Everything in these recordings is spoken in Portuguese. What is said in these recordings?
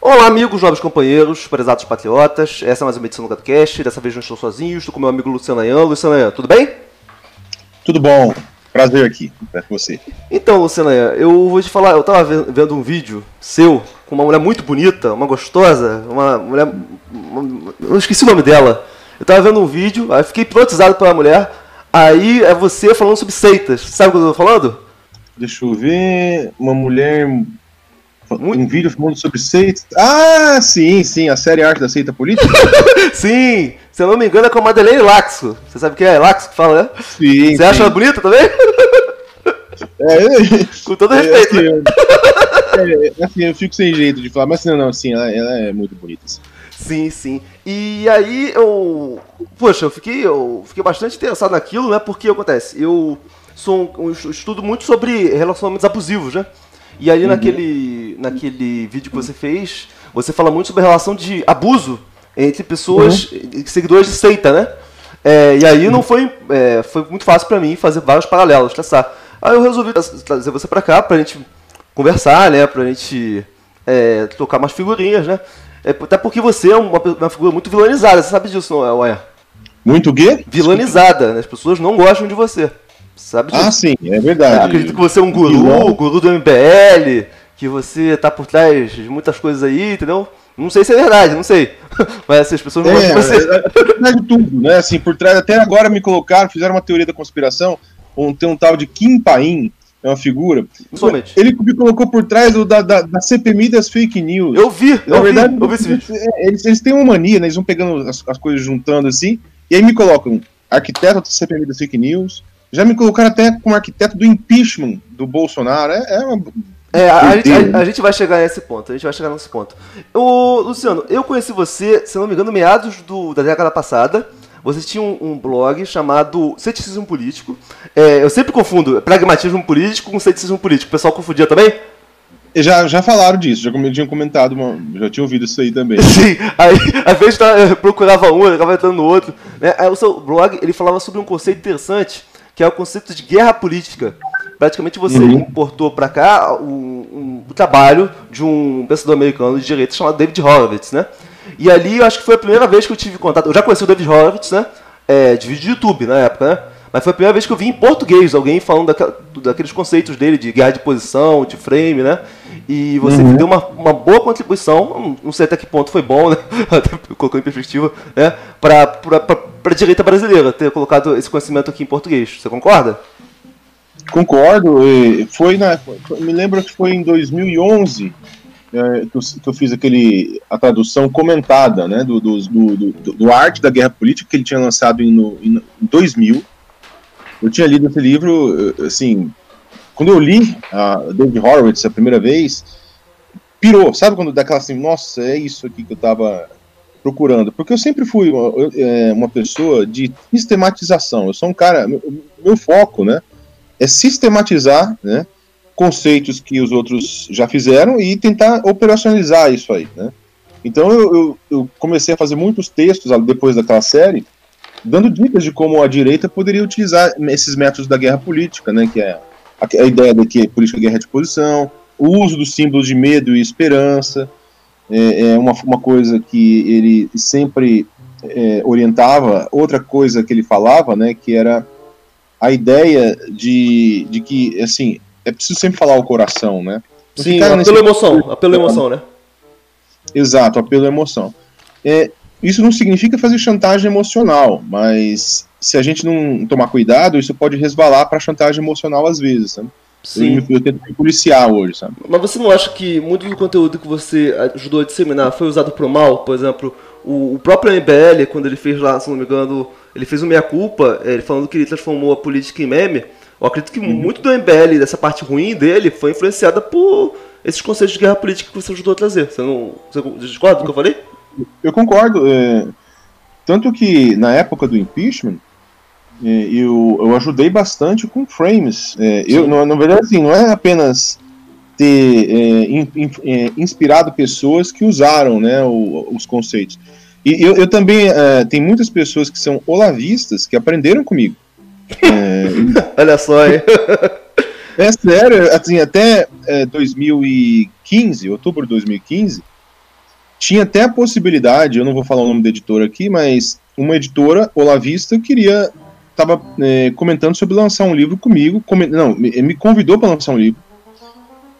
Olá, amigos, novos companheiros, prezados patriotas. Essa é mais uma edição do GatoCast. Dessa vez não estou sozinho, estou com meu amigo Luciano Ayan. Luciano Ayan, tudo bem? Tudo bom. Prazer aqui com você. Então, Luciano Ayan, eu vou te falar, eu estava vendo um vídeo seu com uma mulher muito bonita, uma gostosa, uma mulher. Uma, eu esqueci o nome dela. Eu estava vendo um vídeo, aí fiquei hipnotizado pela mulher. Aí é você falando sobre seitas. Sabe o que eu estou falando? Deixa eu ver. Uma mulher um vídeo falando sobre seitas. Ah, sim, sim, a série Arte da Seita Política. sim, se eu não me engano é com a Madeleine Laxo. Você sabe quem é Laxo que fala, né? Sim. Você sim. acha ela bonita também? É, com todo respeito. É, assim, né? é, assim, eu fico sem jeito de falar, mas não, não, sim, ela, ela é muito bonita. Sim. sim, sim. E aí eu. Poxa, eu fiquei, eu fiquei bastante interessado naquilo, né? Porque acontece, eu sou um, um estudo muito sobre relacionamentos abusivos, né? E aí uhum. naquele, naquele vídeo que você fez, você fala muito sobre a relação de abuso entre pessoas, uhum. seguidores de seita, né? É, e aí não foi, é, foi muito fácil para mim fazer vários paralelos, traçar. Aí eu resolvi trazer você para cá pra gente conversar, né? Pra gente é, tocar umas figurinhas, né? É, até porque você é uma, uma figura muito vilanizada, você sabe disso, não é, Muito o quê? Vilanizada, né? as pessoas não gostam de você. Sabe disso? Ah, sim, é verdade. acredito que você é um guru, guru do MBL, que você tá por trás de muitas coisas aí, entendeu? Não sei se é verdade, não sei. Mas assim, as pessoas não é, gostam de você. É, verdade tudo, né? Assim, por trás, até agora me colocaram, fizeram uma teoria da conspiração, um, tem um tal de Kim Paim, é uma figura. Somente. Ele me colocou por trás do, da, da, da CPMI das fake news. Eu vi, Na eu verdade, vi, eu vi esse vídeo. É, eles, eles têm uma mania, né? Eles vão pegando as, as coisas juntando assim, e aí me colocam arquiteto da CPMI das fake news, já me colocaram até como arquiteto do impeachment do Bolsonaro. É, é uma. É, a, a, gente, a, a, gente, vai chegar nesse ponto, a gente vai chegar nesse ponto. O, Luciano, eu conheci você, se não me engano, meados do, da década passada. Você tinha um, um blog chamado Ceticismo Político. É, eu sempre confundo pragmatismo político com ceticismo político. O pessoal confundia também? Já, já falaram disso, já tinham comentado, já tinha ouvido isso aí também. Sim, aí às vezes tá, procurava um, acabava entrando no outro. Né? Aí o seu blog ele falava sobre um conceito interessante que é o conceito de guerra política. Praticamente você uhum. importou para cá o, um, um, trabalho de um pensador americano de direita chamado David Horowitz, né? E ali eu acho que foi a primeira vez que eu tive contato. Eu já conheci o David Horowitz, né? É, de vídeo de YouTube na época, né? Mas foi a primeira vez que eu vi em português alguém falando daquela, daqueles conceitos dele de guerra de posição, de frame, né? E você uhum. deu uma, uma boa contribuição, não sei até que ponto foi bom, né? Colocou em perspectiva, né? Para a direita brasileira ter colocado esse conhecimento aqui em português. Você concorda? Concordo. Foi na, me lembro que foi em 2011 é, que, eu, que, eu, fiz aquele a tradução comentada, né, do, do, do, do, Arte da Guerra Política que ele tinha lançado em, no, em 2000. Eu tinha lido esse livro, assim, quando eu li a David Horowitz a primeira vez, pirou, sabe quando dá aquela assim, nossa, é isso aqui que eu estava procurando, porque eu sempre fui uma, é, uma, pessoa de sistematização, eu sou um cara, meu, meu foco, né, é sistematizar, né, conceitos que os outros já fizeram e tentar operacionalizar isso aí, né. Então eu, eu, eu comecei a fazer muitos textos depois daquela série, dando dicas de como a direita poderia utilizar esses métodos da guerra política, né, que é a, a ideia de que política de guerra de posição, o uso dos símbolos de medo e esperança, é, é uma, uma coisa que ele sempre é, orientava. Outra coisa que ele falava, né, que era a ideia de, de que, assim, é preciso sempre falar o coração, né? Não Sim, apelo nesse... emoção, apelo emoção, né? Exato, apelo emoção. É, isso não significa fazer chantagem emocional, mas se a gente não tomar cuidado, isso pode resvalar para chantagem emocional às vezes, sabe? Sim. Eu, eu tento me policiar hoje, sabe? Mas você não acha que muito do conteúdo que você ajudou a disseminar foi usado pro mal? Por exemplo, o, o próprio MBL, quando ele fez lá, se não me engano, ele fez o meia-culpa, ele falando que ele transformou a política em meme. Eu acredito que uhum. muito do MBL, dessa parte ruim dele, foi influenciada por esses conceitos de guerra política que você ajudou a trazer. Você não você discorda do que eu falei? Eu concordo. É, tanto que na época do impeachment, é, eu, eu ajudei bastante com frames. É, eu, na, na, verdade, assim, não é apenas ter é, in, in, é, inspirado pessoas que usaram né, o, os conceitos. E eu, eu também, é, tem muitas pessoas que são olavistas que aprenderam comigo. Olha só aí. É sério, assim, até 2015, outubro de 2015, tinha até a possibilidade, eu não vou falar o nome da editora aqui, mas uma editora olavista queria estava é, comentando sobre lançar um livro comigo, não, me, me convidou para lançar um livro.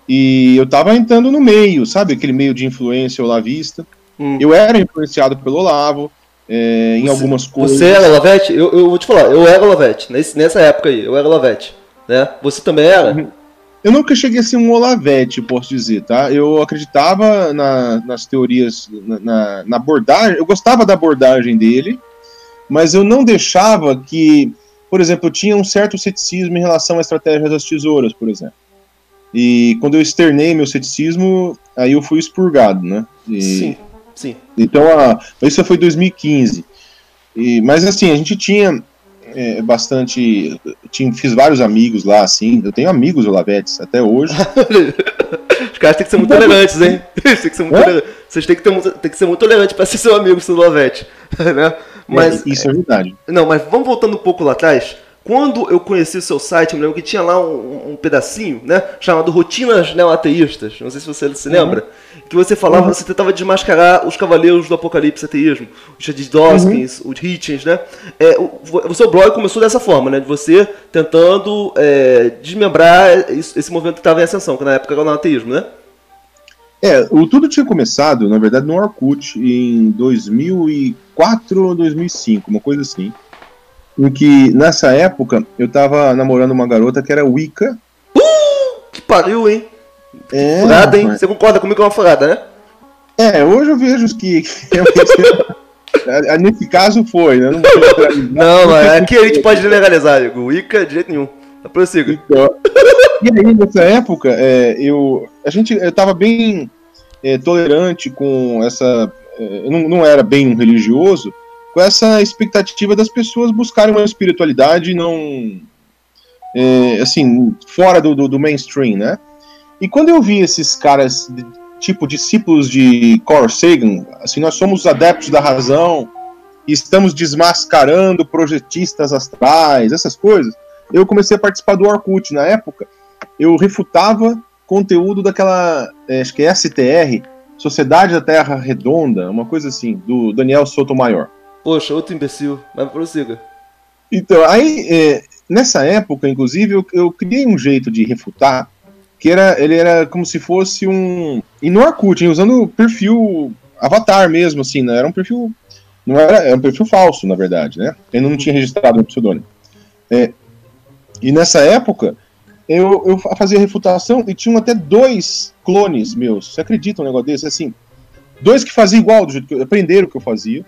E eu estava entrando no meio, sabe, aquele meio de influência olavista. Hum. Eu era influenciado pelo Olavo, é, em você, algumas coisas. Você era Olavete? Eu, eu vou te falar, eu era Olavete, nessa época aí, eu era Olavete. Né? Você também era? Uhum. Eu nunca cheguei a ser um Olavete, posso dizer, tá? Eu acreditava na, nas teorias, na, na, na, abordagem, eu gostava da abordagem dele, mas eu não deixava que, por exemplo, eu tinha um certo ceticismo em relação à estratégia das tesouras, por exemplo. E quando eu externei meu ceticismo, aí eu fui expurgado, né? E, sim, sim. Então, a, isso foi 2015. E, mas assim, a gente tinha é, bastante. Tinha, fiz vários amigos lá, assim. Eu tenho amigos Olavetes até hoje. Os caras têm que ser muito tolerantes, hein? Tem que ser muito é? Vocês têm que, ter, tem que ser muito tolerantes para ser seu amigo, seu Olavete. né? Mas, é, isso é verdade. Não, mas vamos voltando um pouco lá atrás. Quando eu conheci o seu site, eu me lembro que tinha lá um, um pedacinho, né? Chamado Rotinas Neoateístas. Não sei se você se lembra. Uhum. Que você falava, uhum. você tentava desmascarar os cavaleiros do apocalipse ateísmo. Os Chad Dawkins, uhum. os Hitchens, né? É, o, o, seu blog começou dessa forma, né? De você tentando é, desmembrar esse movimento que estava em ascensão, que na época era o ateísmo, né? É, o tudo tinha começado, na verdade, no Orkut, em 2004 ou 2005, uma coisa assim em que nessa época eu tava namorando uma garota que era Wicca. Uh, que pariu, hein? É, furada, hein? Mas... Você concorda comigo que é uma furada, né? É, hoje eu vejo que, nesse caso foi, né? Não, não mas aqui a gente pode legalizar, amigo. Wicca de jeito nenhum. Prossiga. Então, e aí, nessa época, é, eu, a gente, eu tava bem é, tolerante com essa. Eu não, não era bem um religioso, com essa expectativa das pessoas buscarem uma espiritualidade não é, assim fora do, do, do, mainstream, né? E quando eu vi esses caras tipo discípulos de Carl Sagan, assim nós somos adeptos da razão e estamos desmascarando projetistas astrais, essas coisas. Eu comecei a participar do Orkut na época. Eu refutava conteúdo daquela, é, acho que é STR, Sociedade da Terra Redonda, uma coisa assim, do Daniel Sotomayor. Poxa, outro imbecil. Mas prossiga. Então, aí, é, nessa época, inclusive, eu, eu, criei um jeito de refutar, que era, ele era como se fosse um... E no Orkut, usando o perfil avatar mesmo, assim, né? Era um perfil... Não era, era um perfil falso, na verdade, né? Eu não tinha registrado no pseudônimo. É, e nessa época, eu, eu fazia refutação e tinham até dois clones meus. Você acredita um negócio desse? Assim, dois que faziam igual, do jeito que eu, aprenderam o que eu fazia.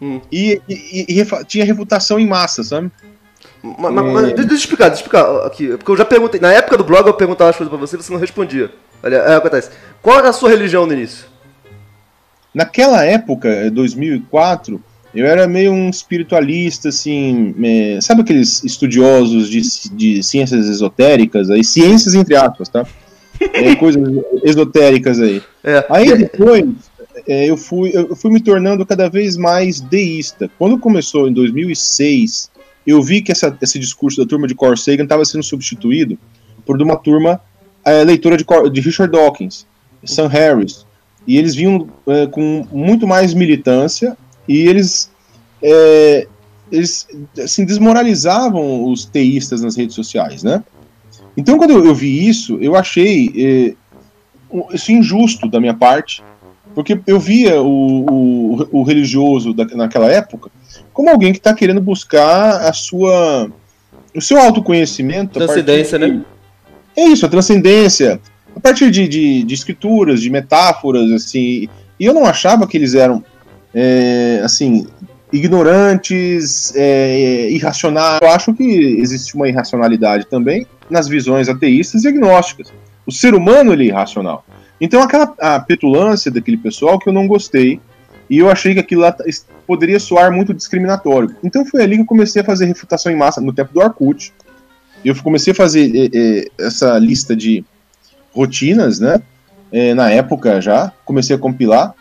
Hum. E, e, e, tinha reputação em massa, sabe? Mas, mas, é... deixa eu explicar, deixa eu explicar aqui. Porque eu já perguntei. Na época do blog eu perguntava as coisas pra você e você não respondia. Olha, é, acontece. Qual era a sua religião no início? Naquela época, 2004, eu era meio um espiritualista, assim. É, sabe aqueles estudiosos de, de ciências esotéricas? Aí, ciências entre aspas, tá? É, coisas esotéricas aí. É. Aí depois é, eu, fui, eu fui me tornando cada vez mais deísta. Quando começou em 2006, eu vi que essa, esse discurso da turma de Carl Sagan estava sendo substituído por uma turma é, leitora de, de, Richard Dawkins, Sam Harris, e eles vinham é, com muito mais militância e eles, é, eles assim, desmoralizavam os teístas nas redes sociais, né? Então, quando eu, eu vi isso, eu achei é, isso injusto da minha parte, porque eu via o, o, o religioso da, naquela época como alguém que está querendo buscar a sua o seu autoconhecimento. Transcendência, de, né? É isso, a transcendência. A partir de, de, de, escrituras, de metáforas, assim. E eu não achava que eles eram, é, assim, ignorantes, é, irracionais. Eu acho que existe uma irracionalidade também nas visões ateístas e agnósticas. O ser humano ele é irracional. Então aquela a petulância daquele pessoal que eu não gostei, e eu achei que aquilo lá poderia soar muito discriminatório. Então foi ali que eu comecei a fazer refutação em massa, no tempo do Orkut. Eu comecei a fazer é, é, essa lista de rotinas, né? É, na época já, comecei a compilar,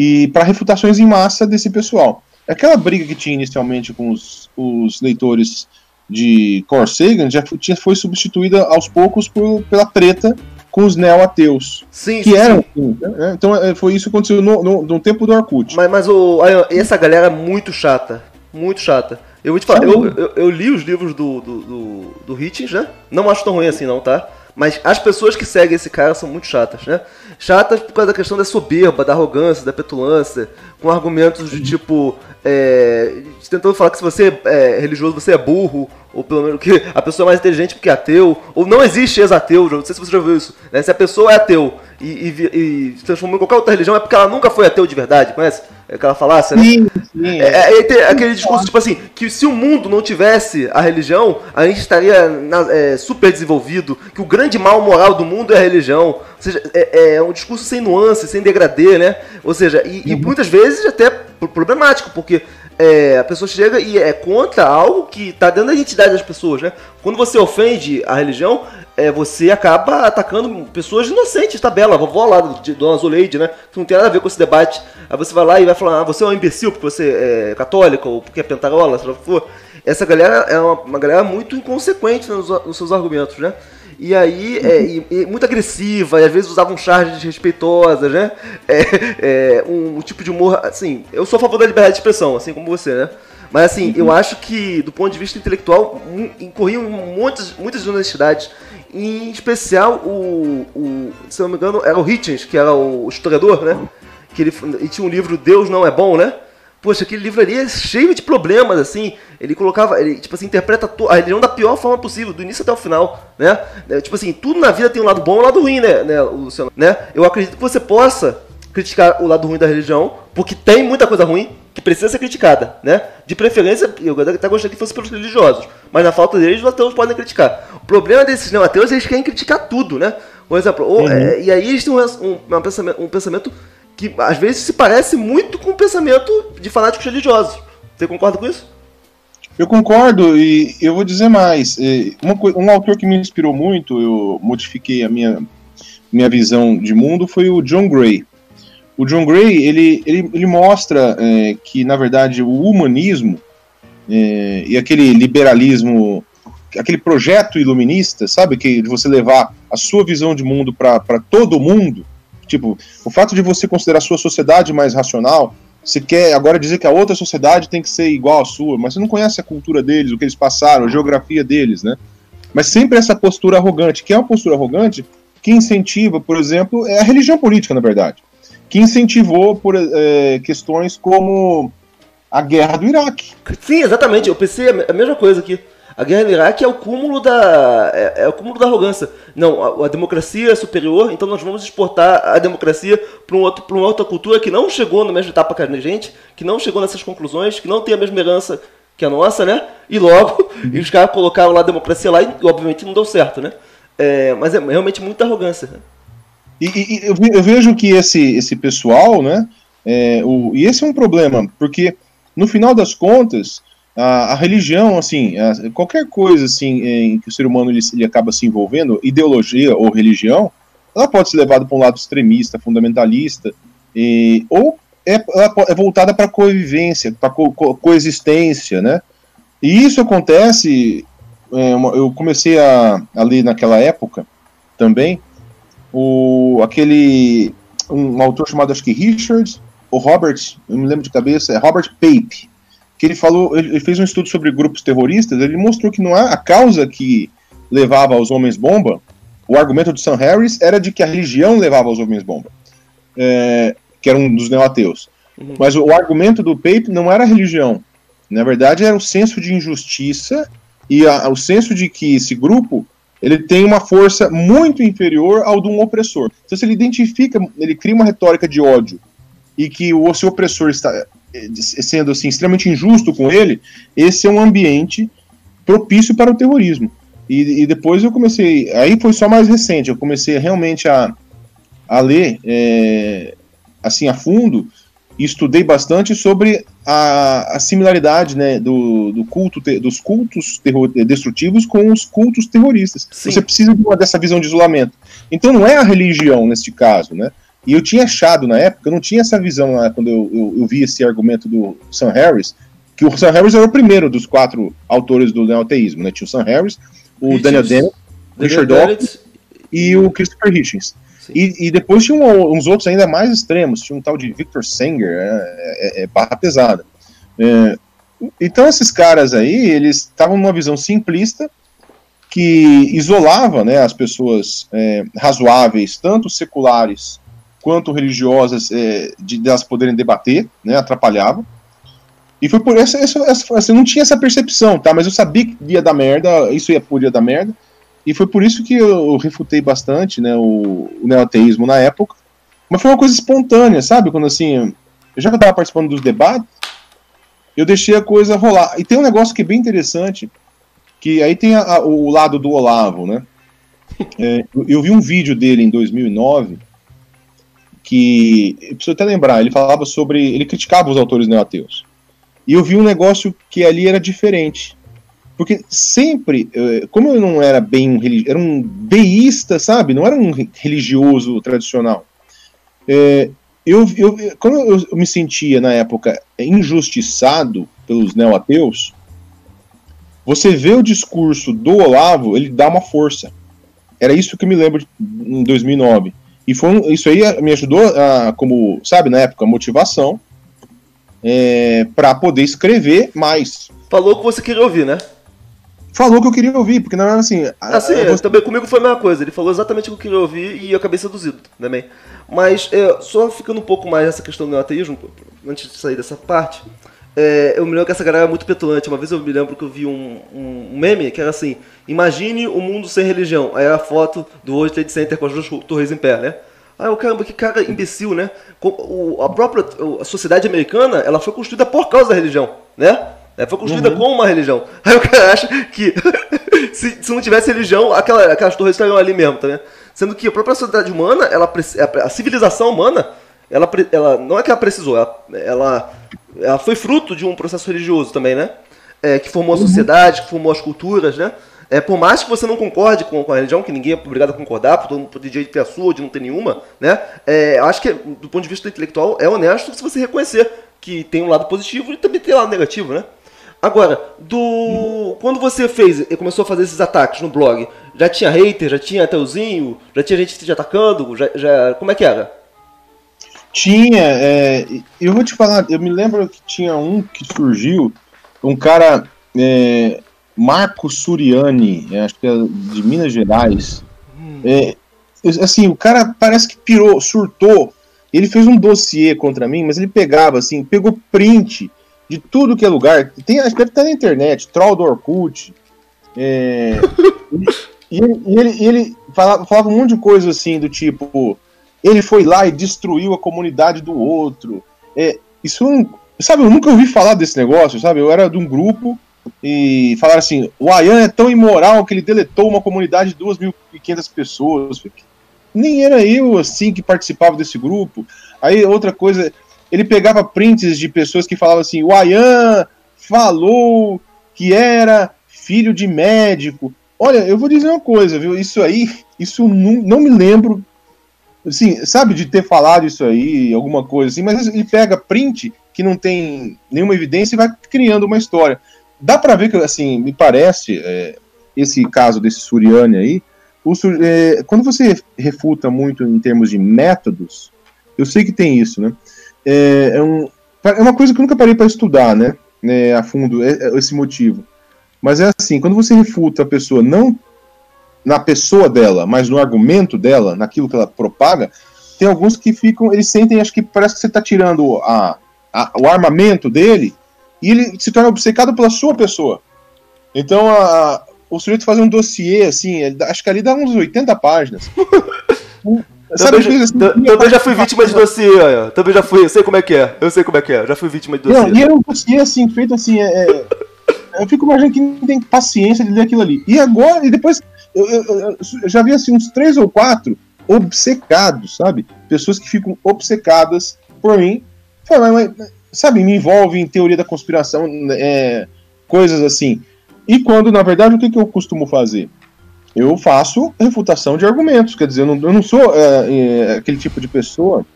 e para refutações em massa desse pessoal. Aquela briga que tinha inicialmente com os, os leitores de Corsagan já tinha, foi substituída aos poucos por, pela treta com os neo-ateus. Sim, que sim, eram. sim. né? Então é, foi isso que aconteceu no, no, no tempo do Orkut. Mas, mas o, essa galera é muito chata. Muito chata. Eu vou te falar, eu, eu, eu li os livros do, do, do, do Hitchens, né? Não acho tão ruim assim, não, tá? Mas as pessoas que seguem esse cara são muito chatas, né? Chatas por causa da questão da soberba, da arrogância, da petulância, com argumentos de tipo. É, tentando falar que se você é religioso você é burro, ou pelo menos que a pessoa é mais inteligente porque é ateu, ou não existe ex-ateu, não sei se você já viu isso. Né? Se a pessoa é ateu e, e, e se transformou em qualquer outra religião é porque ela nunca foi ateu de verdade, conhece? É aquela falácia, né? Sim, sim. É, é, tem aquele discurso, tipo assim, que se o mundo não tivesse a religião, a gente estaria na- é, super desenvolvido, que o grande mal moral do mundo é a religião. Ou seja, é, é um discurso sem nuance, sem degradê, né? Ou seja, e, e muitas vezes até pro- problemático, porque é, a pessoa chega e é contra algo que está dentro da identidade das pessoas, né? Quando você ofende a religião, é, você acaba atacando pessoas inocentes, tabela, a vovó lá de Dona Zoleide, né? Que não tem nada a ver com esse debate. Aí você vai lá e vai falar, ah, você é um imbecil porque você é católico ou porque é pentarola, seja o que for. Essa galera é uma, uma galera muito inconsequente nos, nos seus argumentos, né? E aí, é, e- e muito agressiva, e às vezes usavam charges desrespeitosas, né? É, é, um, um tipo de humor, assim, eu sou a favor da liberdade de expressão, assim como você, né? Mas assim, eu acho que, do ponto de vista intelectual, incorriam muitas, muitas desonestidades. Em especial, o, o, se não me engano, era o Hitchens, que era o historiador, né? Que ele, e tinha um livro Deus Não É Bom, né? Poxa, aquele livro ali é cheio de problemas, assim. Ele colocava, ele, tipo assim, interpreta to- a religião da pior forma possível, do início até o final, né? É, tipo assim, tudo na vida tem um lado bom e um lado ruim, né, né, Luciano? Né? Eu acredito que você possa criticar o lado ruim da religião, porque tem muita coisa ruim que precisa ser criticada, né? De preferência, eu até gostaria que fosse pelos religiosos, mas na falta deles, os ateus podem criticar. O problema desses não ateus é que eles querem criticar tudo, né? Por exemplo, ou, é, e aí eles têm um, um- um pensamento, um pensamento que às vezes se parece muito com o pensamento de fanáticos religiosos. Você concorda com isso? Eu concordo e eu vou dizer mais. coi- um autor que me inspirou muito, eu modifiquei a minha, minha visão de mundo, foi o John Gray. O John Gray, ele, ele, ele mostra eh, que, na verdade, o humanismo eh, e aquele liberalismo, aquele projeto iluminista, sabe, que de você levar a sua visão de mundo para todo mundo, tipo, o fato de você considerar a sua sociedade mais racional, você quer agora dizer que a outra sociedade tem que ser igual à sua, mas você não conhece a cultura deles, o que eles passaram, a geografia deles, né? Mas sempre essa postura arrogante, que é uma postura arrogante que incentiva, por exemplo, é a religião política, na verdade, que incentivou por eh, questões como a guerra do Iraque. Sim, exatamente. Eu pensei a mesma coisa aqui. A guerra no Iraque é o cúmulo da é, é o cúmulo da arrogância. Não, a, a democracia é superior, então nós vamos exportar a democracia para um outro, para uma outra cultura que não chegou na mesma etapa que a gente, que não chegou nessas conclusões, que não tem a mesma herança que a nossa, né? E logo, e os caras colocaram lá a democracia lá e obviamente não deu certo, né? É, mas é realmente muita arrogância. né? E, e- eu, eu vejo que esse, esse pessoal, né? é, o, e esse é um problema, porque no final das contas, a, a religião, assim, a- qualquer coisa assim em que o ser humano ele, ele acaba se envolvendo, ideologia ou religião, ela pode ser levada para um lado extremista, fundamentalista, e, ou é, ela é voltada para convivência, para co, co- coexistência, né? E isso acontece. é, uma- eu comecei a, a ler naquela época também o aquele um autor chamado acho que Richard ou Robert, eu me lembro de cabeça, é Robert Pape, que ele falou, ele fez um estudo sobre grupos terroristas, ele mostrou que não é a causa que levava aos homens bomba, o argumento de Sam Harris era de que a religião levava aos homens bomba, é, que era um dos neoateus. Uhum. Mas o, o argumento do Pape não era a religião, na verdade era o senso de injustiça e a- o senso de que esse grupo ele tem uma força muito inferior ao de um opressor. Então, se ele identifica, ele cria uma retórica de ódio e que o seu opressor está sendo assim extremamente injusto com ele, esse é um ambiente propício para o terrorismo. E, e depois eu comecei, aí foi só mais recente, eu comecei realmente a, a ler eh, assim a fundo e estudei bastante sobre a, a similaridade né, do, do culto te- dos cultos terror- destrutivos com os cultos terroristas. Sim. Você precisa de uma, dessa visão de isolamento. Então não é a religião neste caso, né? E eu tinha achado na época, eu não tinha essa visão lá quando eu, eu, eu vi esse argumento do Sam Harris, que o Sam Harris era o primeiro dos quatro autores do neoteísmo, né? Tinha o Sam Harris, o Richards, Daniel Dennett, Richard Dawkins, e o Christopher Hitchens. E, e, depois tinha um, uns outros ainda mais extremos, tinha um tal de Victor Sanger, é, é, é barra pesada. É, então esses caras aí, eles estavam numa visão simplista que isolava né, as pessoas é, razoáveis, tanto seculares quanto religiosas, é, de, elas poderem debater, né, atrapalhava. E foi por essa, essa, essa, assim, não tinha essa percepção, tá? Mas eu sabia que ia dar merda, isso ia podia dar merda. E foi por isso que eu, refutei bastante, né, o, o neoteísmo na época. Mas foi uma coisa espontânea, sabe? Quando assim, já que eu estava participando dos debates, eu deixei a coisa rolar. E tem um negócio que é bem interessante, que aí tem a, o lado do Olavo, né? É, eu vi um vídeo dele em 2009 que, eu preciso até lembrar, ele falava sobre, ele criticava os autores neoateus. E eu vi um negócio que ali era diferente. Porque sempre, eh, como eu não era bem um religioso, era um deísta, sabe? Não era um religioso tradicional. É, eu, eu, quando eu me sentia na época injustiçado pelos neo-ateus, você vê o discurso do Olavo, ele dá uma força. Era isso que eu me lembro de, em 2009. E foi, isso aí me ajudou, a, como, sabe, na época, motivação é, para poder escrever mais. Falou o que você queria ouvir, né? Falou que eu queria ouvir, porque na verdade assim. Assim, você... também comigo foi a mesma coisa. Ele falou exatamente o que eu queria ouvir e eu acabei seduzido também. Mas é, só ficando um pouco mais nessa questão do ateísmo, antes de sair dessa parte, é, eu me lembro que essa galera é muito petulante. Uma vez eu me lembro que eu vi um, um, meme que era assim: Imagine o um mundo sem religião. Aí era a foto do World Trade Center com as duas torres em pé, né? Aí eu, caramba, que cara imbecil, né? O, a própria a sociedade americana ela foi construída por causa da religião, né? Ela foi construída uhum. como uma religião. Aí o cara acha que se, se não tivesse religião, aquela, aquelas torres estariam ali mesmo, tá vendo? Sendo que a própria sociedade humana, ela, a civilização humana, ela, ela não é que ela precisou, ela, ela, ela foi fruto de um processo religioso também, né? É, que formou a uhum. sociedade, que formou as culturas, né? É, por mais que você não concorde com, com, a religião, que ninguém é obrigado a concordar, por todo mundo ter direito de ter a sua, de não ter nenhuma, né? É, acho que, do ponto de vista intelectual, é honesto se você reconhecer que tem um lado positivo e também tem um lado negativo, né? Agora, do quando você fez e começou a fazer esses ataques no blog, já tinha hater, já tinha ateuzinho, já tinha gente te atacando, já, já como é que era? Tinha, é, eu vou te falar, eu me lembro que tinha um que surgiu, um cara, é, Marco Suriani, acho que é de Minas Gerais. Hum. É, assim, o cara parece que pirou, surtou. Ele fez um dossiê contra mim, mas ele pegava assim, pegou print de tudo que é lugar. Tem, acho que deve estar na internet, troll do Orkut. É, e, ele, e ele, ele falava, falava, um monte de coisa assim, do tipo, ele foi lá e destruiu a comunidade do outro. É, isso sabe, eu nunca ouvi falar desse negócio, sabe? Eu era de um grupo e falaram assim: o Ayan é tão imoral que ele deletou uma comunidade de 2.500 pessoas. Nem era eu assim que participava desse grupo. Aí outra coisa, ele pegava prints de pessoas que falavam assim: o Ayan falou que era filho de médico. Olha, eu vou dizer uma coisa, viu? Isso aí, isso não, não me lembro, assim, sabe, de ter falado isso aí, alguma coisa assim, mas ele pega print que não tem nenhuma evidência e vai criando uma história. Dá para ver que, assim, me parece, é, esse caso desse Suriani aí, o, é, quando você refuta muito em termos de métodos, eu sei que tem isso, né? é, é, um, é uma coisa que eu nunca parei para estudar, né, né, a fundo, é, é, esse motivo. Mas é assim, quando você refuta a pessoa não na pessoa dela, mas no argumento dela, naquilo que ela propaga, tem alguns que ficam, eles sentem, acho que parece que você está tirando a, a, o armamento dele e ele se torna obcecado pela sua pessoa. Então a, o sujeito faz um dossiê, assim, acho que ali dá uns 80 páginas. Sabe, também, assim, também já fui vítima de dossiê, olha. Também já fui, eu sei como é que é. Eu sei como é que é. Já fui vítima de dossiê. Não, e era um dossiê assim, feito assim, é, é, eu fico imaginando que não tem paciência de ler aquilo ali. E agora, e depois, eu, eu, eu, já vi assim uns três ou quatro obcecados, sabe? Pessoas que ficam obcecadas por mim. Mas, mas, sabe, me envolve em teoria da conspiração, é, coisas assim. E quando, na verdade, o que, que eu costumo fazer? eu faço refutação de argumentos, quer dizer, eu não, eu não sou é, é, aquele tipo de pessoa,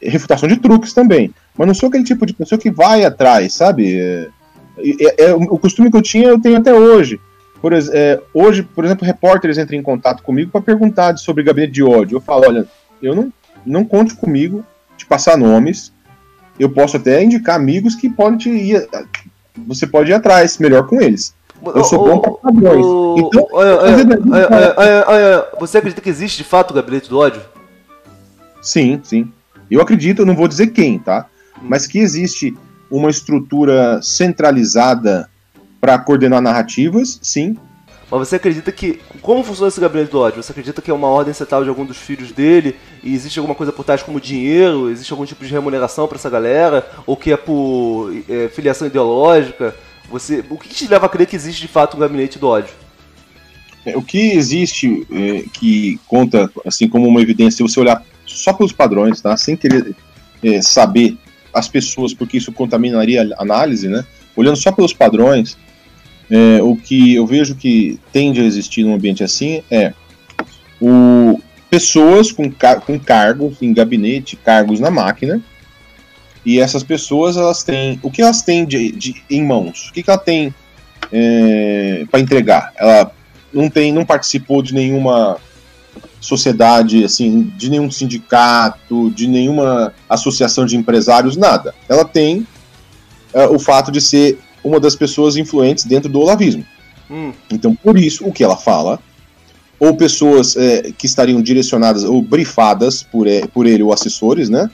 refutação de truques também, mas não sou aquele tipo de pessoa que vai atrás, sabe? É, é, é o costume que eu tinha, eu tenho até hoje. Por, é, hoje, por exemplo, repórteres entram em contato comigo para perguntar sobre gabinete de ódio. Eu falo, olha, eu não, não conte comigo de passar nomes. Eu posso até indicar amigos que podem te ir, você pode ir atrás, melhor com eles. Eu sou bom para padrões. Então, você acredita que existe de fato o gabinete do ódio? Sim, sim. Eu acredito, eu não vou dizer quem, tá? Hum. Mas que existe uma estrutura centralizada para coordenar narrativas, sim. Mas você acredita que. Como funciona esse gabinete do ódio? Você acredita que é uma ordem setal de algum dos filhos dele? E existe alguma coisa por trás como dinheiro? Existe algum tipo de remuneração para essa galera? Ou que é por é, filiação ideológica? Você, o que te leva a crer que existe de fato um gabinete do ódio? É, o que existe é, que conta assim como uma evidência, se você olhar só pelos padrões, tá? Sem querer é, saber as pessoas, porque isso contaminaria a análise, né? Olhando só pelos padrões, é, o que eu vejo que tende a existir num ambiente assim é o, pessoas com, car com cargos em gabinete, cargos na máquina, e essas pessoas elas têm o que elas têm de, de em mãos, o que, que ela tem é, para entregar? Ela não tem, não participou de nenhuma sociedade, assim, de nenhum sindicato, de nenhuma associação de empresários, nada. Ela tem é, o fato de ser uma das pessoas influentes dentro do olavismo. Hum. Então, por isso, o que ela fala, ou pessoas é, que estariam direcionadas ou brifadas por, é, por ele ou assessores, né,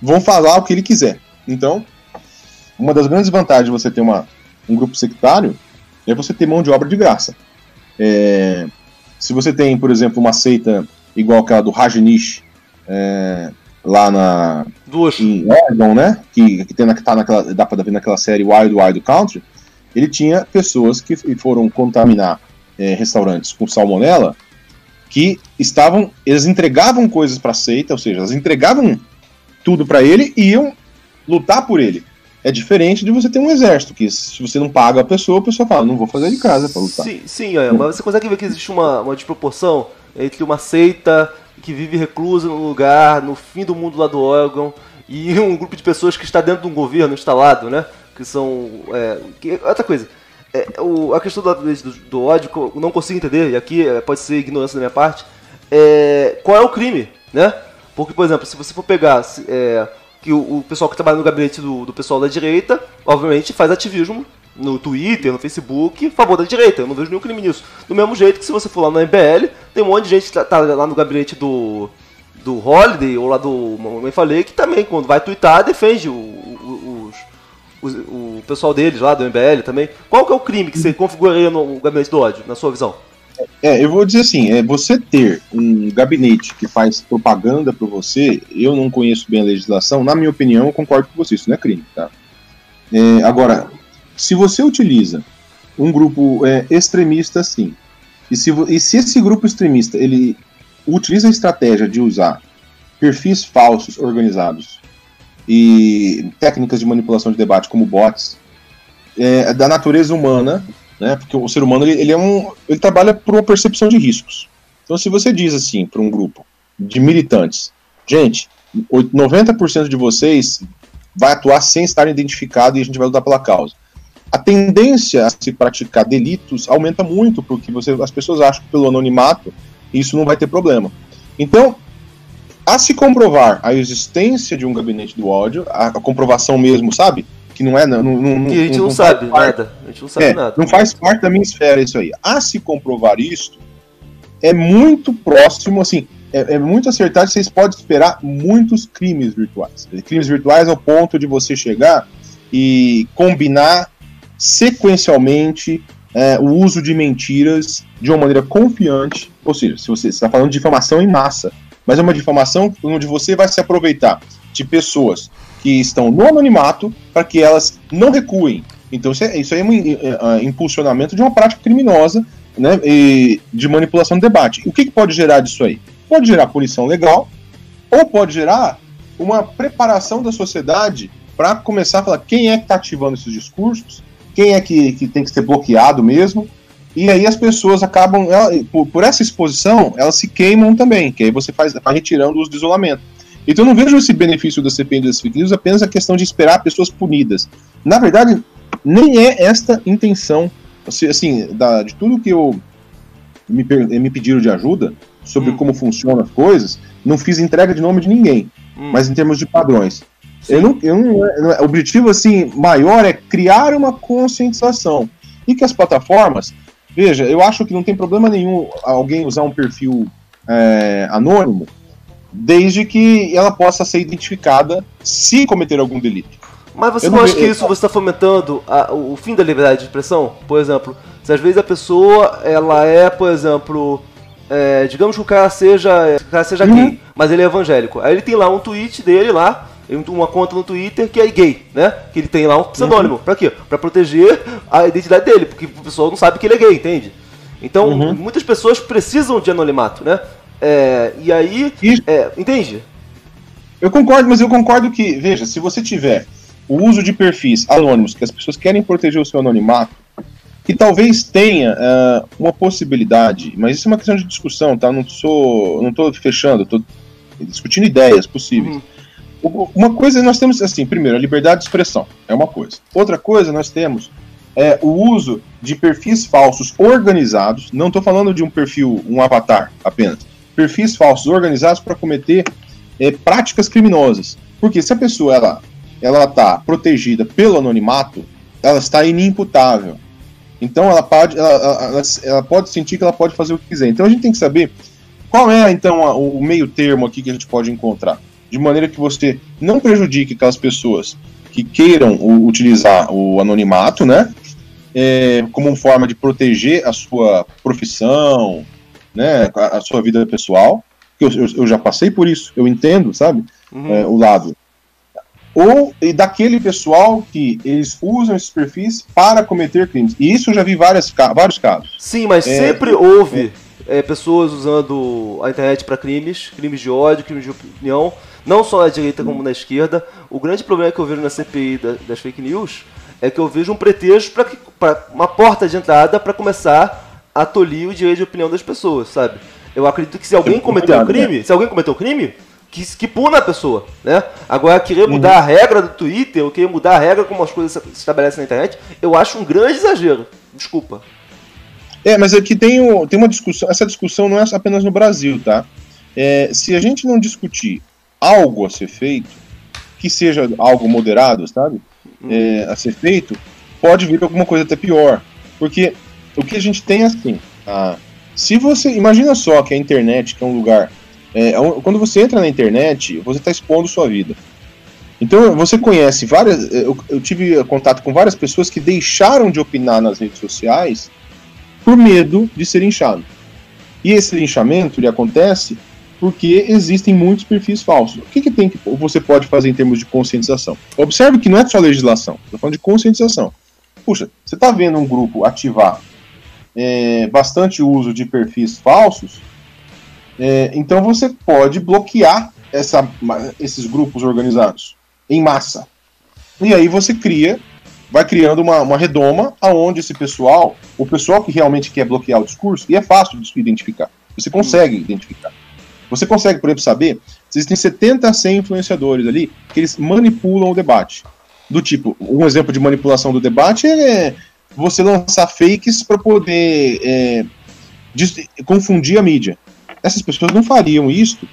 vão falar o que ele quiser. Então, uma das grandes vantagens de você ter uma, um grupo sectário é você ter mão de obra de graça. É, se você tem, por exemplo, uma seita igual aquela do Rajneesh, é, lá na Duas. em Oregon, né? Que, que, tem na, que tá naquela, dá pra ver naquela série Wild Wild Country, ele tinha pessoas que foram contaminar é, restaurantes com salmonela que estavam, eles entregavam coisas para seita, ou seja, elas entregavam tudo para ele e iam lutar por ele. É diferente de você ter um exército, que se você não paga a pessoa, a pessoa fala, não vou fazer de casa para lutar. Sim, sim é, mas você consegue ver que existe uma, uma desproporção entre uma seita que vive reclusa num lugar, no fim do mundo lá do órgão, e um grupo de pessoas que está dentro de um governo instalado, né? Que são. É, que, outra coisa. É, o, a questão do, do, do, ódio, eu não consigo entender, e aqui é, pode ser ignorância da minha parte, é, qual é o crime, né? Porque, por exemplo, se você for pegar é, que o, o, pessoal que trabalha no gabinete do, do pessoal da direita, obviamente faz ativismo no Twitter, no Facebook, a favor da direita. Eu não vejo nenhum crime nisso. Do mesmo jeito que se você for lá no MBL, tem um monte de gente que tá, tá lá no gabinete do, do Holiday ou lá do Mamãe Falei, que também, quando vai twittar, defende o, o, os, o, pessoal deles lá do MBL também. Qual que é o crime que você configuraria no gabinete do ódio, na sua visão? É, eu vou dizer assim, é você ter um gabinete que faz propaganda para você, eu não conheço bem a legislação, na minha opinião, eu concordo com você, isso não é crime, tá? É, agora, se você utiliza um grupo é, extremista assim, e se, e se esse grupo extremista ele utiliza a estratégia de usar perfis falsos organizados e técnicas de manipulação de debate como bots é, da natureza humana, né? Porque o ser humano ele, ele, é um, ele trabalha por uma percepção de riscos. Então, se você diz assim para um grupo de militantes, gente, 90% de vocês vai atuar sem estar identificado e a gente vai lutar pela causa a tendência a se praticar delitos aumenta muito, porque você, as pessoas acham que pelo anonimato isso não vai ter problema. Então, a se comprovar a existência de um gabinete do ódio, a, a comprovação mesmo, sabe? Que não é. Não, não, que a gente não, não sabe nada. A gente não sabe é, nada. Não faz parte da minha esfera isso aí. A se comprovar isso é muito próximo, assim, é, é muito acertado. Vocês podem esperar muitos crimes virtuais. Crimes virtuais ao ponto de você chegar e combinar sequencialmente é, o uso de mentiras de uma maneira confiante, ou seja, se você está falando de difamação em massa, mas é uma difamação onde você vai se aproveitar de pessoas que estão no anonimato para que elas não recuem. Então isso, é, isso aí é um é, é, impulsionamento de uma prática criminosa né, de manipulação do debate. O que, que pode gerar disso aí? Pode gerar punição legal ou pode gerar uma preparação da sociedade para começar a falar quem é que está ativando esses discursos quem é que, que tem que ser bloqueado mesmo. E aí as pessoas acabam, ela, por, por, essa exposição, elas se queimam também, que aí você faz, vai retirando os de isolamento. Então eu não vejo esse benefício da CPI das fake news apenas a questão de esperar pessoas punidas. Na verdade, nem é esta intenção assim, da, de tudo que eu me, me pediram de ajuda sobre hum. como funcionam as coisas, não fiz entrega de nome de ninguém, hum. mas em termos de padrões. Eu não, eu não, o objetivo assim maior é criar uma conscientização e que as plataformas, veja, eu acho que não tem problema nenhum alguém usar um perfil é, anônimo, desde que ela possa ser identificada se cometer algum delito. Mas você não, não acha que isso você está fomentando a, o fim da liberdade de expressão? Por exemplo, se às vezes a pessoa ela é, por exemplo, é, digamos que o cara seja, o cara seja uhum. gay, mas ele é evangélico. Aí ele tem lá um tweet dele lá, uma conta no Twitter que é gay, né? Que ele tem lá um pseudônimo. Uhum. Pra quê? Pra proteger a identidade dele, porque o pessoal não sabe que ele é gay, entende? Então, uhum. muitas pessoas precisam de anonimato, né? É, e aí, é, entende? Eu concordo, mas eu concordo que, veja, se você tiver o uso de perfis anônimos, que as pessoas querem proteger o seu anonimato, que talvez tenha uh, uma possibilidade, mas isso é uma questão de discussão, tá? Não sou, não estou fechando, estou discutindo ideias possíveis. Uhum. Uma coisa nós temos, assim, primeiro, a liberdade de expressão é uma coisa. Outra coisa nós temos é o uso de perfis falsos organizados. Não estou falando de um perfil, um avatar apenas perfis falsos organizados para cometer é, práticas criminosas. Porque se a pessoa ela ela está protegida pelo anonimato, ela está inimputável. Então ela pode ela, ela, ela, pode sentir que ela pode fazer o que quiser. Então a gente tem que saber qual é então a, o meio termo aqui que a gente pode encontrar, de maneira que você não prejudique aquelas pessoas que queiram o, utilizar o anonimato, né? É, como uma forma de proteger a sua profissão, né, a, a sua vida pessoal, eu, eu, eu, já passei por isso, eu entendo, sabe, uhum. é, o lado. Ou e daquele pessoal que eles usam esses perfis para cometer crimes. E isso eu já vi várias, vários casos. Sim, mas é, sempre houve é, pessoas usando a internet para crimes, crimes de ódio, crimes de opinião, não só na direita como na esquerda. O grande problema que eu vejo na CPI da, das fake news é que eu vejo um pretexto para uma porta de entrada para começar a tolir o direito de opinião das pessoas, sabe? Eu acredito que se alguém cometeu um crime, né? se alguém cometeu um crime, que, que puna a pessoa, né? Agora, querer mudar uhum. a regra do Twitter, ou querer mudar a regra como as coisas se estabelecem na internet, eu acho um grande exagero. Desculpa. É, mas aqui tem, tem uma discussão, essa discussão não é apenas no Brasil, tá? É, se a gente não discutir algo a ser feito, que seja algo moderado, sabe? Uhum. É, a ser feito, pode vir alguma coisa até pior. Porque o que a gente tem é assim. Ah, se você. Imagina só que a internet, que é um lugar. É, é quando você entra na internet, você está expondo sua vida. Então você conhece várias. Eu, eu, tive contato com várias pessoas que deixaram de opinar nas redes sociais por medo de ser linchado. E esse linchamento ele acontece porque existem muitos perfis falsos. O que, que tem que você pode fazer em termos de conscientização? Observe que não é só legislação, estou falando de conscientização. Puxa, você está vendo um grupo ativar é, bastante uso de perfis falsos, é, então você pode bloquear essa, esses grupos organizados em massa. E aí você cria, vai criando uma, uma redoma aonde esse pessoal, o pessoal que realmente quer bloquear o discurso, e é fácil de identificar. Você consegue identificar. Você consegue, por exemplo, saber se existem 70 a 100 influenciadores ali que eles manipulam o debate. Do tipo, um exemplo de manipulação do debate é você lançar fakes para poder é, confundir a mídia. Essas pessoas não fariam isso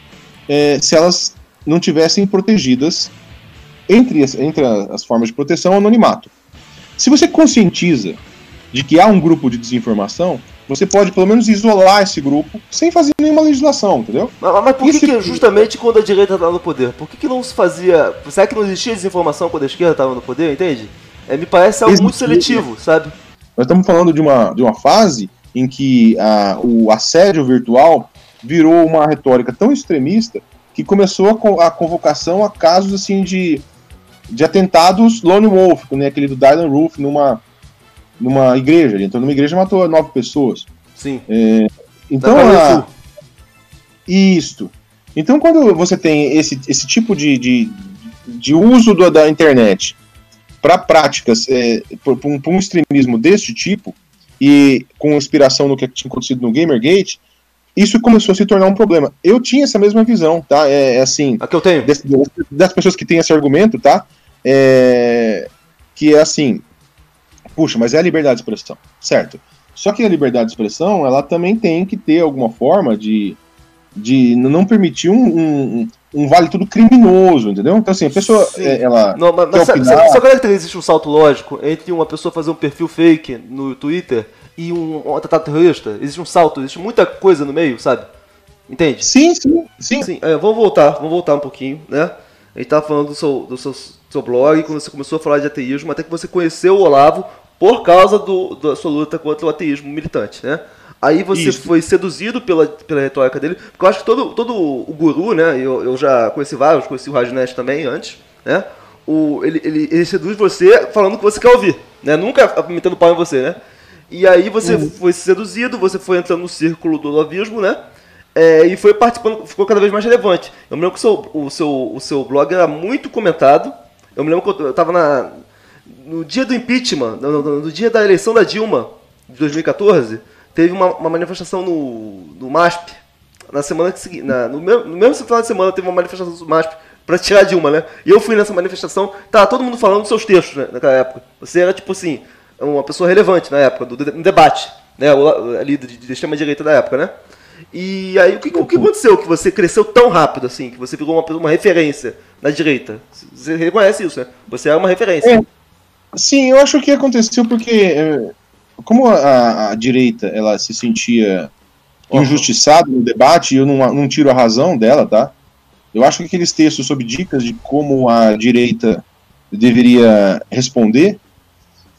é, se elas não tivessem protegidas entre as, entre as formas de proteção anonimato. Se você conscientiza de que há um grupo de desinformação, você pode pelo menos isolar esse grupo sem fazer nenhuma legislação, entendeu? Mas, mas por que, que, justamente quando a direita estava no poder? Por que, que não se fazia. Será que não existia desinformação quando a esquerda estava no poder, entende? É, me parece algo muito seletivo, sabe? Nós estamos falando de uma, de uma fase em que a, o assédio virtual virou uma retórica tão extremista que começou a, a convocação a casos assim de, de atentados lone wolf, né, aquele do Dylan Roof numa, numa igreja. Ele entrou numa igreja e matou nove pessoas. Sim. É, então, a, isto. Então, quando você tem esse, esse tipo de, de, de uso do, da internet para práticas, é, para um, um, extremismo deste tipo, e com inspiração no que tinha acontecido no Gamergate, isso começou a se tornar um problema. Eu tinha essa mesma visão, tá? É, é assim. A que eu tenho. Desse, das pessoas que têm esse argumento, tá? É, que é assim. Puxa, mas é a liberdade de expressão, certo? Só que a liberdade de expressão, ela também tem que ter alguma forma de, de não permitir um, um, um vale tudo criminoso, entendeu? Então, assim, a pessoa, é, ela. Não, mas, mas sabe, sabe, sabe que existe um salto lógico entre uma pessoa fazer um perfil fake no Twitter e um, um atentado terrorista? Existe um salto, existe muita coisa no meio, sabe? Entende? Sim, sim, sim. sim é, vamos voltar, vamos voltar um pouquinho, né? A gente tava falando do seu, do seu, seu blog, quando você começou a falar de ateísmo, até que você conheceu o Olavo por causa do, da sua luta contra o ateísmo militante, né? Aí você Isso. foi seduzido pela, pela retórica dele, porque eu acho que todo, todo o guru, né? Eu, eu já conheci vários, conheci o Rajnesh também antes, né? O, ele, ele, ele seduz você falando o que você quer ouvir, né? Nunca metendo pau em você, né? E aí você uhum. foi seduzido, você foi entrando no círculo do novismo, né? É, e foi participando, ficou cada vez mais relevante. Eu me lembro que o seu, o seu, o seu blog era muito comentado. Eu me lembro que eu estava na, no dia do impeachment, no, no, no, dia da eleição da Dilma, de 2014, teve uma, uma manifestação no, no MASP, na semana que seguinte, no, mesmo, no mesmo final de semana teve uma manifestação do MASP para tirar a Dilma, né? E eu fui nessa manifestação, tava todo mundo falando dos seus textos né, naquela época. Você era, tipo assim, uma pessoa relevante na época, do, do debate, né? Ali de, de extrema-direita da época, né? E aí, o que, o que aconteceu que você cresceu tão rápido assim, que você ficou uma, uma referência na direita? Você reconhece isso, né? Você é uma referência. É. Sim, eu acho que aconteceu porque, é, como a, a direita ela se sentia injustiçada no debate, eu não, não tiro a razão dela, tá? Eu acho que aqueles textos sobre dicas de como a direita deveria responder,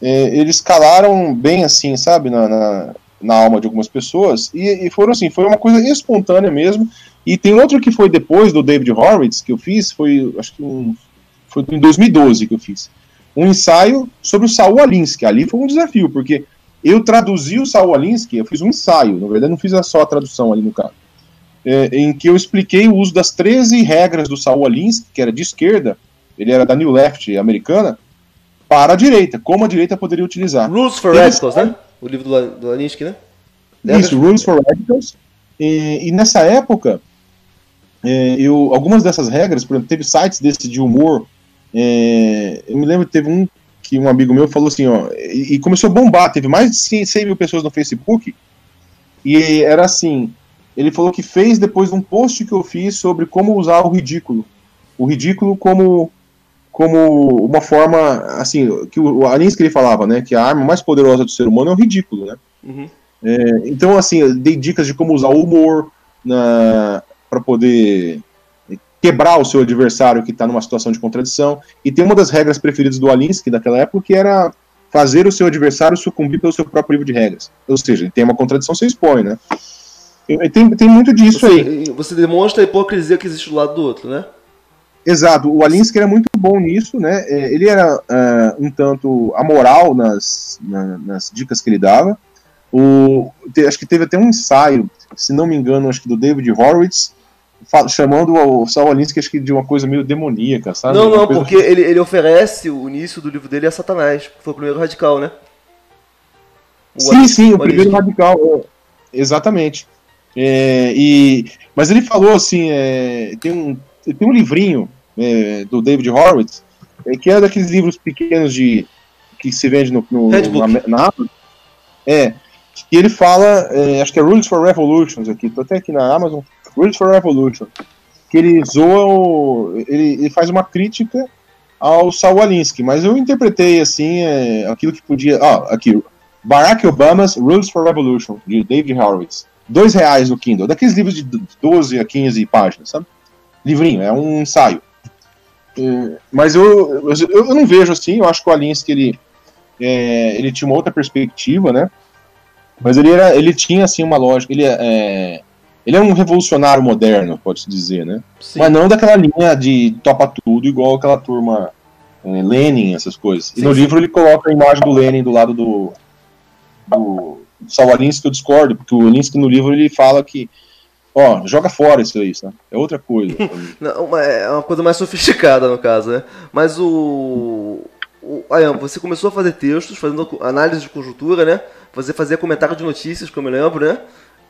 é, eles calaram bem assim, sabe, na, na, na alma de algumas pessoas, e, e, foram assim, foi uma coisa espontânea mesmo. E tem outro que foi depois do David Horowitz que eu fiz, foi acho que um, foi em 2012 que eu fiz. Um ensaio sobre o Saul Alinsky. Ali foi um desafio, porque eu traduzi o Saul Alinsky, eu fiz um ensaio, na verdade não fiz só a tradução ali no caso, é, em que eu expliquei o uso das 13 regras do Saul Alinsky, que era de esquerda, ele era da New Left americana, para a direita, como a direita poderia utilizar. Rules for Radicals, né? o livro do, do Alinsky, né? Isso, Rules for Radicals. E, e nessa época, é, eu, algumas dessas regras, por exemplo, teve sites desse de humor. É, eu me lembro que teve um que um amigo meu falou assim, ó, e, e começou a bombar, teve mais de 100 mil pessoas no Facebook, e era assim, ele falou que fez depois de um post que eu fiz sobre como usar o ridículo. O ridículo como como uma forma, assim, que o Alinsky ele falava, né, que a arma mais poderosa do ser humano é o ridículo, né? Uhum. É, então, assim, eu dei dicas de como usar o humor para poder quebrar o seu adversário que está numa situação de contradição. E tem uma das regras preferidas do Alinsky daquela época que era fazer o seu adversário sucumbir pelo seu próprio livro de regras. Ou seja, tem uma contradição, você expõe, né? Tem, tem muito disso você, aí. Você demonstra a hipocrisia que existe do lado do outro, né? Exato, o Alinsky era muito bom nisso, né? É, ele era uh, um tanto amoral nas, na, nas dicas que ele dava. O, te, acho que teve até um ensaio, se não me engano, acho que do David Horowitz, chamando o Saul Alinsky acho que de uma coisa meio demoníaca, sabe? Não, não, porque ele, ele oferece o início do livro dele a Satanás, que foi o primeiro radical, né? O sim, Alinsky, sim, o, o primeiro radical, é, exatamente. É, e, mas ele falou assim, é, tem um tem um livrinho é, do David Horowitz, é, que é daqueles livros pequenos de que se vende no, no na, na Amazon. É, que ele fala, é, acho que é Rules for Revolutions aqui, tô até aqui na Amazon, Rules for Revolution, que ele zoa, o, ele, ele faz uma crítica ao Saul Alinsky, mas eu interpretei assim, é, aquilo que podia, ó, aqui, Barack Obama's Rules for Revolution, de David Horowitz, dois reais no Kindle, daqueles livros de 12 a 15 páginas, sabe? livrinho, é um ensaio. É, mas eu, eu, eu, não vejo assim, eu acho que o Alinsky ele, é, ele tinha uma outra perspectiva, né? Mas ele, era, ele tinha assim uma lógica, ele é, ele é um revolucionário moderno, pode-se dizer, né? Sim. Mas não daquela linha de topa tudo, igual aquela turma é, Lenin, essas coisas. E sim, no sim. livro ele coloca a imagem do Lenin do lado do, do, Salvalinsky, que eu discordo, porque o Alinsky no livro ele fala que Ó, joga fora isso aí, né? É outra coisa. Não, é uma coisa mais sofisticada, no caso, né? Mas o. o Ayam, você começou a fazer textos, fazendo análise de conjuntura, né? Você fazia comentário de notícias, como eu lembro, né?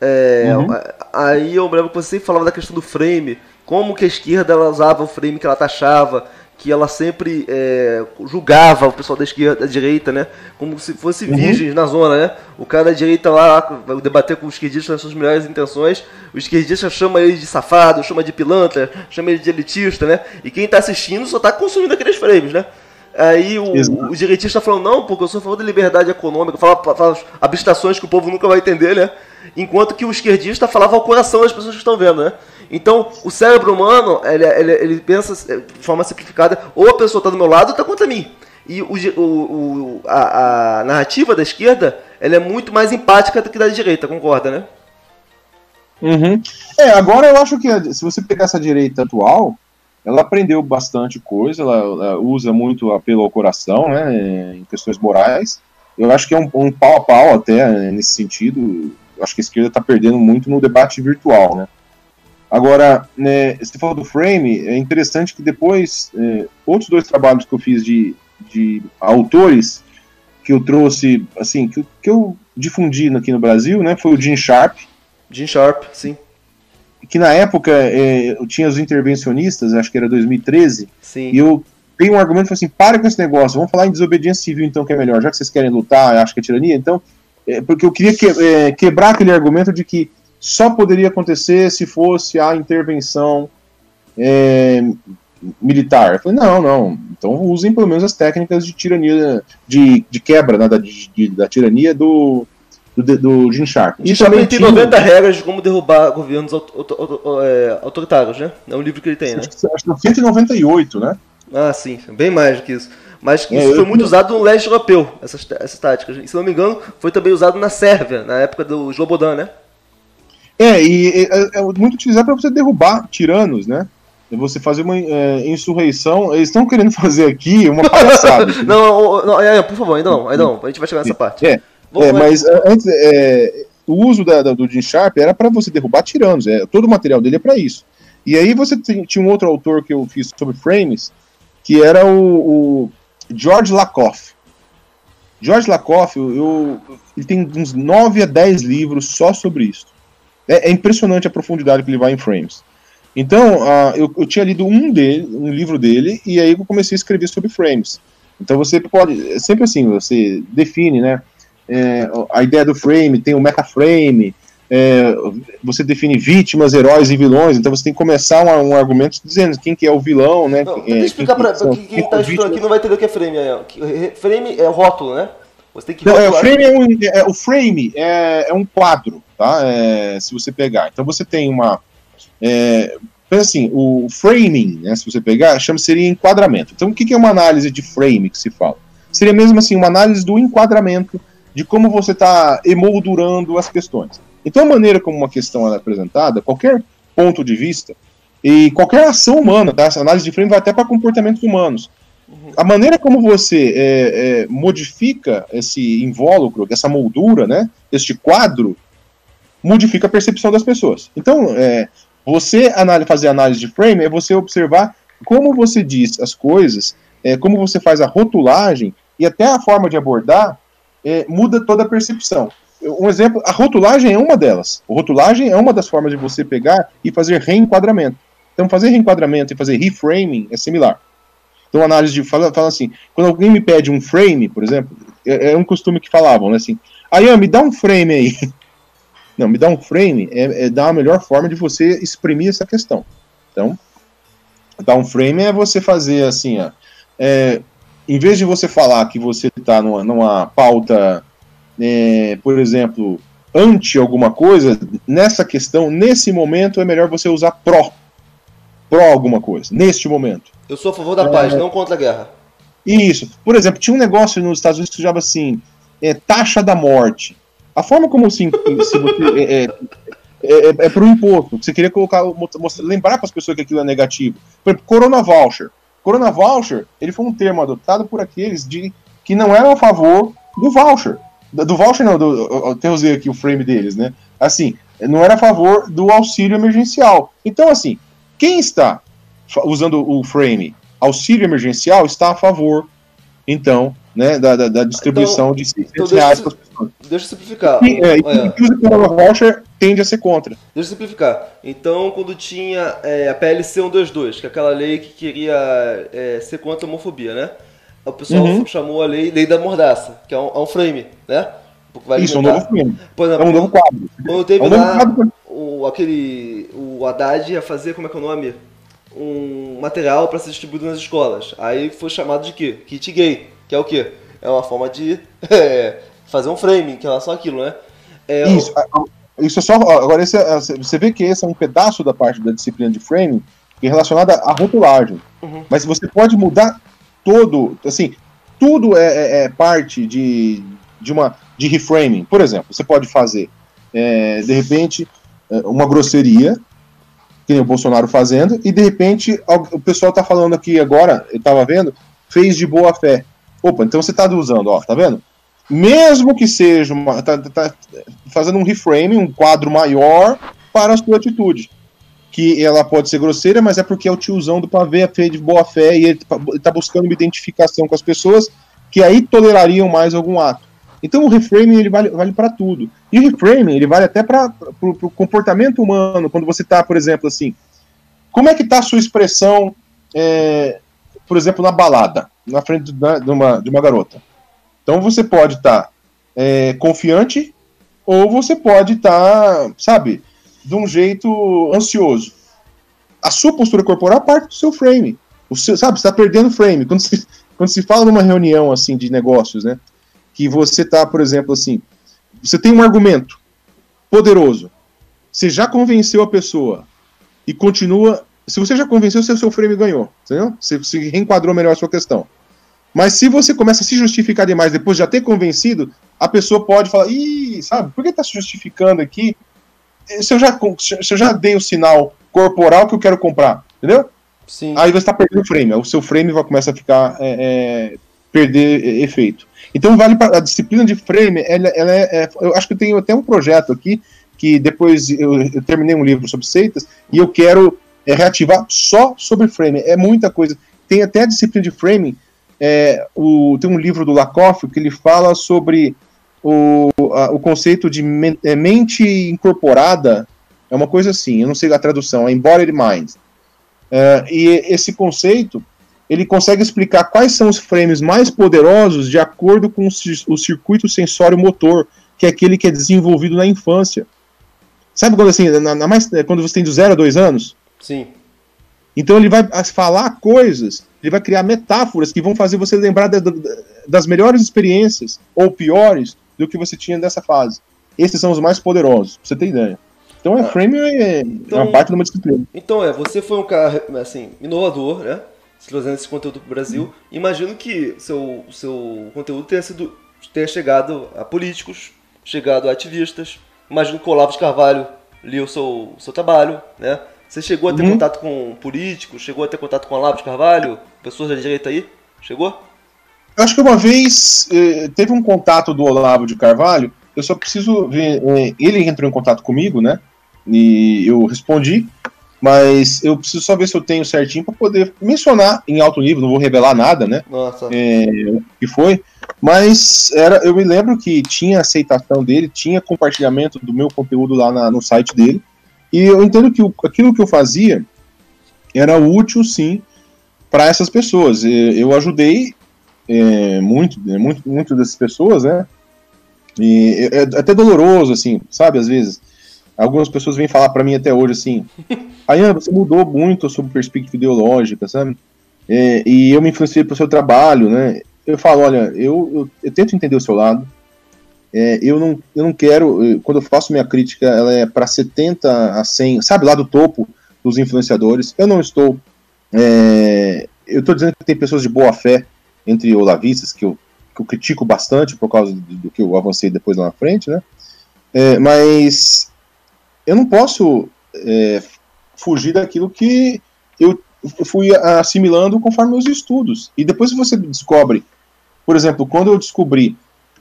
É, uhum. Aí eu lembro que você sempre falava da questão do frame, como que a esquerda ela usava o frame que ela taxava, que ela sempre é, julgava o pessoal da esquerda, da direita, né? Como se fosse uhum. virgens na zona, né? O cara da direita lá vai debater com os esquerdistas nas suas melhores intenções, o esquerdista chama ele de safado, chama de pilantra, chama ele de elitista, né? E quem tá assistindo só tá consumindo aqueles frames, né? Aí o, o direitista falou, não, porque eu sou a favor da liberdade econômica, fala, fala abstrações que o povo nunca vai entender, né? Enquanto que o esquerdista falava ao coração das pessoas que estão vendo, né? Então, o cérebro humano, ele, ele, ele pensa de forma simplificada, ou a pessoa está do meu lado ou está contra mim. E o, o, a, a, narrativa da esquerda, ela é muito mais empática do que da direita, concorda, né? Uhum. É, agora eu acho que se você pegar essa direita atual, ela aprendeu bastante coisa, ela, ela usa muito apelo ao coração, né, em questões morais. Eu acho que é um, um pau a pau até nesse sentido. Eu acho que a esquerda está perdendo muito no debate virtual, né? Agora, né, você falou do frame, é interessante que depois, é, outros dois trabalhos que eu fiz de, de autores que eu trouxe, assim, que, que eu difundi aqui no Brasil, né, foi o Jim Sharp. Jim Sharp, sim. Que na época é, eu tinha os intervencionistas, acho que era 2013, sim. e eu tenho um argumento assim, para com esse negócio, vamos falar em desobediência civil então que é melhor, já que vocês querem lutar, acho que é tirania, então, é, porque eu queria que, é, quebrar aquele argumento de que só poderia acontecer se fosse a intervenção é, militar. Eu falei, não, não. Então usem pelo menos as técnicas de tirania, de, de quebra né, da, de, da tirania do, do, do Jim Sharp. E também tem 90 regras de como derrubar governos é, autoritários, né? É um livro que ele tem, né? Acho que, acho que 198, né? Ah, sim, bem mais do que isso. Mas é, isso foi muito usado no leste europeu, essas, essas táticas. E, se não me engano, foi também usado na Sérvia, na época do Slobodan, né? É, e é, é muito utilizado para você derrubar tiranos, né? Você fazer uma é, insurreição. Eles estão querendo fazer aqui uma palhaçada. não, não, é, por favor, ainda não, ainda não. A gente vai chegar nessa parte. É, é mas é, antes, é, o uso da, da, do Jim Sharp era para você derrubar tiranos. É, todo o material dele é para isso. E aí você tem, tinha um outro autor que eu fiz sobre frames, que era o, o George Lakoff. George Lakoff, eu, eu, ele tem uns 9 a 10 livros só sobre isso. É, é, impressionante a profundidade que ele vai em frames. Então, uh, eu, eu, tinha lido um dele, um livro dele, e aí eu comecei a escrever sobre frames. Então você pode, é sempre assim, você define, né? É, a ideia do frame, tem o metaframe, é, você define vítimas, heróis e vilões, então você tem que começar um, um argumento dizendo quem que é o vilão, né? Não, é, explicar para quem está estudando aqui não vai entender o que é frame. É, frame é rótulo, né? Você tem que não, é, o frame, é um, é, o frame é, é um quadro, tá? É, se você pegar. Então você tem uma. É, assim, o framing, né, se você pegar, chama seria enquadramento. Então o que, que é uma análise de frame que se fala? Seria mesmo assim uma análise do enquadramento de como você está emoldurando as questões. Então a maneira como uma questão é apresentada, qualquer ponto de vista e qualquer ação humana, tá? Essa análise de frame vai até para comportamentos humanos. A maneira como você é, é, modifica esse invólucro, essa moldura, né, este quadro, modifica a percepção das pessoas. Então, é, você fazer análise de frame é você observar como você diz as coisas, é, como você faz a rotulagem e até a forma de abordar é, muda toda a percepção. Um exemplo, a rotulagem é uma delas. A rotulagem é uma das formas de você pegar e fazer reenquadramento. Então, fazer reenquadramento e fazer reframing é similar. Então, análise de. Fala, fala assim, quando alguém me pede um frame, por exemplo, é, é um costume que falavam, né? Assim, aí, me dá um frame aí. Não, me dá um frame é, é dar a melhor forma de você exprimir essa questão. Então, dar um frame é você fazer assim, ó, é, em vez de você falar que você está numa, numa pauta, é, por exemplo, anti alguma coisa, nessa questão, nesse momento, é melhor você usar pró. Pró alguma coisa, neste momento. Eu sou a favor da é, paz, não contra a guerra. Isso. Por exemplo, tinha um negócio nos Estados Unidos que se chamava assim, é, taxa da morte. A forma como assim, se você, é, é, é, é para o imposto. Você queria colocar, mostrar, lembrar para as pessoas que aquilo é negativo. Por exemplo, Corona Voucher. Corona Voucher, ele foi um termo adotado por aqueles de que não eram a favor do voucher. Do voucher não, do, até usei aqui o frame deles, né? Assim, não era a favor do auxílio emergencial. Então, assim, quem está usando o frame auxílio emergencial está a favor, então, né, da, da, da distribuição então, de 600 então reais para as pessoas. Deixa eu simplificar. E, é, e quem usa Corona Voucher tende a ser contra. Deixa eu simplificar. Então, quando tinha é, a PLC 122, que é aquela lei que queria é, ser contra a homofobia, né? O pessoal uhum. chamou a lei, lei da mordaça, que é um, é um frame, né? Isso, é um novo frame. Por exemplo, é um novo quadro. Quando teve é um lá o, aquele, o Haddad ia fazer, como é que é o nome? Um material para ser distribuído nas escolas. Aí foi chamado de quê? Kit gay, que é o quê? É uma forma de é, fazer um framing em relação àquilo, né? É, Isso, o... Isso é só. Agora, esse é, você vê que esse é um pedaço da parte da disciplina de framing que é relacionada à rotulagem. Uhum. Mas você pode mudar todo. Assim, tudo é, é, é, parte de, de uma de reframing. Por exemplo, você pode fazer, é, de repente, é, uma grosseria, que nem o Bolsonaro fazendo, e de repente o pessoal tá falando aqui agora, eu tava vendo, fez de boa fé. Opa, então você tá usando, ó, tá vendo? Mesmo que seja uma, tá, tá, fazendo um reframing, um quadro maior para a sua atitude. Que ela pode ser grosseira, mas é porque é o tiozão do pavê, é feio de boa fé, e ele está buscando uma identificação com as pessoas que aí tolerariam mais algum ato. Então o reframing ele vale, vale para tudo. E o reframing ele vale até para o comportamento humano, quando você está, por exemplo, assim, como é que está a sua expressão, é, por exemplo, na balada, na frente de uma, de uma garota? Então você pode estar tá, é, confiante ou você pode estar, tá, sabe, de um jeito ansioso. A sua postura corporal parte do seu frame. O seu, sabe, você está perdendo frame. Quando se, quando se fala numa reunião assim de negócios, né? Que você está, por exemplo, assim, você tem um argumento poderoso. Você já convenceu a pessoa e continua. Se você já convenceu, seu, frame ganhou. Entendeu? Você, você reenquadrou melhor a sua questão. Mas se você começa a se justificar demais depois de já ter convencido, a pessoa pode falar, ih, sabe, por que está se justificando aqui? Se eu, já, se eu já dei o sinal corporal que eu quero comprar, entendeu? Sim. Aí você está perdendo o frame, o seu frame vai começar a ficar, é, é, perder efeito. Então vale para a disciplina de frame, ela, ela é, é, eu acho que eu tenho até um projeto aqui, que depois eu, eu terminei um livro sobre seitas, e eu quero reativar só sobre frame, é muita coisa. Tem até a disciplina de framing, é, o, tem um livro do Lakoff que ele fala sobre o, a, o conceito de men, é, mente incorporada, é uma coisa assim, eu não sei a tradução, é embodied mind. É, e esse conceito, ele consegue explicar quais são os frames mais poderosos de acordo com o, circuito sensório-motor, que é aquele que é desenvolvido na infância. Sabe quando assim, na, na mais, quando você tem de 0 a 2 anos? Sim. Então ele vai falar coisas ele vai criar metáforas que vão fazer você lembrar das melhores experiências ou piores do que você tinha nessa fase. Esses são os mais poderosos, pra você ter ideia. Então, é ah, frame é, então, é uma parte de uma disciplina. Então, é, você foi um cara, assim, inovador, né? Trazendo esse conteúdo pro Brasil. Imagino que seu, seu conteúdo tenha, sido, tenha chegado a políticos, chegado a ativistas. Imagino que o Olavo de Carvalho lia o seu, seu trabalho, né? Você chegou a ter uhum. contato com políticos? Chegou a ter contato com Olavo de Carvalho? Pessoas da direita aí? Chegou? Eu acho que uma vez eh, teve um contato do Olavo de Carvalho. Eu só preciso ver. Eh, ele entrou em contato comigo, né? E eu respondi. Mas eu preciso só ver se eu tenho certinho para poder mencionar em alto nível. Não vou revelar nada, né? Nossa. É, o que foi. Mas era, eu me lembro que tinha aceitação dele, tinha compartilhamento do meu conteúdo lá na, no site dele. E eu entendo que aquilo que eu fazia era útil, sim, para essas pessoas. Eu ajudei é, muito, é, muito, muito dessas pessoas, né? E é, é até doloroso, assim, sabe, às vezes. Algumas pessoas vêm falar para mim até hoje assim: Ayana, você mudou muito sobre perspectiva ideológica, sabe? É, e eu me influenciei pro seu trabalho, né? Eu falo: olha, eu, eu, eu tento entender o seu lado, é, eu, não, eu não quero, quando eu faço minha crítica, ela é para 70 a 100, sabe, lá do topo dos influenciadores. Eu não estou. É, eu estou dizendo que tem pessoas de boa fé entre olavistas, que eu, que eu critico bastante por causa do, do que eu avancei depois lá na frente, né? É, mas eu não posso é, fugir daquilo que eu fui assimilando conforme meus estudos. E depois você descobre, por exemplo, quando eu descobri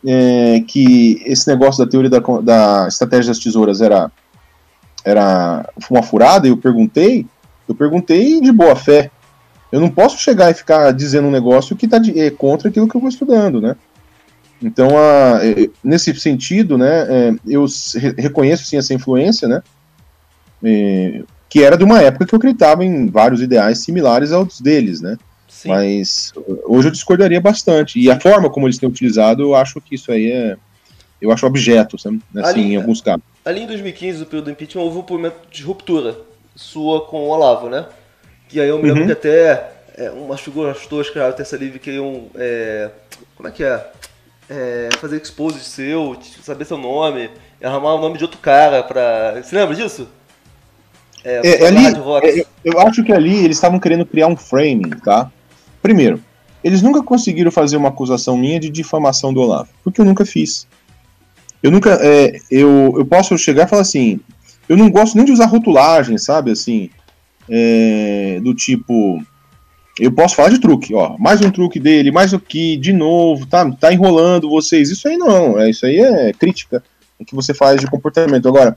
é, que esse negócio da teoria da, da estratégia das tesouras era, era uma furada, eu perguntei, eu perguntei de boa fé. Eu não posso chegar e ficar dizendo um negócio que está é, contra aquilo que eu vou estudando, né? Então, a, é, nesse sentido, né, é, eu reconheço sim essa influência, né, é, que era de uma época que eu acreditava em vários ideais similares aos deles, né. Sim. Mas hoje eu discordaria bastante. E a forma como eles têm utilizado, eu acho que isso aí é. Eu acho objeto, sabe? Assim, ali, em alguns casos. Ali em 2015, no período do impeachment, houve um movimento de ruptura sua com o Olavo, né? Que aí eu me lembro uhum. que até é, umas figuras toscas da Terça Livre queriam. É, como é que é? é? Fazer expose seu, saber seu nome, arrumar o nome de outro cara pra. Você lembra disso? É, é ali, é, eu acho que ali eles estavam querendo criar um framing, tá? Primeiro, eles nunca conseguiram fazer uma acusação minha de difamação do Olavo, porque eu nunca fiz. Eu nunca. É, eu, eu posso chegar e falar assim. Eu não gosto nem de usar rotulagem, sabe? Assim. É, do tipo. Eu posso falar de truque, ó. Mais um truque dele, mais o que, de novo, tá, tá enrolando vocês. Isso aí não, é, isso aí é crítica que você faz de comportamento. Agora,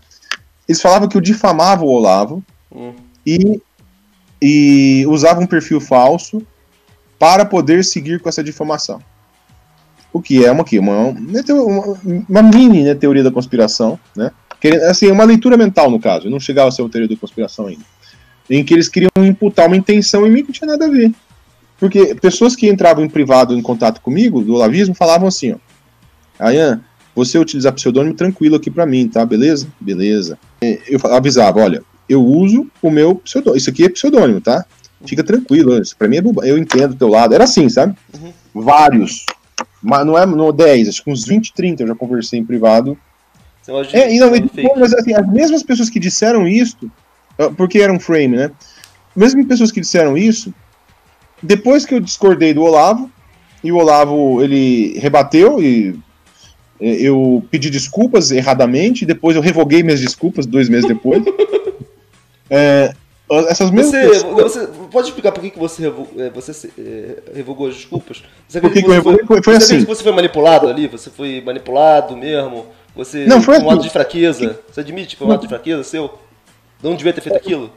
eles falavam que eu difamava o Olavo hum. e, e usava um perfil falso para poder seguir com essa difamação. O que é uma, uma, uma, uma mini né, teoria da conspiração, né? Assim, uma leitura mental, no caso, não chegava a ser uma teoria da conspiração ainda. Em que eles queriam imputar uma intenção em mim que não tinha nada a ver. Porque pessoas que entravam em privado em contato comigo, do olavismo, falavam assim, ó. Ayan, você utilizar pseudônimo tranquilo aqui para mim, tá? Beleza? Beleza. Eu avisava, olha, eu uso o meu pseudônimo. Isso aqui é pseudônimo, tá? Fica tranquilo, isso pra mim é eu entendo do teu lado. Era assim, sabe? Uhum. Vários. Mas não é no 10, acho que uns 20, 30 eu já conversei em privado. É, e não, mas assim, as mesmas pessoas que disseram isso, ah, porque era um frame, né? Mesmo pessoas que disseram isso, depois que eu discordei do Olavo, e o Olavo ele rebateu e é, eu pedi desculpas erradamente, depois eu revoguei minhas desculpas dois meses depois. é, essas mesmas você, pessoas... você, pode explicar por que, que você, revogou, é, você é, revogou as desculpas? Você por que, que eu revoguei? Foi, foi assim. você foi manipulado ali? Você foi manipulado mesmo? Você não, foi um ato de fraqueza? Você admite que foi um ato de fraqueza seu? Não devia ter feito aquilo?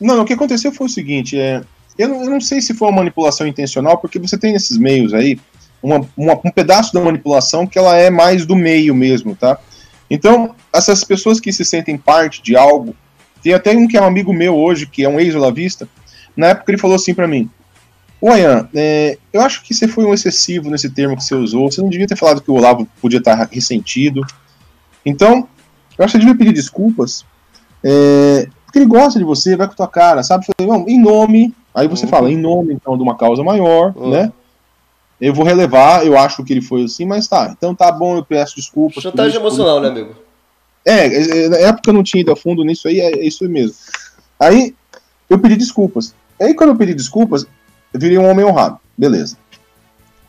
Não, o que aconteceu foi o seguinte, é, eu, não, eu não sei se foi uma manipulação intencional, porque você tem nesses meios aí uma, uma, um pedaço da manipulação que ela é mais do meio mesmo, tá? Então, essas pessoas que se sentem parte de algo, tem até um que é um amigo meu hoje, que é um ex-olavista, na época ele falou assim para mim, Ô Ian, é, eu acho que você foi um excessivo nesse termo que você usou, você não devia ter falado que o Olavo podia estar ressentido. Então, eu acho que você devia pedir desculpas, é, porque ele gosta de você, vai com a tua cara, sabe? Falei, em nome, aí você uhum. fala, em nome então de uma causa maior, uhum. né? Eu vou relevar, eu acho que ele foi assim, mas tá. Então tá bom, eu peço desculpas. Chantagem emocional, né, amigo? É, é, na época eu não tinha ido a fundo nisso aí, é, é isso mesmo. Aí eu pedi desculpas. Aí quando eu pedi desculpas, eu virei um homem honrado. Beleza.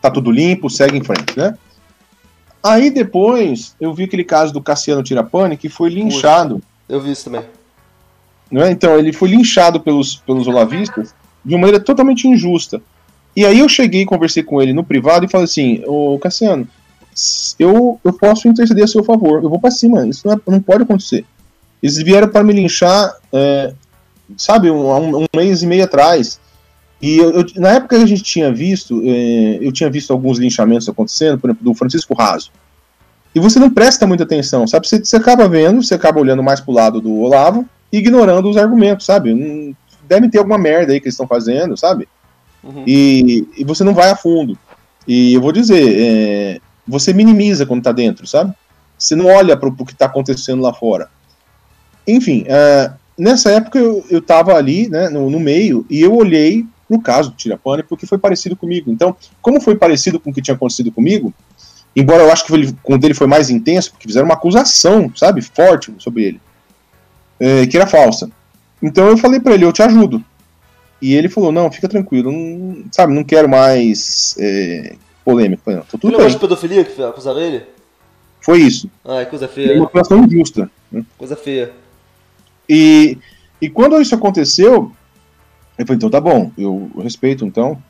Tá tudo limpo, segue em frente, né? Aí depois eu vi aquele caso do Cassiano Tirapani que foi linchado. eu vi isso também. Não é? Então, ele foi linchado pelos, pelos olavistas de uma maneira totalmente injusta. E aí eu cheguei e conversei com ele no privado e falei assim, ô Cassiano, eu, eu posso interceder a seu favor, eu vou para cima, isso não, é, não, pode acontecer. Eles vieram para me linchar, é, sabe, um, um, mês e meio atrás. E eu, eu, na época que a gente tinha visto, é, eu tinha visto alguns linchamentos acontecendo, por exemplo, do Francisco Raso. E você não presta muita atenção, sabe? Você, você acaba vendo, você acaba olhando mais pro lado do Olavo ignorando os argumentos, sabe? Não, deve ter alguma merda aí que eles estão fazendo, sabe? Uhum. E, e, você não vai a fundo. E eu vou dizer, é, você minimiza quando está dentro, sabe? Você não olha para o que está acontecendo lá fora. Enfim, é, nessa época eu, eu tava ali, né, no, no meio, e eu olhei no caso do Tirapane porque foi parecido comigo. Então, como foi parecido com o que tinha acontecido comigo, embora eu acho que com o dele foi mais intenso, porque fizeram uma acusação, sabe, forte sobre ele, é, que era falsa. Então eu falei para ele, eu te ajudo. E ele falou, não, fica tranquilo, não, sabe, não quero mais é, polêmica. Falei, não, tá tudo bem. de pedofilia que acusaram ele? Foi isso. Ah, é coisa feia. É uma acusação injusta. Né? Coisa feia. E, e quando isso aconteceu, eu falei, então tá bom, eu respeito então.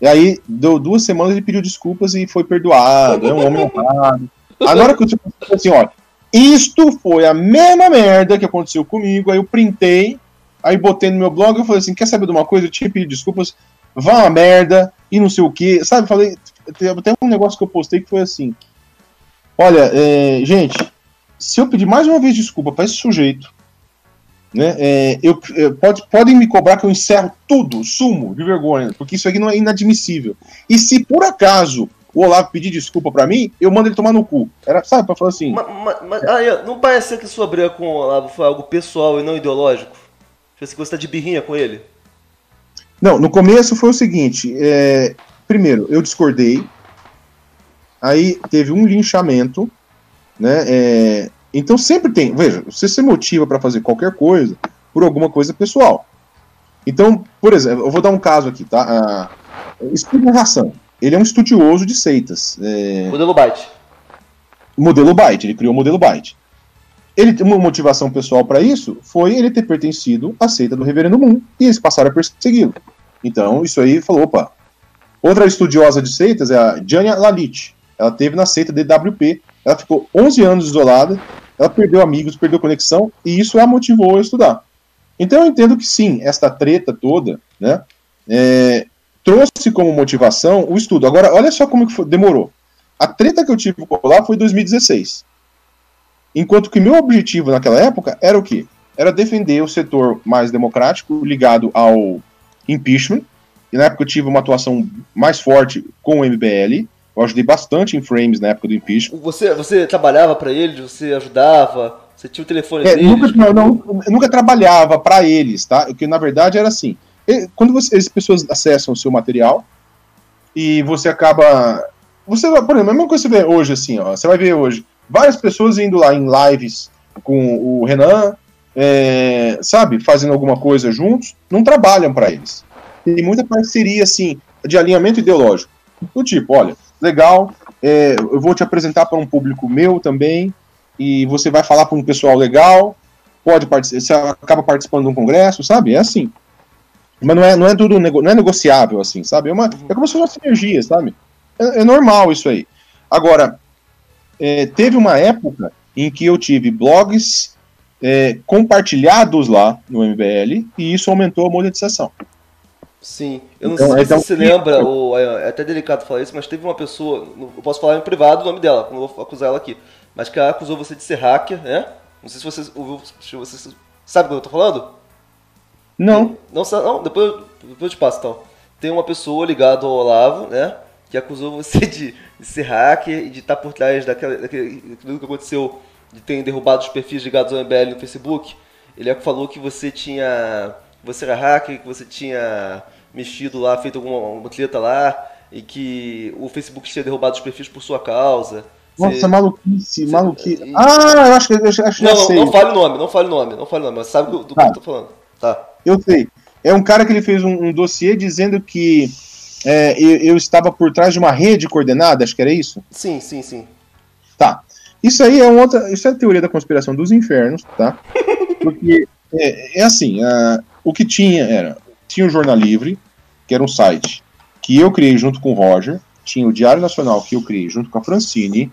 E aí, deu duas semanas, ele pediu desculpas e foi perdoado, é um homem honrado. Hora que eu falei assim, ó, isto foi a mesma merda que aconteceu comigo, aí eu printei Aí botei no meu blog e falei assim: quer saber de uma coisa? Eu tinha pedido desculpas, vá uma merda e não sei o que, sabe? Falei, tem um negócio que eu postei que foi assim: Olha, é, gente, se eu pedir mais uma vez desculpa para esse sujeito, né, é, eu, é, pode, podem me cobrar que eu encerro tudo, sumo de vergonha, porque isso aqui não é inadmissível. E se por acaso o Olavo pedir desculpa para mim, eu mando ele tomar no cu. Era, sabe, pra falar assim. Mas, mas, mas não parece que sua briga com o Olavo foi algo pessoal e não ideológico? Você tá de birrinha com ele? Não, no começo foi o seguinte: é, primeiro, eu discordei, Aí teve um linchamento, né? É, então sempre tem, veja, você se motiva para fazer qualquer coisa por alguma coisa pessoal. Então, por exemplo, eu vou dar um caso aqui, tá? Ah, Espírito Ração. Ele é um estudioso de seitas. É... Modelo Byte. Modelo Byte, ele criou o modelo Byte. Ele uma motivação pessoal para isso foi ele ter pertencido à seita do Reverendo Moon e eles passaram a persegui-lo. Então, isso aí falou, opa. Outra estudiosa de seitas é a Jania Lalit. Ela teve na seita DWP, ela ficou 11 anos isolada, ela perdeu amigos, perdeu conexão, e isso a motivou a estudar. Então eu entendo que sim, esta treta toda, né, é, trouxe como motivação o estudo. Agora, olha só como foi, demorou. A treta que eu tive lá foi em 2016. Enquanto que meu objetivo naquela época era o quê? Era defender o setor mais democrático ligado ao impeachment. E na época eu tive uma atuação mais forte com o MBL, eu ajudei bastante em frames na época do impeachment. Você, você trabalhava para eles? Você ajudava? Você tinha o telefone é, deles? Nunca, não, não, nunca trabalhava para eles, tá? Porque na verdade era assim. Quando você, as pessoas acessam o seu material e você acaba. Você, por exemplo, a mesma coisa que você vê hoje, assim, ó. Você vai ver hoje várias pessoas indo lá em lives com o Renan, é, sabe, fazendo alguma coisa juntos, não trabalham para eles. Tem muita parceria, assim, de alinhamento ideológico. Do tipo, olha, legal, é, eu vou te apresentar para um público meu também, e você vai falar para um pessoal legal, pode participar, você acaba participando de um congresso, sabe? É assim. Mas não é, não é tudo nego, não é negociável, assim, sabe? É, uma, é como se fosse uma sinergia, sabe? É, é normal isso aí. Agora, é, teve uma época em que eu tive blogs é, compartilhados lá no MBL e isso aumentou a monetização. Sim, eu não então, sei então, se você lembra, ou, é, é até delicado falar isso, mas teve uma pessoa, eu posso falar em privado o nome dela, não vou acusar ela aqui, mas que ela acusou você de ser hacker, né? Não sei se você ouviu, se você sabe o que eu tô falando? Não. Não, não, não depois, depois eu te passo então. Tem uma pessoa ligada ao Olavo, né? Que acusou você de, de ser hacker e de estar por trás daquela, daquele, daquilo que aconteceu, de ter derrubado os perfis ligados ao MBL no Facebook. Ele falou que você tinha você era hacker, que você tinha mexido lá, feito alguma uma treta lá, e que o Facebook tinha derrubado os perfis por sua causa. Nossa, você... maluquice, você... maluquice. Ah, eu acho que eu acho, acho não, não, não fale o nome, não fale o nome, não fale o nome, mas sabe do, do tá. que eu tô falando. Tá. Eu sei. É um cara que ele fez um, um dossiê dizendo que é, eu, eu, estava por trás de uma rede coordenada, acho que era isso? Sim, sim, sim. Tá. Isso aí é outra. Isso é a teoria da conspiração dos infernos, tá? Porque é, é assim, uh, o que tinha era, tinha o Jornal Livre, que era um site que eu criei junto com o Roger, tinha o Diário Nacional que eu criei junto com a Francine,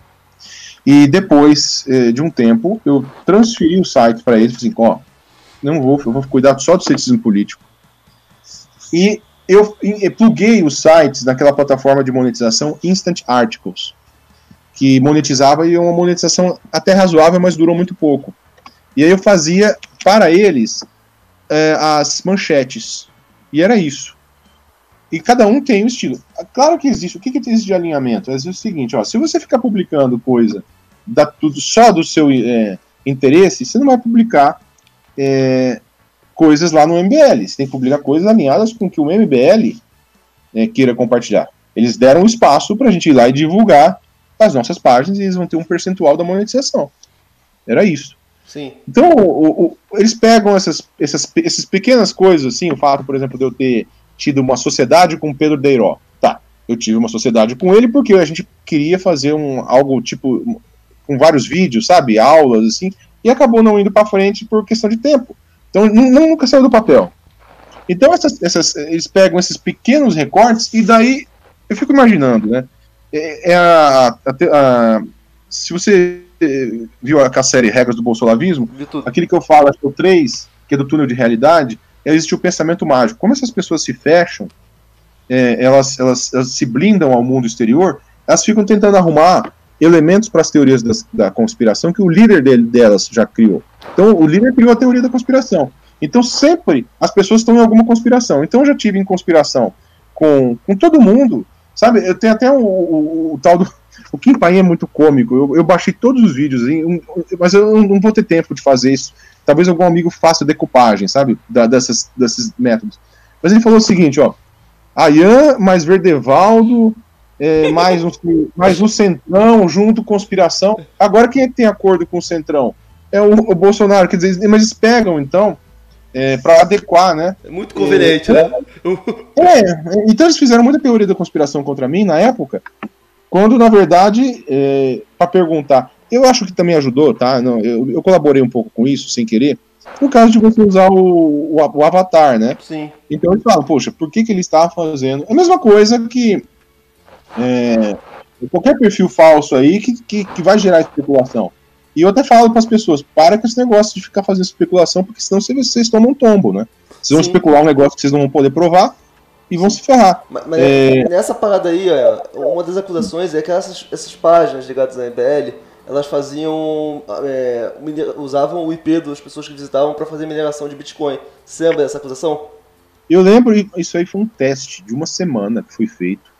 e depois eh, de um tempo eu transferi o site para eles, assim, ó, não vou, eu vou cuidar só do ceticismo político. E eu pluguei os sites naquela plataforma de monetização Instant Articles, que monetizava e uma monetização até razoável, mas durou muito pouco. E aí eu fazia para eles é, as manchetes. E era isso. E cada um tem um estilo. Claro que existe. O que, que existe de alinhamento? É o seguinte, ó, se você ficar publicando coisa da, tudo, só do seu é, interesse, você não vai publicar é, coisas lá no MBL. Você tem que publicar coisas alinhadas com o que o MBL é, queira compartilhar. Eles deram espaço para a gente ir lá e divulgar as nossas páginas e eles vão ter um percentual da monetização. Era isso. Sim. Então, o, o, eles pegam essas, essas, essas pequenas coisas, assim, o fato, por exemplo, de eu ter tido uma sociedade com Pedro Deiró. Tá, eu tive uma sociedade com ele porque a gente queria fazer um, algo tipo, com vários vídeos, sabe, aulas, assim, e acabou não indo para frente por questão de tempo. Então, nunca saiu do papel. Então, essas, essas, eles pegam esses pequenos recortes e daí eu fico imaginando, né? É, é a, a, a, se você viu a série Regras do Bolsolavismo, aquele que eu falo, acho que é o 3, que é do túnel de realidade, existe o pensamento mágico. Como essas pessoas se fecham, é, elas, elas, elas, se blindam ao mundo exterior, elas ficam tentando arrumar elementos para as teorias das, da conspiração que o líder dele, delas já criou. Então, o líder criou a teoria da conspiração. Então, sempre as pessoas estão em alguma conspiração. Então, eu já tive em conspiração com, com todo mundo, sabe? Eu tenho até o, o, o tal do. O Kim Paim é muito cômico. Eu, eu baixei todos os vídeos, mas eu não vou ter tempo de fazer isso. Talvez algum amigo faça decupagem, sabe? Da, dessas, desses métodos. Mas ele falou o seguinte, ó. Ayan mais Verdevaldo, é, mais, um, mais um Centrão, junto conspiração. Agora quem é que tem acordo com o Centrão? É o, o Bolsonaro, quer dizer, mas eles pegam, então, é, para adequar, né? É muito conveniente, é, né? É, então eles fizeram muita teoria da conspiração contra mim na época, quando na verdade, é, para perguntar, eu acho que também ajudou, tá? Não, eu, eu, colaborei um pouco com isso, sem querer, no caso de você usar o, o, o avatar, né? Sim. Então eles falam, poxa, por que, que ele estava fazendo? É a mesma coisa que é, qualquer perfil falso aí que, que, que vai gerar especulação. E eu até falo para as pessoas, para com esse negócio de ficar fazendo especulação, porque senão vocês, vocês tomam um tombo, né? Vocês vão especular um negócio que vocês não vão poder provar e vão se ferrar. Mas, mas é... nessa parada aí, uma das acusações é que essas, essas páginas ligadas à MBL, elas faziam. É, usavam o IP das pessoas que visitavam para fazer mineração de Bitcoin. Você lembra dessa acusação? Eu lembro, isso aí foi um teste de uma semana que foi feito.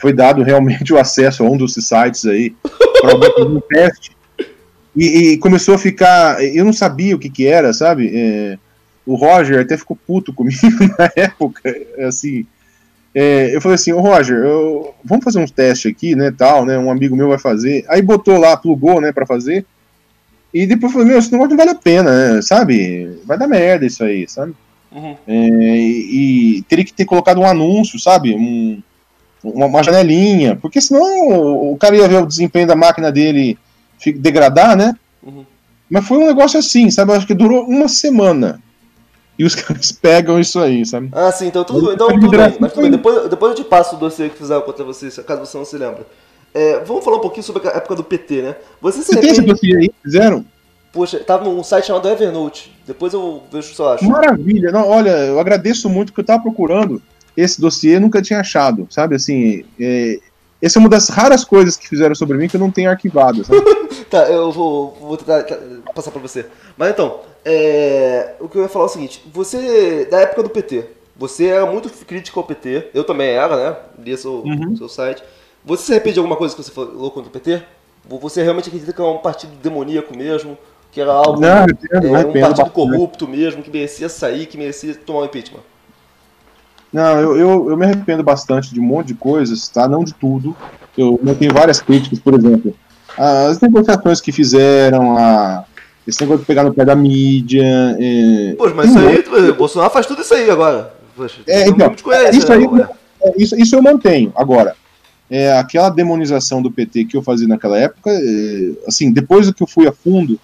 Foi dado realmente o acesso a um dos sites aí para um teste. E, e, começou a ficar. Eu não sabia o que, que era, sabe? É, o Roger até ficou puto comigo na época. Assim, é, eu falei assim: Ô Roger, eu, vamos fazer uns testes aqui, né? Tal, né? Um amigo meu vai fazer. Aí botou lá, plugou, né, pra fazer. E depois falou: Meu, esse negócio não vale a pena, né, sabe? Vai dar merda isso aí, sabe? Uhum. É, e, e teria que ter colocado um anúncio, sabe? Um, uma, uma janelinha, porque senão o cara ia ver o desempenho da máquina dele degradar, né? Uhum. Mas foi um negócio assim, sabe? Acho que durou uma semana. E os caras pegam isso aí, sabe? Ah, sim, então tudo, então, tudo bem. Mas tudo bem. Depois, depois eu te passo o dossiê que fizeram contra você, caso você não se lembre. É, vamos falar um pouquinho sobre a época do PT, né? Você, você tem esse dossiê aí? Fizeram? Poxa, tava num site chamado Evernote. Depois eu vejo o que eu acho. Maravilha. Não, olha, eu agradeço muito porque eu tava procurando esse dossiê nunca tinha achado, sabe? Assim, é, essa é uma das raras coisas que fizeram sobre mim que eu não tenho arquivado. tá, eu vou, vou tentar passar para você. Mas então, é, o que eu ia falar é o seguinte: você, da época do PT, você era muito crítico ao PT, eu também era, né? Lia seu, uhum. seu site. Você se arrepende de alguma coisa que você falou contra o PT? Você realmente acredita que é um partido demoníaco mesmo? Que era algo. Não, é, um partido bastante. corrupto mesmo, que merecia sair, que merecia tomar um impeachment? Não, eu, eu, eu, me arrependo bastante de um monte de coisas, tá? Não de tudo. Eu, eu tenho várias críticas, por exemplo, as negociações que fizeram, a, esse negócio de pegar no pé da mídia. É, Poxa, mas isso aí, o Bolsonaro faz tudo isso aí agora. Poxa, é, então, conhece, isso, aí, né? Isso, isso eu mantenho. Agora, é, aquela demonização do PT que eu fazia naquela época, é, assim, depois que eu fui a fundo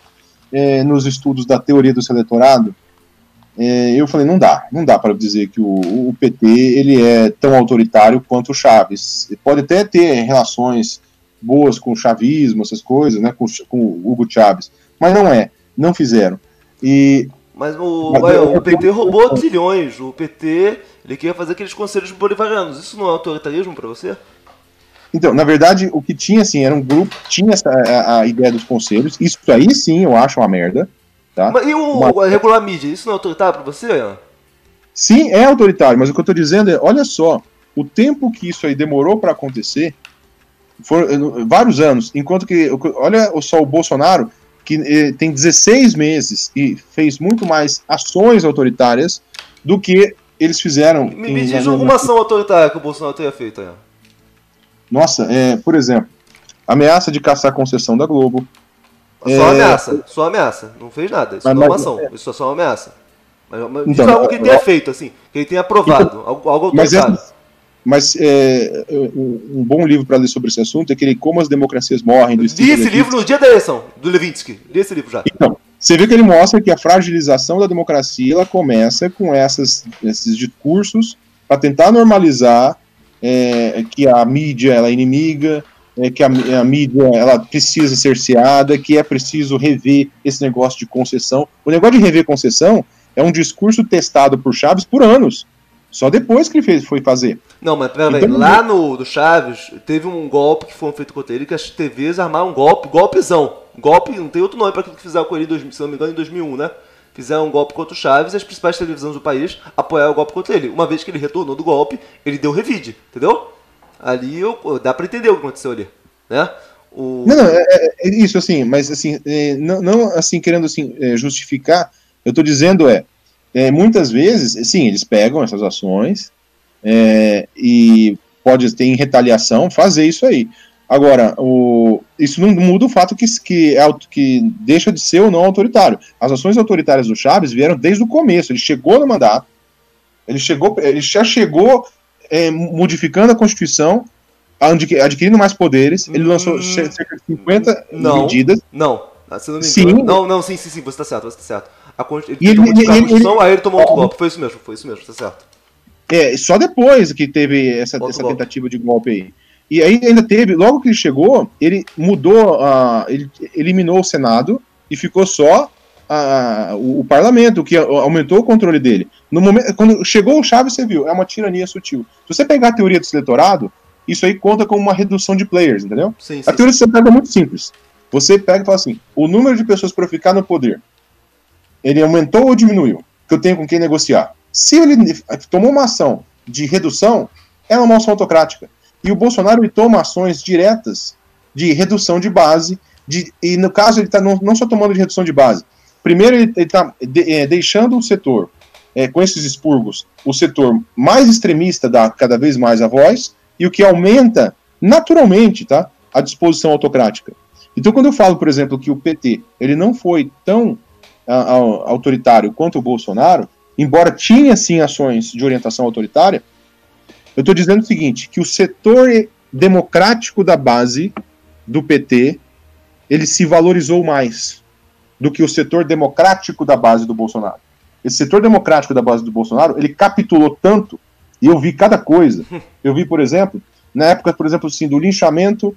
é, nos estudos da teoria do eleitorado, é, eu falei, não dá, não dá para dizer que o, o, PT ele é tão autoritário quanto o Chaves. Pode até ter relações boas com o chavismo, essas coisas, né, com, com o Hugo Chaves, mas não é, não fizeram. E mas o, mas ué, o PT roubou trilhões. O PT ele queria fazer aqueles conselhos bolivarianos. Isso não é autoritarismo para você? Então, na verdade, o que tinha assim era um grupo tinha essa a, a, ideia dos conselhos. Isso aí sim eu acho uma merda. Tá? Mas e o uma... regular mídia, isso não é autoritário para você, Ian? Sim, é autoritário, mas o que eu estou dizendo é, olha só, o tempo que isso aí demorou para acontecer, foram vários anos, enquanto que, olha só o Bolsonaro, que eh, tem 16 meses e fez muito mais ações autoritárias do que eles fizeram. Me, me diz alguma ação autoritária que o Bolsonaro tenha feito. Nossa, é, por exemplo, ameaça de caçar a concessão da Globo, só é... ameaça, só ameaça. Não fez nada. Isso mas, não é uma ação. É... Isso é só uma ameaça. Mas, mas então, diz algo que ele tenha feito, assim. Que ele tenha aprovado. Então, algo, algo mas, é, mas é, um bom livro para ler sobre esse assunto é aquele Como as Democracias Morrem. Do Li esse livro no dia da eleição, do Levinsky. Li esse livro já. Então, você vê que ele mostra que a fragilização da democracia ela começa com essas, esses discursos para tentar normalizar é, que a mídia ela é inimiga, é, que a, a, mídia ela precisa ser cerceada, que é preciso rever esse negócio de concessão. O negócio de rever concessão é um discurso testado por Chaves por anos. Só depois que ele fez, foi fazer. Não, mas peraí, então, lá no do Chaves, teve um golpe que foi feito contra ele, que as TVs armaram um golpe, golpezão. Golpe, não tem outro nome para aquilo que fizeram com ele, se não me engano, em 2001, né? Fizeram um golpe contra o Chaves e as principais televisões do país apoiaram o golpe contra ele. Uma vez que ele retornou do golpe, ele deu revide, entendeu? Ali eu, dá para entender o que aconteceu ali, né? O... Não, não, é, é, é, isso assim, mas assim, é, não, não, assim querendo assim é, justificar, eu estou dizendo é, é, muitas vezes, sim, eles pegam essas ações é, e pode ter em retaliação fazer isso aí. Agora, o, isso não muda o fato que, que, é, que deixa de ser ou não autoritário. As ações autoritárias do Chaves vieram desde o começo. Ele chegou no mandato, ele chegou, ele já chegou é, modificando a Constituição, adquirindo mais poderes. Ele lançou hum, cerca de 50 não, medidas. Não, você não me sim. Não, não, sim, sim, sim, você está certo, você está certo. A, ele, ele, ele, a Constituição, ele, aí ele tomou outro golpe. Foi isso mesmo, foi isso mesmo, está certo. É, só depois que teve essa, essa tentativa de golpe aí. E aí ainda teve, logo que ele chegou, ele mudou, uh, ele eliminou o Senado e ficou só uh, o, o, parlamento, que aumentou o controle dele. No momento, quando chegou o Chaves, você viu, é uma tirania sutil. Se você pegar a teoria do eleitorado, isso aí conta como uma redução de players, entendeu? Sim, sim, a teoria do eleitorado é muito simples. Você pega e fala assim: o número de pessoas para ficar no poder, ele aumentou ou diminuiu? Que eu tenho com quem negociar. Se ele tomou uma ação de redução, é uma ação autocrática. E o Bolsonaro ele toma ações diretas de redução de base, de, e no caso ele está não, não, só tomando de redução de base. Primeiro ele está é, deixando o setor, é, com esses expurgos, o setor mais extremista dá cada vez mais a voz, e o que aumenta naturalmente tá, a disposição autocrática. Então quando eu falo, por exemplo, que o PT ele não foi tão a, a, autoritário quanto o Bolsonaro, embora tinha sim ações de orientação autoritária, eu estou dizendo o seguinte, que o setor democrático da base do PT, ele se valorizou mais do que o setor democrático da base do Bolsonaro. Esse setor democrático da base do Bolsonaro, ele capitulou tanto, e eu vi cada coisa. Eu vi, por exemplo, na época, por exemplo, assim, do linchamento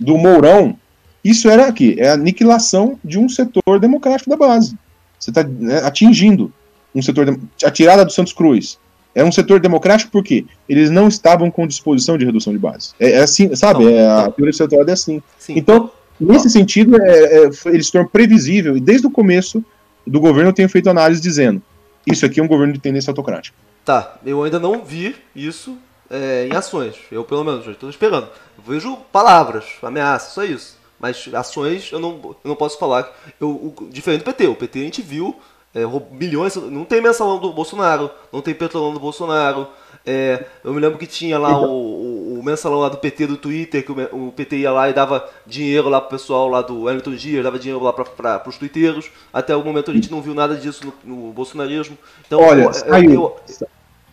do Mourão, isso era aqui, é a aniquilação de um setor democrático da base. Você está né, atingindo um setor, a tirada do Santos Cruz, é um setor democrático porque eles não estavam com disposição de redução de base. É, é assim, sabe? Não, é, a teoria setorial é assim. Sim, então, nesse sentido, é, é, eles se tornam previsível. E desde o começo do governo eu tenho feito análise dizendo isso aqui é um governo de tendência autocrática. Tá, eu ainda não vi isso é, em ações. Eu, pelo menos, estou esperando. Eu vejo palavras, ameaças, só isso. Mas ações eu não, eu não posso falar. Eu, o, diferente do PT. O PT a gente viu é, milhões, não tem mensalão do Bolsonaro, não tem petrolão do Bolsonaro. É, eu me lembro que tinha lá o, o, o, mensalão lá do PT do Twitter, que o, o, PT ia lá e dava dinheiro lá pro pessoal lá do Wellington Dias, dava dinheiro lá para os twitteiros. Até o momento a gente não viu nada disso no, no bolsonarismo. Então, Olha, eu, saiu, eu,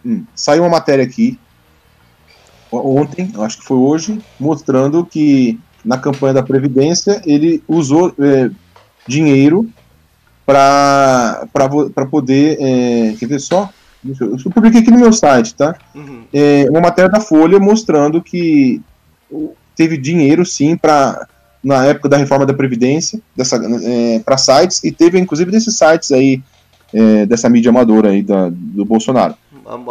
hum, saiu uma matéria aqui ontem, acho que foi hoje, mostrando que na campanha da Previdência ele usou é, dinheiro para poder. É, quer ver só? Eu, eu publiquei aqui no meu site, tá? Uhum. É, uma matéria da Folha mostrando que teve dinheiro, sim, para na época da reforma da Previdência, é, para sites, e teve inclusive desses sites aí, é, dessa mídia amadora aí da, do Bolsonaro.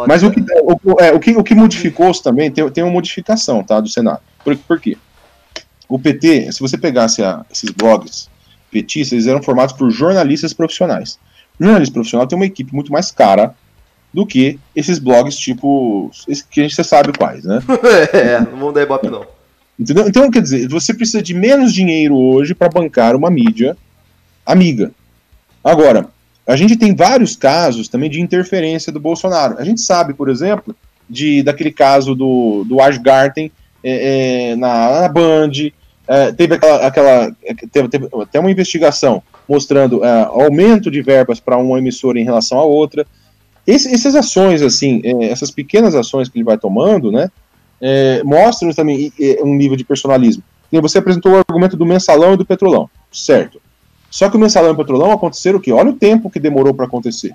Mas o que, o, é, o, que, o que modificou-se também, tem, tem uma modificação tá, do Senado. Por, por quê? O PT, se você pegasse a, esses blogs petistas, eles eram formados por jornalistas profissionais. O jornalista profissional tem uma equipe muito mais cara do que esses blogs tipo. que a gente sabe quais, né? é, não vão dar ibope não. Entendeu? Então, quer dizer, você precisa de menos dinheiro hoje para bancar uma mídia amiga. Agora, a gente tem vários casos também de interferência do Bolsonaro. A gente sabe, por exemplo, de daquele caso do, do Asgarten é, é, na, na Band, é, teve aquela, aquela teve, teve, até uma investigação mostrando é, aumento de verbas para uma emissora em relação à outra. Esse, essas ações, assim, é, essas pequenas ações que ele vai tomando, né, é, mostram também um nível de personalismo. Você apresentou o argumento do mensalão e do petrolão, certo? Só que o mensalão e o petrolão aconteceram o quê? Olha o tempo que demorou para acontecer.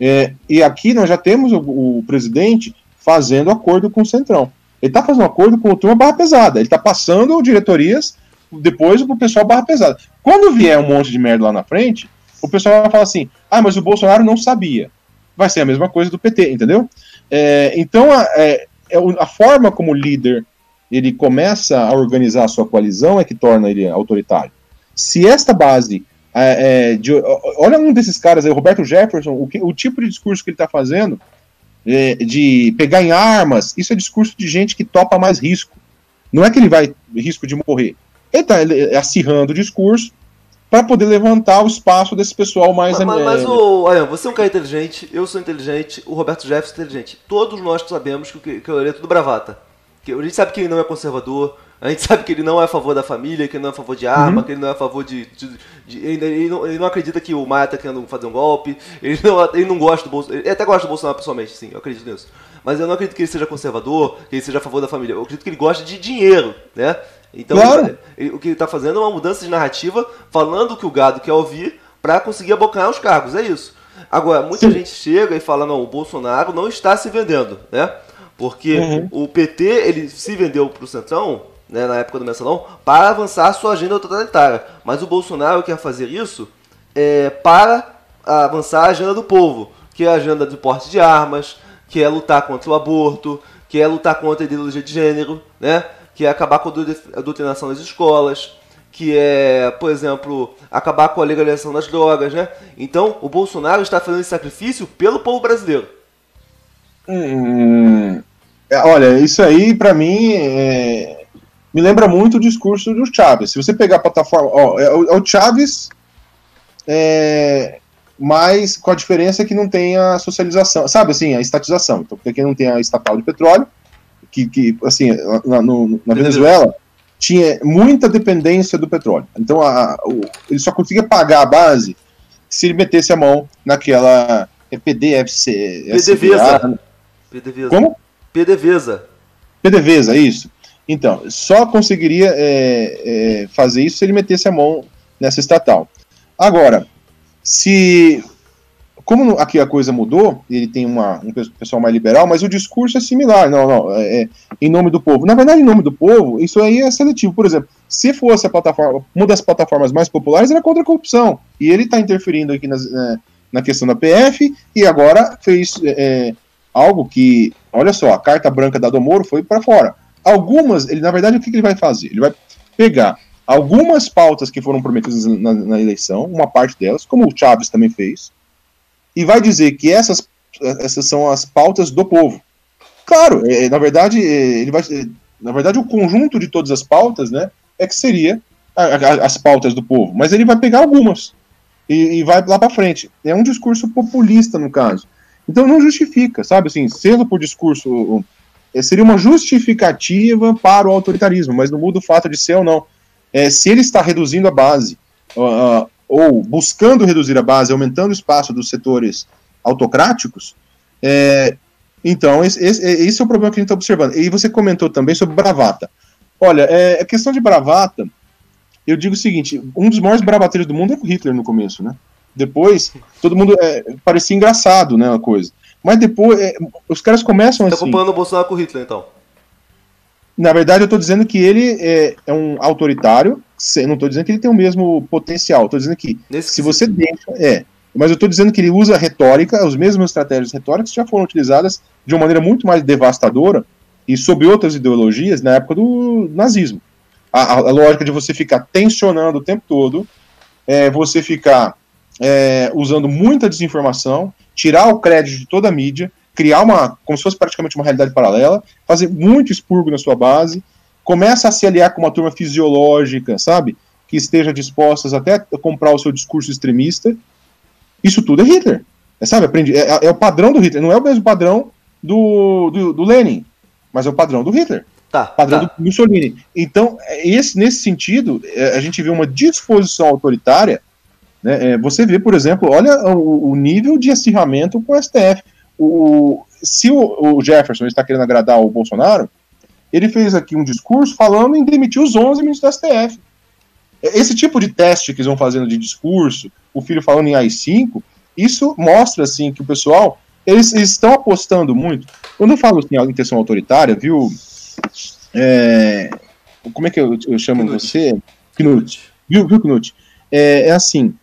É, e aqui nós já temos o, o, presidente fazendo acordo com o Centrão. Ele está fazendo acordo com o turma barra pesada. Ele está passando diretorias depois pro pessoal barra pesada. Quando vier um monte de merda lá na frente, o pessoal vai falar assim: ah, mas o Bolsonaro não sabia. Vai ser a mesma coisa do PT, entendeu? É, então, a, é, é a forma como líder ele começa a organizar a sua coalizão é que torna ele autoritário. Se esta base é, de, olha um desses caras aí, Roberto Jefferson, o, que, o tipo de discurso que ele está fazendo, de pegar em armas, isso é discurso de gente que topa mais risco. Não é que ele vai risco de morrer. Ele está acirrando o discurso para poder levantar o espaço desse pessoal mais... Mas, mas, mas o, olha, você é um cara inteligente, eu sou inteligente, o Roberto Jefferson é inteligente. Todos nós sabemos que, que ele é tudo bravata. Que, a gente sabe que ele não é conservador, a gente sabe que ele não é a favor da família, que ele não é a favor de arma, uhum. que ele não é a favor de. de, de ele, ele, não, ele, não, acredita que o Maia está querendo fazer um golpe, ele não, ele não gosta do Bolsonaro. Ele até gosta do Bolsonaro pessoalmente, sim, eu acredito nisso. Mas eu não acredito que ele seja conservador, que ele seja a favor da família. Eu acredito que ele gosta de dinheiro, né? Então, claro. ele, o que ele está fazendo é uma mudança de narrativa, falando o que o gado quer ouvir, para conseguir abocanhar os cargos, é isso. Agora, muita sim. gente chega e fala: não, o Bolsonaro não está se vendendo, né? Porque uhum. o PT ele se vendeu para o Centrão né, na época do mensalão, para avançar a sua agenda totalitária. Mas o Bolsonaro quer fazer isso é, para avançar a agenda do povo, que é a agenda do porte de armas, que é lutar contra o aborto, que é lutar contra a ideologia de gênero, né, que é acabar com a doutrinação das escolas, que é, por exemplo, acabar com a legalização das drogas, né? Então, o Bolsonaro está fazendo esse sacrifício pelo povo brasileiro. Hum, é, olha, isso aí para mim é, me lembra muito o discurso do Chaves. Se você pegar a plataforma. Ó, é, é o Chaves, é, mas com a diferença que não tem a socialização, sabe assim, a estatização. Então, porque aqui não tem a estatal de petróleo, que, que assim, na, no, na Venezuela tinha muita dependência do petróleo. Então, a, o, ele só conseguia pagar a base se ele metesse a mão naquela é PDFC. PDVSA. PDVSA. Como? PDVSA. PDVSA, isso. Então, só conseguiria é, é, fazer isso se ele metesse a mão nessa estatal. Agora, se. Como aqui a coisa mudou, ele tem uma, um pessoal mais liberal, mas o discurso é similar. Não, não, é, é, em nome do povo. Na verdade, em nome do povo, isso aí é seletivo. Por exemplo, se fosse a plataforma, uma das plataformas mais populares era contra a corrupção. E ele está interferindo aqui nas, na, na, questão da PF e agora fez é, algo que, olha só, a carta branca da Domoro foi para fora algumas, ele na verdade o que, que ele vai fazer? Ele vai pegar algumas pautas que foram prometidas na, na, eleição, uma parte delas, como o Chaves também fez, e vai dizer que essas, essas são as pautas do povo. Claro, é, na verdade, é, ele vai, é, na verdade, o conjunto de todas as pautas, né, é que seria a, a, as pautas do povo, mas ele vai pegar algumas e, e vai lá para frente. É um discurso populista no caso. Então não justifica, sabe assim, sendo por discurso é, seria uma justificativa para o autoritarismo, mas não muda o fato de ser ou não. É, se ele está reduzindo a base, uh, ou buscando reduzir a base, aumentando o espaço dos setores autocráticos, é, então esse, esse, esse, é o problema que a gente está observando. E você comentou também sobre bravata. Olha, é, a questão de bravata, eu digo o seguinte: um dos maiores bravateiros do mundo é o Hitler no começo, né? Depois, todo mundo é, parecia engraçado, né, a coisa. Mas depois, é, os caras começam tá assim. Tá comparando o Bolsonaro com o Hitler, então? Na verdade, eu estou dizendo que ele é, é um autoritário. Não estou dizendo que ele tem o mesmo potencial. Estou dizendo que Nesse se você deixa. É. Mas eu estou dizendo que ele usa retórica, as mesmas estratégias retóricas já foram utilizadas de uma maneira muito mais devastadora e sob outras ideologias na época do nazismo. A, a, a lógica de você ficar tensionando o tempo todo, é, você ficar é, usando muita desinformação, tirar o crédito de toda a mídia, criar uma, como se fosse praticamente uma realidade paralela, fazer muito expurgo na sua base, começa a se aliar com uma turma fisiológica, sabe? Que esteja dispostas até a comprar o seu discurso extremista. Isso tudo é Hitler. É, sabe? Aprendi, é, é, o padrão do Hitler. Não é o mesmo padrão do, do, do Lenin, mas é o padrão do Hitler. Tá, padrão tá. do Mussolini. Então, esse, nesse sentido, é, a gente vê uma disposição autoritária né? É, você vê, por exemplo, olha o, o, nível de acirramento com o STF. O, se o, o, Jefferson está querendo agradar o Bolsonaro, ele fez aqui um discurso falando em demitir os 11 ministros do STF. Esse tipo de teste que eles vão fazendo de discurso, o filho falando em AI-5, isso mostra assim que o pessoal eles, eles, estão apostando muito. Quando eu falo assim, a intenção autoritária, viu? É, como é que eu, eu chamo Knut. você? Knut. Viu, viu Knut? É, é assim,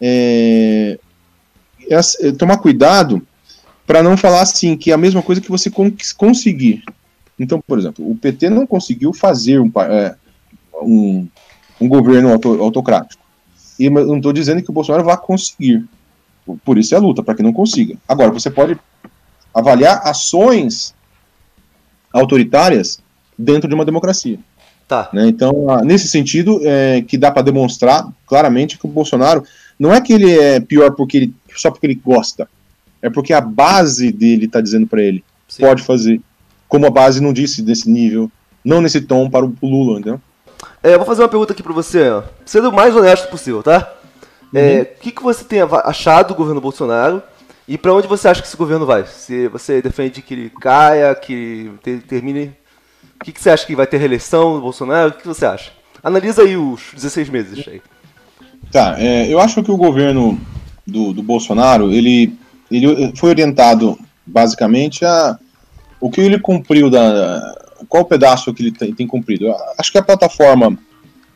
é, é, tomar cuidado para não falar assim, que é a mesma coisa que você conseguir. Então, por exemplo, o PT não conseguiu fazer um, é, um, um governo auto, autocrático. E não estou dizendo que o Bolsonaro vá conseguir. Por isso é a luta, para que não consiga. Agora, você pode avaliar ações autoritárias dentro de uma democracia. Tá. Né? Então, nesse sentido, é, que dá para demonstrar claramente que o Bolsonaro não é que ele é pior porque ele, só porque ele gosta, é porque a base dele está dizendo para ele Sim. pode fazer. Como a base não disse desse nível, não nesse tom para o Lula, entendeu? É, eu vou fazer uma pergunta aqui para você, ó. sendo o mais honesto possível, tá? É, uhum. É, o que, que você tem achado do governo Bolsonaro e para onde você acha que esse governo vai? Se você defende que ele caia, que termine. O que, que você acha que vai ter reeleição do Bolsonaro? O que, que você acha? Analisa aí os 16 meses aí. Tá, é, eu acho que o governo do, do Bolsonaro, ele, ele foi orientado basicamente a o que ele cumpriu da qual pedaço que ele tem, tem cumprido. Acho que a plataforma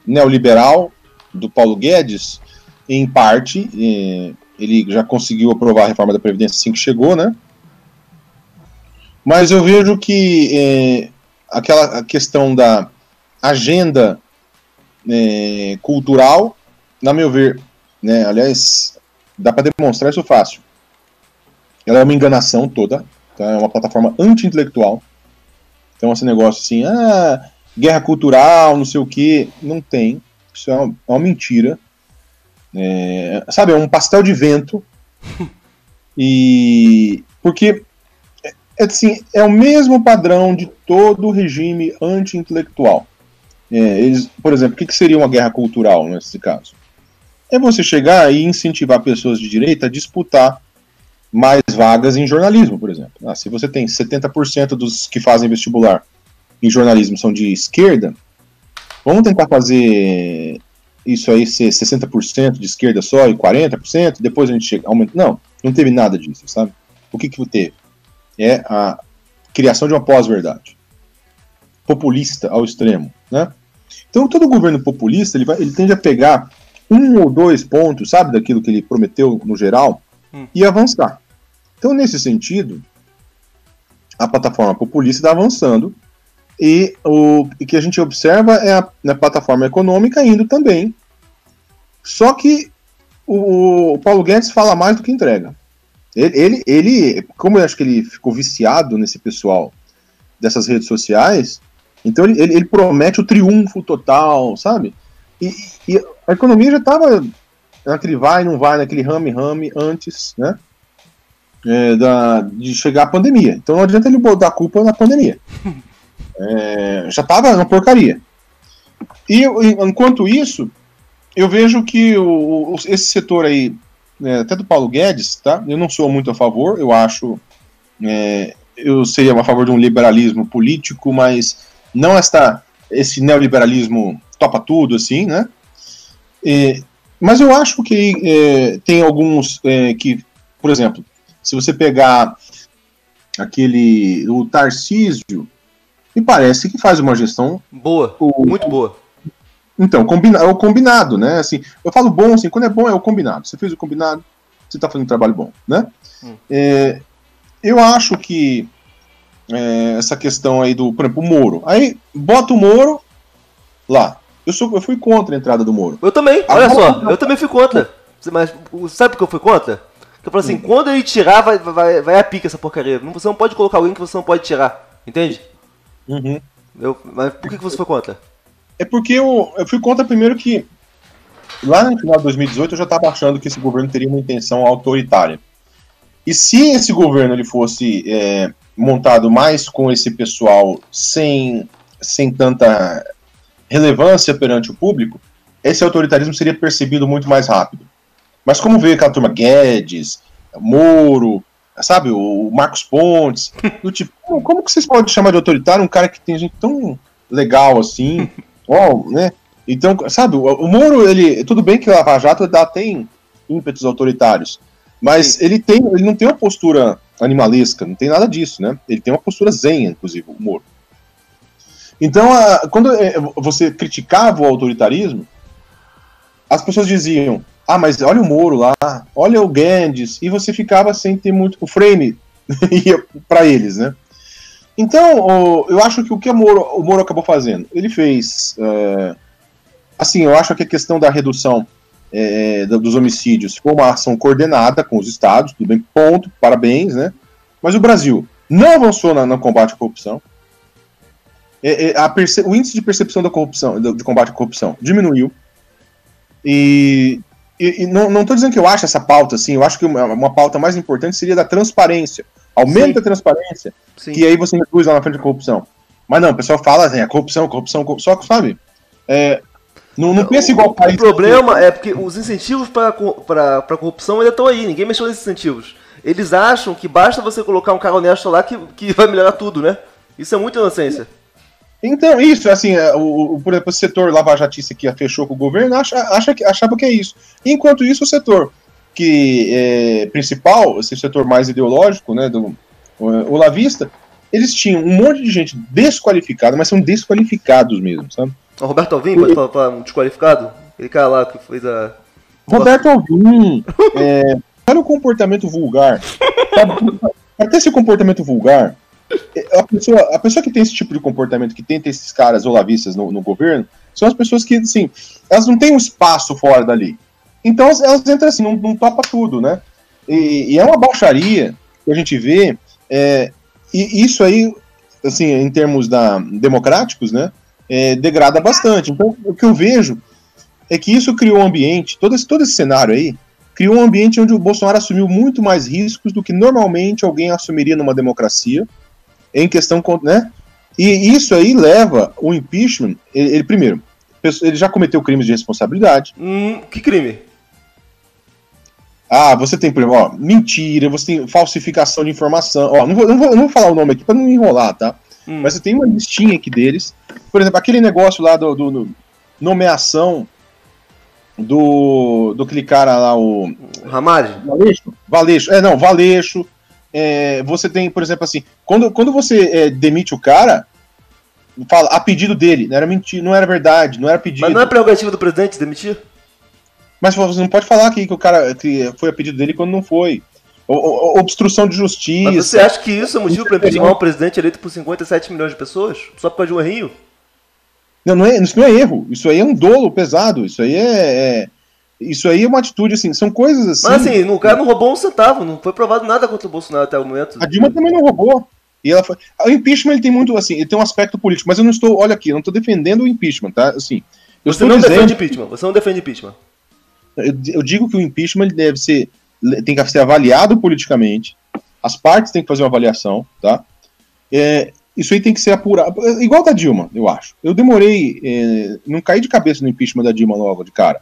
neoliberal do Paulo Guedes, em parte, é, ele já conseguiu aprovar a reforma da Previdência assim que chegou, né? Mas eu vejo que é, aquela questão da agenda é, cultural, na meu ver, né, aliás, dá para demonstrar isso fácil. Ela é uma enganação toda, tá? é uma plataforma anti-intelectual. Então, esse negócio assim, ah, guerra cultural, não sei o que, não tem. Isso é uma, é uma mentira. É, sabe, é um pastel de vento. e. Porque. É, é, assim, é o mesmo padrão de todo regime anti-intelectual. É, eles, por exemplo, o que, que seria uma guerra cultural nesse caso? É você chegar e incentivar pessoas de direita a disputar mais vagas em jornalismo, por exemplo. Ah, se você tem 70% dos que fazem vestibular em jornalismo são de esquerda, vamos tentar fazer isso aí ser 60% de esquerda só e 40%, depois a gente chega, aumenta. Não, não teve nada disso, sabe? O que que teve? É a criação de uma pós-verdade. Populista ao extremo, né? Então, todo governo populista, ele, vai, ele tende a pegar um ou dois pontos, sabe, daquilo que ele prometeu no geral, hum. e avançar. Então, nesse sentido, a plataforma populista está avançando e o que a gente observa é a, a plataforma econômica indo também. Só que o, o, Paulo Guedes fala mais do que entrega. Ele, ele, ele, como eu acho que ele ficou viciado nesse pessoal dessas redes sociais, então ele, ele, ele promete o triunfo total, sabe? E, e a economia já estava naquele vai, não vai, naquele rame-rame antes, né? É, da, de chegar a pandemia. Então não adianta ele botar a culpa na pandemia. É, já estava uma porcaria. E enquanto isso, eu vejo que o, o, esse setor aí, né, até do Paulo Guedes, tá? Eu não sou muito a favor, eu acho. É, eu seria a favor de um liberalismo político, mas não esta, esse neoliberalismo topa tudo, assim, né? É, mas eu acho que é, tem alguns é, que, por exemplo, se você pegar aquele o Tarcísio, me parece que faz uma gestão boa, o, muito boa. Então, combina, é o combinado, né? Assim, eu falo bom, assim, quando é bom é o combinado. Você fez o combinado, você está fazendo um trabalho bom, né? Hum. É, eu acho que é, essa questão aí do, por exemplo, o Moro. Aí, bota o Moro lá. Eu, sou, eu fui contra a entrada do Moro. Eu também, olha só, eu também fui contra. Mas sabe por que eu fui contra? Eu falo assim, hum. quando ele tirar, vai, vai, vai a pica essa porcaria. Você não pode colocar alguém que você não pode tirar. Entende? Uhum. Eu, mas por que, que você foi contra? É porque eu, eu fui contra primeiro que lá no final de 2018 eu já estava achando que esse governo teria uma intenção autoritária. E se esse governo ele fosse é, montado mais com esse pessoal sem, sem tanta relevância perante o público, esse autoritarismo seria percebido muito mais rápido. Mas como veio aquela turma Guedes, Moro, sabe, o Marcos Pontes, do tipo, como que vocês podem chamar de autoritário um cara que tem gente tão legal assim, ó, né? Então, sabe, o, Moro, ele, tudo bem que o Lava Jato dá, tem ímpetos autoritários, mas Sim. ele tem, ele não tem uma postura animalesca, não tem nada disso, né? Ele tem uma postura zen, inclusive, o Moro. Então, a, quando é, você criticava o autoritarismo, as pessoas diziam, ah, mas olha o Moro lá, olha o Guedes, e você ficava sem ter muito. O frame ia para eles, né? Então, eu acho que o que o Moro, o Moro acabou fazendo? Ele fez. É, assim, eu acho que a questão da redução é, dos homicídios foi uma ação coordenada com os estados, tudo bem, ponto, parabéns, né? Mas o Brasil não avançou na, no combate à corrupção. É, é, o índice de percepção da corrupção, de combate à corrupção, diminuiu. E, e, e não estou dizendo que eu acho essa pauta assim, eu acho que uma, uma pauta mais importante seria da transparência. Aumenta Sim. a transparência, Sim. que aí você reduz lá na frente a corrupção. Mas não, o pessoal fala assim, a é corrupção, corrupção, corrupção, só que, sabe, é, não, não pensa igual o país. O problema é porque os incentivos para a corrupção ainda estão aí, ninguém mexeu nesses incentivos. Eles acham que basta você colocar um cara honesto lá que, que vai melhorar tudo, né? Isso é muita inocência. Então, isso, assim, é, o, o, por exemplo, o setor lavajatista que fechou com o governo acha, acha que, achava que é isso. Enquanto isso, o setor que é principal, esse setor mais ideológico, né, do, o, o lavista, eles tinham um monte de gente desqualificada, mas são desqualificados mesmo, sabe? O Roberto Alvim, pode falar, falar um desqualificado? Aquele cara lá que fez a. Roberto Alvim, é, para o comportamento vulgar, para ter esse comportamento vulgar, a pessoa, a pessoa que tem esse tipo de comportamento, que tenta esses caras olavistas no, no governo, são as pessoas que, assim, elas não têm um espaço fora dali. Então elas entram assim, não, não topa tudo, né? E, e, é uma baixaria que a gente vê, é, e isso aí, assim, em termos da, democráticos, né, é, degrada bastante. Então, o que eu vejo é que isso criou um ambiente, todo esse, todo esse cenário aí, criou um ambiente onde o Bolsonaro assumiu muito mais riscos do que normalmente alguém assumiria numa democracia, em questão, né? E isso aí leva o impeachment, ele, ele primeiro, ele já cometeu crimes de responsabilidade. Hum, que crime? Ah, você tem, por exemplo, ó, mentira, você tem falsificação de informação. Ó, não vou, não vou, não vou falar o nome aqui para não enrolar, tá? Hum. Mas você tem uma listinha aqui deles. Por exemplo, aquele negócio lá do, do, do nomeação do, do aquele cara lá, o. Ramage? Valeixo. Valeixo. É, não, Valeixo é, você tem, por exemplo, assim, quando, quando você é, demite o cara, fala a pedido dele, não era mentira, não era verdade, não era pedido. Mas não é prerrogativa do presidente demitir? Mas você não pode falar aqui que o cara que foi a pedido dele quando não foi. O, o, obstrução de justiça. Mas você acha que isso é motivo para impeachment um presidente eleito por 57 milhões de pessoas? Só por causa de um errinho? Não, não é, isso não é erro. Isso aí é um dolo pesado. Isso aí é, é isso aí é uma atitude, assim, são coisas assim. Mas assim, o cara não roubou um centavo, não foi provado nada contra o Bolsonaro até o momento. A Dilma também não roubou. E ela foi... O impeachment ele tem muito, assim, ele tem um aspecto político, mas eu não estou, olha aqui, eu não estou defendendo o impeachment, tá? Assim, eu você não dizendo... defende impeachment, você não defende impeachment. Eu, eu digo que o impeachment deve ser, tem que ser avaliado politicamente, as partes têm que fazer uma avaliação, tá? É, isso aí tem que ser apurado, igual da Dilma, eu acho. Eu demorei, é, não caí de cabeça no impeachment da Dilma logo, de cara.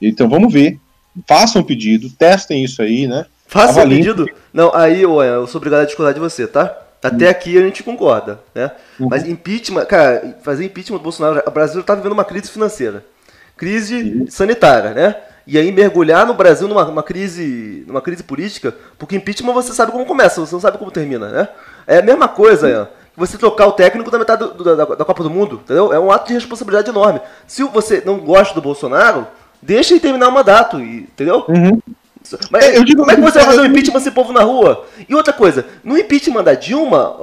Então vamos ver. Façam um pedido, testem isso aí, né? Façam um pedido? Não, aí eu, eu sou obrigado a discordar de você, tá? Até hum. aqui a gente concorda, né? Uhum. Mas impeachment, cara, fazer impeachment do Bolsonaro, o Brasil está vivendo uma crise financeira, crise sanitária, né? E aí mergulhar no Brasil numa, numa, crise, numa crise política, porque impeachment você sabe como começa, você não sabe como termina, né? É a mesma coisa, uhum. você trocar o técnico da metade do, da, da Copa do Mundo, entendeu? É um ato de responsabilidade enorme. Se você não gosta do Bolsonaro, Deixa ele terminar o mandato, entendeu? Uhum. Mas é, digo, como é que você vai fazer o impeachment esse povo na rua? E outra coisa, no impeachment da Dilma,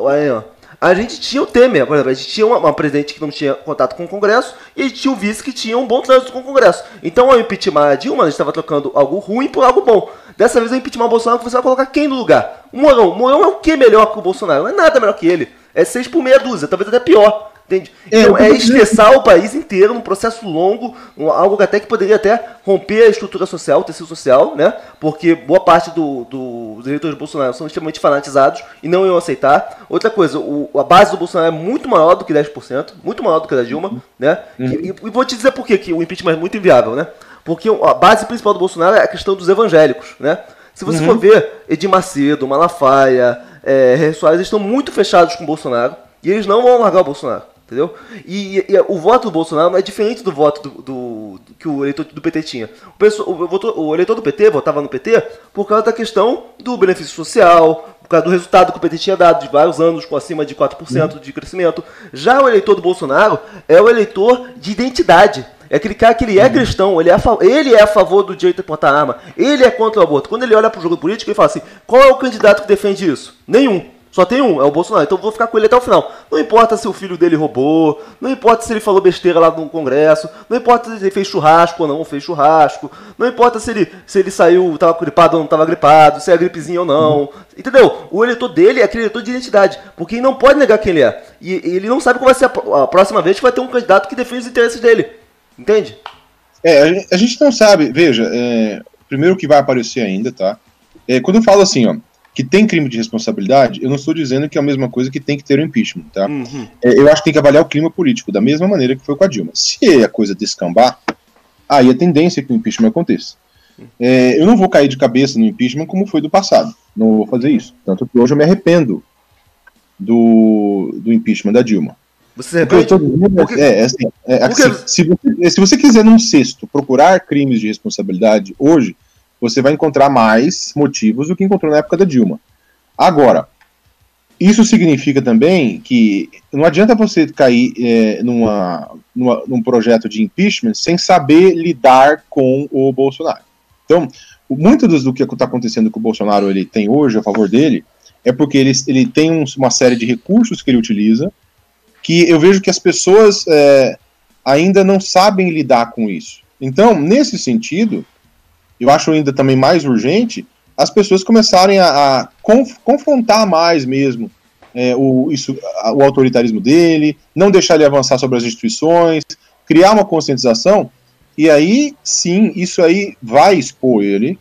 a gente tinha o Temer, por exemplo, a gente tinha uma, uma, presidente que não tinha contato com o Congresso e a gente tinha o vice que tinha um bom trânsito com o Congresso. Então, ao impeachment a Dilma, a gente estava trocando algo ruim por algo bom. Dessa vez, ao impeachment o Bolsonaro, você vai colocar quem no lugar? O Mourão. O Mourão é o que melhor que o Bolsonaro? Não é nada melhor que ele. É seis por meia dúzia, talvez até pior. Entende? É, então, é estressar o país inteiro num processo longo, um, algo até que poderia até romper a estrutura social, o tecido social, né? Porque boa parte do, do, dos eleitores de Bolsonaro são extremamente fanatizados e não iam aceitar. Outra coisa, o, a base do Bolsonaro é muito maior do que 10%, muito maior do que a da Dilma, né? Uhum. E, e, vou te dizer por que, que o impeachment é muito inviável, né? Porque a base principal do Bolsonaro é a questão dos evangélicos, né? Se você uhum. for ver, Edir Macedo, Malafaia, é, Soares, eles estão muito fechados com o Bolsonaro e eles não vão largar o Bolsonaro. Entendeu? E, e, e, o voto do Bolsonaro não é diferente do voto do, do, do que o eleitor do PT tinha. O, pessoal, o, o, eleitor do PT votava no PT por causa da questão do benefício social, por causa do resultado que o PT tinha dado de vários anos com acima de 4% uhum. de crescimento. Já o eleitor do Bolsonaro é o eleitor de identidade. É aquele cara que ele é cristão, ele é, a, ele é a favor do direito de portar arma, ele é contra o aborto. Quando ele olha para o jogo político, ele fala assim: qual é o candidato que defende isso? Nenhum. Só tem um, é o Bolsonaro. Então eu vou ficar com ele até o final. Não importa se o filho dele roubou, não importa se ele falou besteira lá no Congresso, não importa se ele fez churrasco ou não fez churrasco, não importa se ele, se ele saiu, estava gripado ou não estava gripado, se é gripezinha ou não. Entendeu? O eleitor dele é aquele eleitor de identidade, porque ele não pode negar quem ele é. E ele não sabe qual vai ser a, a próxima vez que vai ter um candidato que defende os interesses dele. Entende? É, a gente não sabe, veja, é, primeiro que vai aparecer ainda, tá? É, quando eu falo assim, ó, que tem crime de responsabilidade, eu não estou dizendo que é a mesma coisa que tem que ter o um impeachment, tá? Uhum. É, eu acho que tem que avaliar o clima político, da mesma maneira que foi com a Dilma. Se a coisa descambar, aí a tendência é que o impeachment aconteça. É, eu não vou cair de cabeça no impeachment como foi do passado. Não vou fazer isso. Tanto que hoje eu me arrependo do, do impeachment da Dilma. Você? É, é, assim, é, assim, se, você, se você quiser num sexto procurar crimes de responsabilidade hoje, você vai encontrar mais motivos do que encontrou na época da Dilma. Agora, isso significa também que não adianta você cair é, numa, numa, num projeto de impeachment sem saber lidar com o Bolsonaro. Então, muito do que está acontecendo com o Bolsonaro ele tem hoje a favor dele é porque ele, ele tem um, uma série de recursos que ele utiliza que eu vejo que as pessoas é, ainda não sabem lidar com isso. Então, nesse sentido, eu acho ainda também mais urgente as pessoas começarem a, a conf, confrontar mais mesmo é, o, isso, o autoritarismo dele, não deixar ele avançar sobre as instituições, criar uma conscientização, e aí sim, isso aí vai expor ele,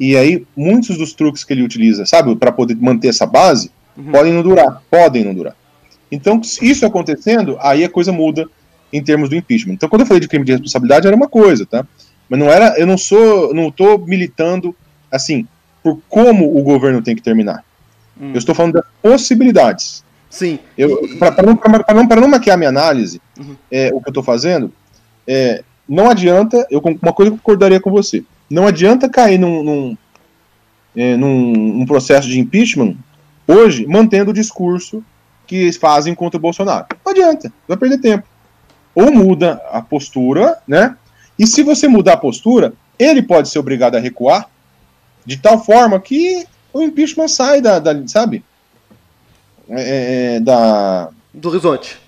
e aí muitos dos truques que ele utiliza, sabe, para poder manter essa base, uhum. podem não durar, podem não durar. Então, isso acontecendo, aí a coisa muda em termos do impeachment. Então, quando eu falei de crime de responsabilidade, era uma coisa, tá? Mas não era, eu não sou, não estou militando assim por como o governo tem que terminar. Hum. Eu estou falando das possibilidades. Sim. Para não, não, não maquiar minha análise, uhum. é, o que eu estou fazendo, é, não adianta, eu uma coisa que eu concordaria com você, não adianta cair num, num, é, num, num processo de impeachment hoje mantendo o discurso que fazem contra o Bolsonaro. Não adianta, vai perder tempo. Ou muda a postura, né? E se você mudar a postura, ele pode ser obrigado a recuar de tal forma que o impeachment sai da, da sabe? É, é, é da do horizonte.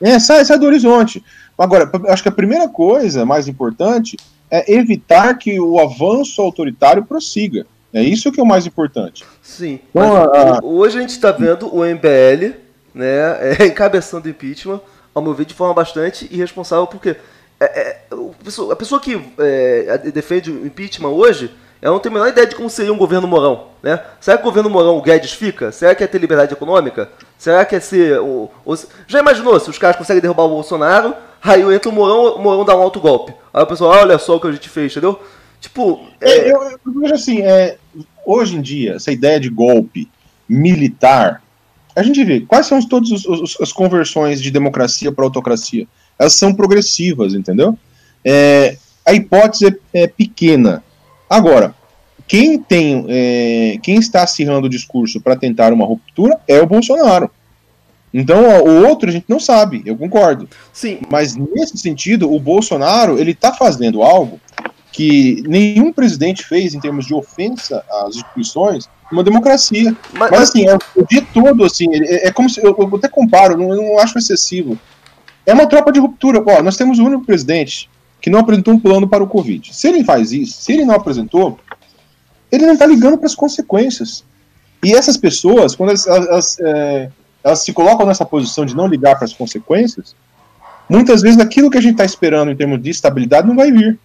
É, sai, sai do horizonte. Agora, acho que a primeira coisa mais importante é evitar que o avanço autoritário prossiga. É isso que é o mais importante. Sim. Então, a... Hoje a gente está vendo o MBL né, é, encabeçando impeachment, ao meu ver, de forma bastante irresponsável, porque é, é, a pessoa que é, defende o impeachment hoje, ela não tem a menor ideia de como seria um governo Morão. Né? Será que o governo Morão o Guedes fica? Será que é ter liberdade econômica? Será que é ser. Já imaginou se os caras conseguem derrubar o Bolsonaro, aí entra o Morão, o Morão dá um alto golpe. Aí o pessoal, olha só o que a gente fez, entendeu? Tipo. É... Eu, eu, vejo assim, é, hoje em dia, essa ideia de golpe militar, a gente vê quais são todas as conversões de democracia para autocracia elas são progressivas, entendeu? É, a hipótese é, é, pequena. Agora, quem tem, é, quem está acirrando o discurso para tentar uma ruptura é o Bolsonaro. Então, ó, o outro a gente não sabe, eu concordo. Sim. Mas nesse sentido, o Bolsonaro ele está fazendo algo que nenhum presidente fez em termos de ofensa às instituições uma democracia. Mas, mas assim, é, o dia todo, assim, é, é como se. Eu, eu até comparo, não, não acho excessivo. É uma tropa de ruptura. Ó, nós temos o único presidente que não apresentou um plano para o Covid. Se ele faz isso, se ele não apresentou, ele não está ligando para as consequências. E essas pessoas, quando elas, elas, é, elas, se colocam nessa posição de não ligar para as consequências, muitas vezes aquilo que a gente está esperando em termos de estabilidade não vai vir.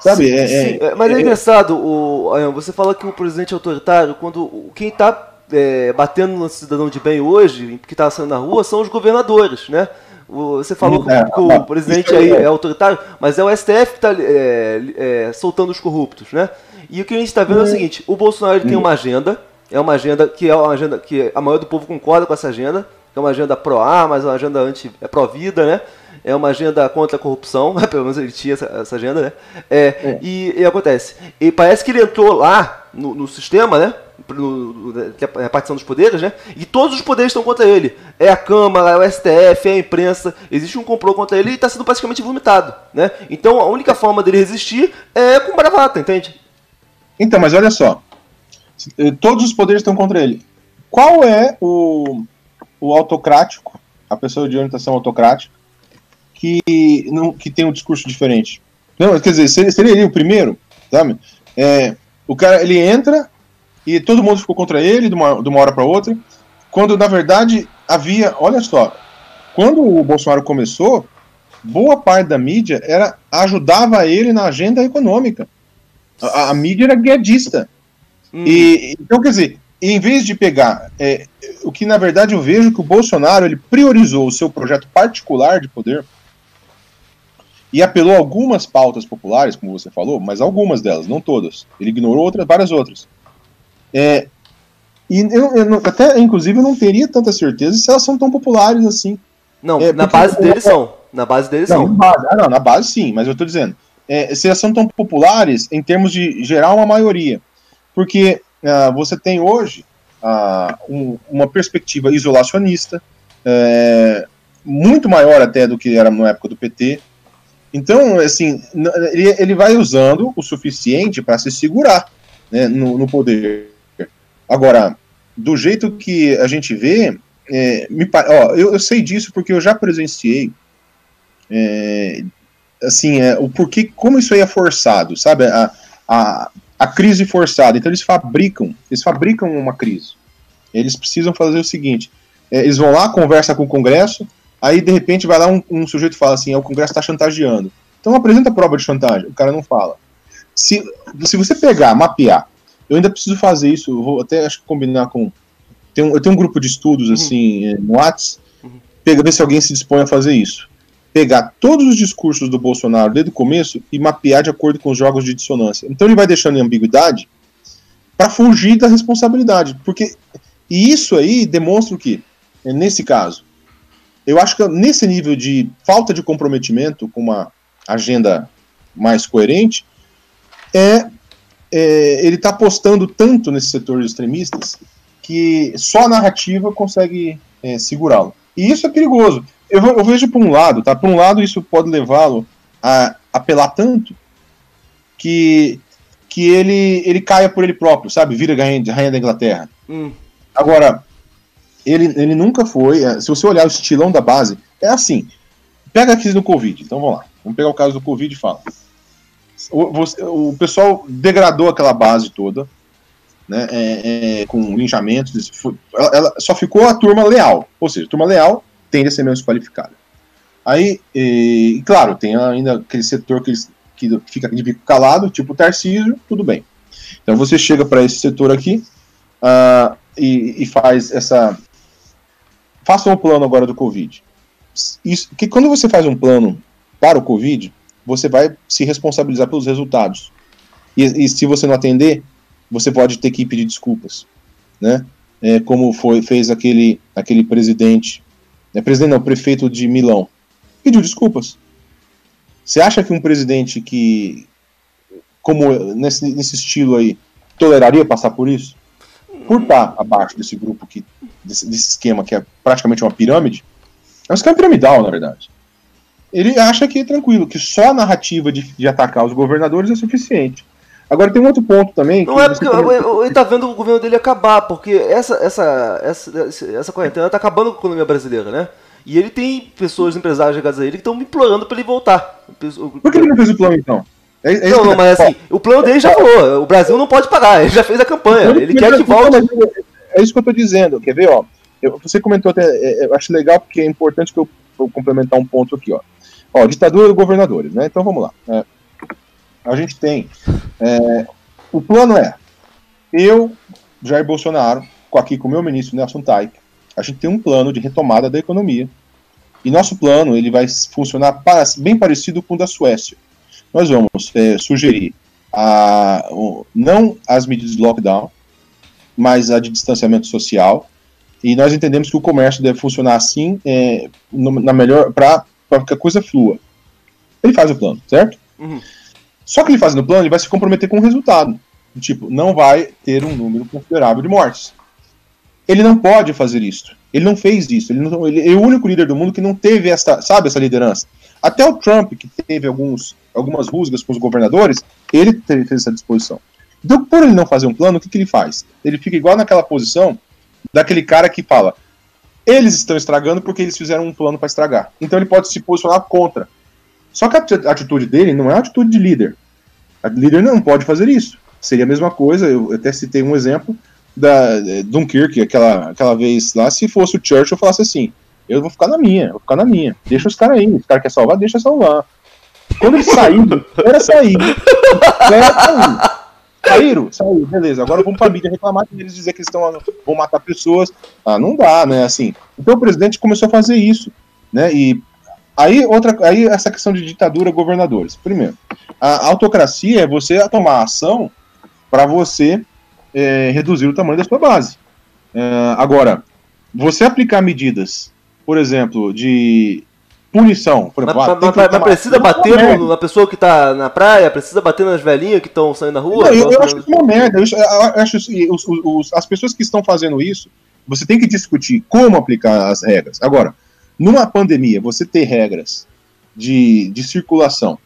Sabe? Sim, é, sim. É, Mas é, é engraçado, o, você fala que o presidente é autoritário, quando quem está é, batendo no cidadão de bem hoje, que está saindo na rua, são os governadores, né? Você falou é, que, o, presidente aí é autoritário, mas é o STF que está é, é, soltando os corruptos, né? E o que a gente está vendo é o seguinte: o Bolsonaro tem uma agenda, é uma agenda que é uma agenda que a maioria do povo concorda com essa agenda, que é uma agenda pró-ar, mas é uma agenda anti, é pró-vida, né? É uma agenda contra a corrupção, pelo menos ele tinha essa, essa agenda, né? É, é. E, e acontece. E parece que ele entrou lá no, no sistema, né? No, que é a partição dos poderes, né? E todos os poderes estão contra ele. É a Câmara, é o STF, é a imprensa. Existe um complô contra ele e está sendo praticamente vomitado, né? Então a única forma dele resistir é com bravata, entende? Então, mas olha só. Todos os poderes estão contra ele. Qual é o, o autocrático, a pessoa de orientação autocrática, que, não, que tem um discurso diferente? Não, quer dizer, seria, seria ele o primeiro, sabe? É, o cara, ele entra e todo mundo ficou contra ele de uma, de uma hora para outra, quando na verdade havia, olha só, quando o Bolsonaro começou, boa parte da mídia era ajudava ele na agenda econômica. A, a mídia era guiadista. Hum. E, então, quer dizer, em vez de pegar é, o que na verdade eu vejo que o Bolsonaro ele priorizou o seu projeto particular de poder e apelou algumas pautas populares, como você falou, mas algumas delas, não todas. Ele ignorou outras, várias outras. É, e eu, eu, até, inclusive, eu não teria tanta certeza se elas são tão populares assim. Não, é, na base deles são. Na base deles não, são. Na base, ah, não, na base sim, mas eu estou dizendo. É, se elas são tão populares em termos de gerar uma maioria. Porque uh, você tem hoje uh, um, uma perspectiva isolacionista, é, muito maior até do que era na época do PT, então, assim, ele, ele vai usando o suficiente para se segurar né, no, no, poder. Agora, do jeito que a gente vê, é, me, ó, eu, eu, sei disso porque eu já presenciei, é, assim, é, o porquê, como isso aí é forçado, sabe? A, a, a crise forçada. Então, eles fabricam, eles fabricam uma crise. Eles precisam fazer o seguinte: é, eles vão lá, conversa com o Congresso, Aí, de repente, vai lá um, um sujeito e fala assim: o Congresso está chantageando. Então, apresenta a prova de chantagem. O cara não fala. Se, se você pegar, mapear, eu ainda preciso fazer isso, vou até acho que combinar com. Tem um, eu tenho um grupo de estudos, uhum. assim, eh, no Whats, uhum. pega, ver se alguém se dispõe a fazer isso. Pegar todos os discursos do Bolsonaro desde o começo e mapear de acordo com os jogos de dissonância. Então ele vai deixando em ambiguidade para fugir da responsabilidade. Porque. E isso aí demonstra o que? Nesse caso, eu acho que nesse nível de falta de comprometimento com uma agenda mais coerente, é, é ele está apostando tanto nesses setores extremistas que só a narrativa consegue é, segurá-lo. E isso é perigoso. Eu, eu vejo por um lado, tá? Por um lado, isso pode levá-lo a apelar tanto que, que ele, ele caia por ele próprio, sabe? Vira rainha, rainha da Inglaterra. Hum. Agora, ele, ele nunca foi. É, se você olhar o estilão da base, é assim. Pega a crise do Covid. Então vamos lá. Vamos pegar o caso do Covid e fala. O, você, o pessoal degradou aquela base toda, né, é, é, com linchamentos. Ela, ela, só ficou a turma leal. Ou seja, a turma leal tende a ser menos qualificada. Aí, e, claro, tem ainda aquele setor que, que fica de bico calado, tipo o Tarcísio, tudo bem. Então você chega para esse setor aqui uh, e, e, faz essa, faça um plano agora do Covid. Isso, que quando você faz um plano para o Covid, você vai se responsabilizar pelos resultados. E, e se você não atender, você pode ter que pedir desculpas, né? É, como foi fez aquele aquele presidente, é presidente não, prefeito de Milão, pediu desculpas. Você acha que um presidente que como nesse, nesse estilo aí toleraria passar por isso? Por estar abaixo desse grupo que desse, desse, esquema que é praticamente uma pirâmide, é um esquema piramidal, na verdade. Ele acha que é tranquilo, que só a narrativa de, de atacar os governadores é suficiente. Agora tem um outro ponto também. Não é porque ele tá vendo o governo dele acabar, porque essa, essa, essa, essa quarentena tá acabando com a economia brasileira, né? E ele tem pessoas, empresários ligados a ele, que estão me implorando para ele voltar. Por que ele não fez o plano então? É, é não, não, mas assim, o plano dele já falou, o Brasil não pode parar, ele já fez a campanha, ele quer que volte. É isso que eu tô dizendo, quer ver, ó, eu, você comentou até, é, eu acho legal porque é importante que eu, eu complementar um ponto aqui, ó. Ó, ditadura dos governadores, né, então vamos lá. É, a gente tem, é, o plano é, eu, Jair Bolsonaro, aqui com o meu ministro Nelson Taik, a gente tem um plano de retomada da economia, e nosso plano ele vai funcionar para, bem parecido com o da Suécia nós vamos é, sugerir a, não as medidas de lockdown, mas a de distanciamento social. E nós entendemos que o comércio deve funcionar assim, é, na melhor para que a coisa flua. Ele faz o plano, certo? Uhum. Só que ele fazendo o plano, ele vai se comprometer com o resultado. Tipo, não vai ter um número considerável de mortes. Ele não pode fazer isso. Ele não fez isso. Ele, não, ele é o único líder do mundo que não teve essa, sabe, essa liderança. Até o Trump, que teve alguns, algumas rusgas com os governadores, ele fez essa disposição. Então, por ele não fazer um plano, o que, que ele faz? Ele fica igual naquela posição daquele cara que fala: eles estão estragando porque eles fizeram um plano para estragar. Então ele pode se posicionar contra. Só que a atitude dele não é uma atitude de líder. A líder não pode fazer isso. Seria a mesma coisa, eu até citei um exemplo da Dunkirk, aquela, aquela vez lá, se fosse o Churchill falasse assim, eu vou ficar na minha, vou ficar na minha, deixa os caras aí, os caras querem salvar, deixa salvar. Quando ele saiu, era sair. Era. Saíram, saíram, beleza. Agora vamos para a mídia reclamar e eles dizer que estão, vão matar pessoas. Ah, não dá, né? Assim. Então o presidente começou a fazer isso, né? E aí outra, aí essa questão de ditadura, governadores. Primeiro, a autocracia é você tomar ação para você é, reduzir o tamanho da sua base. É, agora, você aplicar medidas, por exemplo, de punição. Por exemplo, mas, ah, mas, mas precisa bater no, na pessoa que está na praia? Precisa bater nas velhinhas que estão saindo na rua? Não, eu, eu acho isso uma merda. Eu, eu acho os, os, as pessoas que estão fazendo isso, você tem que discutir como aplicar as regras. Agora, numa pandemia, você ter regras de, de circulação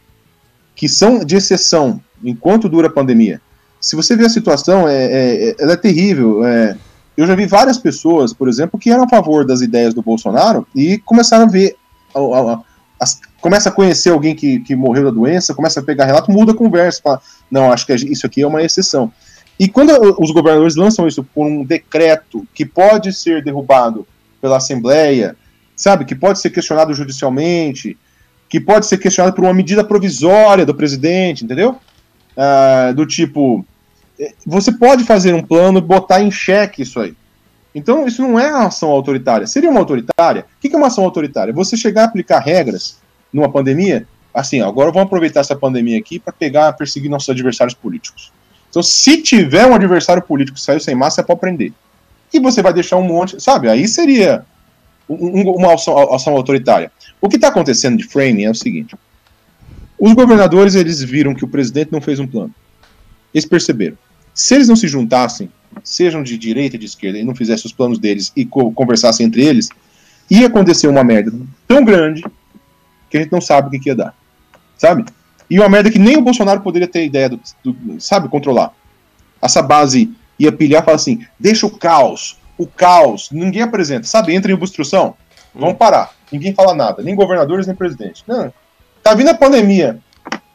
que são de exceção enquanto dura a pandemia. Se você ver a situação, é, é, é ela é terrível. É, eu já vi várias pessoas, por exemplo, que eram a favor das ideias do Bolsonaro e começaram a ver as, começa a conhecer alguém que, que morreu da doença, começa a pegar relato, muda a conversa, fala, não, acho que isso aqui é uma exceção. E quando os governadores lançam isso por um decreto que pode ser derrubado pela Assembleia, sabe, que pode ser questionado judicialmente, que pode ser questionado por uma medida provisória do presidente, entendeu? Ah, do tipo, eh, você pode fazer um plano e botar em xeque isso aí. Então, isso não é uma ação autoritária. Seria uma autoritária? O que é uma ação autoritária? Você chegar a aplicar regras numa pandemia, assim, agora vamos aproveitar essa pandemia aqui para pegar, perseguir nossos adversários políticos. Então, se tiver um adversário político que saiu sem massa, é para prender. E você vai deixar um monte, sabe? Aí seria um, uma ação, ação, autoritária. O que está acontecendo de framing é o seguinte: os governadores eles viram que o presidente não fez um plano. Eles perceberam. Se eles não se juntassem sejam de direita e de esquerda, e não fizessem os planos deles e co conversassem entre eles, ia acontecer uma merda tão grande que a gente não sabe o que, que ia dar. Sabe? E uma merda que nem o Bolsonaro poderia ter ideia do, do sabe, controlar. Essa base ia pilhar e falar assim: deixa o caos, o caos, ninguém apresenta, sabe? Entra em obstrução, hum. parar, ninguém fala nada, nem governadores, nem presidente. Não, tá vindo a pandemia,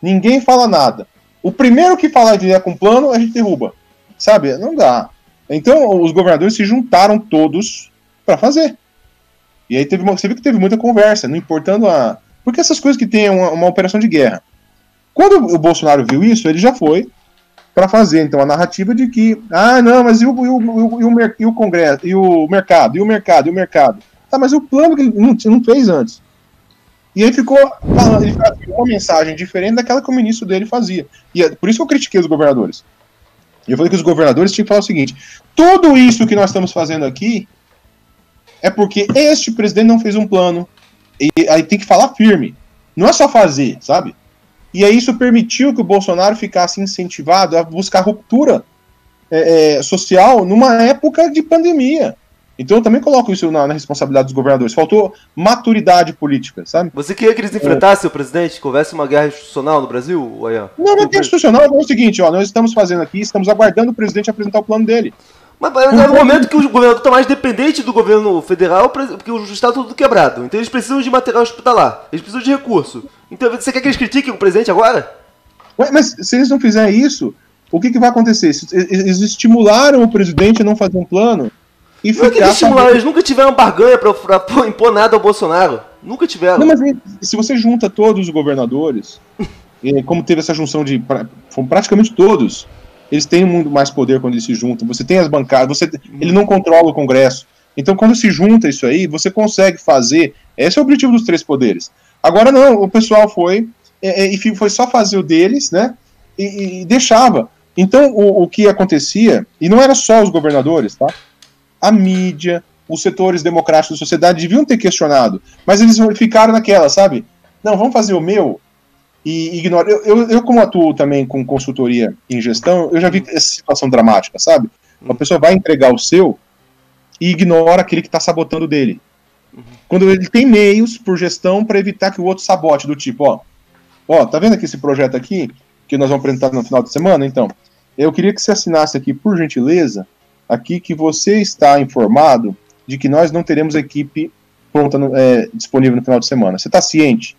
ninguém fala nada. O primeiro que falar de com plano, a gente derruba. Sabe? Não dá. Então, os governadores se juntaram todos para fazer. E aí teve uma, você viu que teve muita conversa, não importando a. Porque essas coisas que tem uma, uma operação de guerra. Quando o Bolsonaro viu isso, ele já foi para fazer então a narrativa de que, ah, não, mas e o, e o, e o, e o Congresso, e o mercado, e o mercado, e o mercado. Tá, mas o plano que ele não, não fez antes. E aí ficou falando, ele uma mensagem diferente daquela que o ministro dele fazia. E é por isso que eu critiquei os governadores. Eu falei que os governadores tinham que falar o seguinte: tudo isso que nós estamos fazendo aqui é porque este presidente não fez um plano. E aí tem que falar firme. Não é só fazer, sabe? E aí isso permitiu que o Bolsonaro ficasse incentivado a buscar ruptura é, é, social numa época de pandemia. Então eu também coloco isso na, na, responsabilidade dos governadores. Faltou maturidade política, sabe? Você queria que eles enfrentassem o presidente, que houvesse uma guerra institucional no Brasil? Ayan? Não, não é guerra institucional, é o seguinte, ó, nós estamos fazendo aqui, estamos aguardando o presidente apresentar o plano dele. Mas, mas é no momento que o governador está mais dependente do governo federal, porque o está tudo quebrado. Então eles precisam de material hospitalar, eles precisam de recurso. Então você quer que eles critiquem o presidente agora? Ué, mas se eles não fizerem isso, o que, que vai acontecer? Eles estimularam o presidente a não fazer um plano e não é que estimular, eles nunca tiveram barganha pra, pra, impor nada ao Bolsonaro. Nunca tiveram. Não, mas se você junta todos os governadores, como teve essa junção de. Foram praticamente todos. Eles têm muito mais poder quando eles se juntam. Você tem as bancadas, você, ele não controla o Congresso. Então, quando se junta isso aí, você consegue fazer. Esse é o objetivo dos três poderes. Agora não, o pessoal foi e, e foi só fazer o deles, né? E, e deixava. Então, o, o que acontecia, e não era só os governadores, tá? A mídia, os setores democráticos da sociedade deviam ter questionado, mas eles ficaram naquela, sabe? Não, vamos fazer o meu. e ignora. Eu, eu, eu, como atuo também com consultoria em gestão, eu já vi essa situação dramática, sabe? Uma pessoa vai entregar o seu e ignora aquele que está sabotando dele. Uhum. Quando ele tem meios por gestão para evitar que o outro sabote, do tipo, ó, ó, tá vendo aqui esse projeto aqui que nós vamos apresentar no final de semana? Então, eu queria que você assinasse aqui, por gentileza, aqui que você está informado de que nós não teremos equipe pronta no, é, disponível no final de semana. Você está ciente?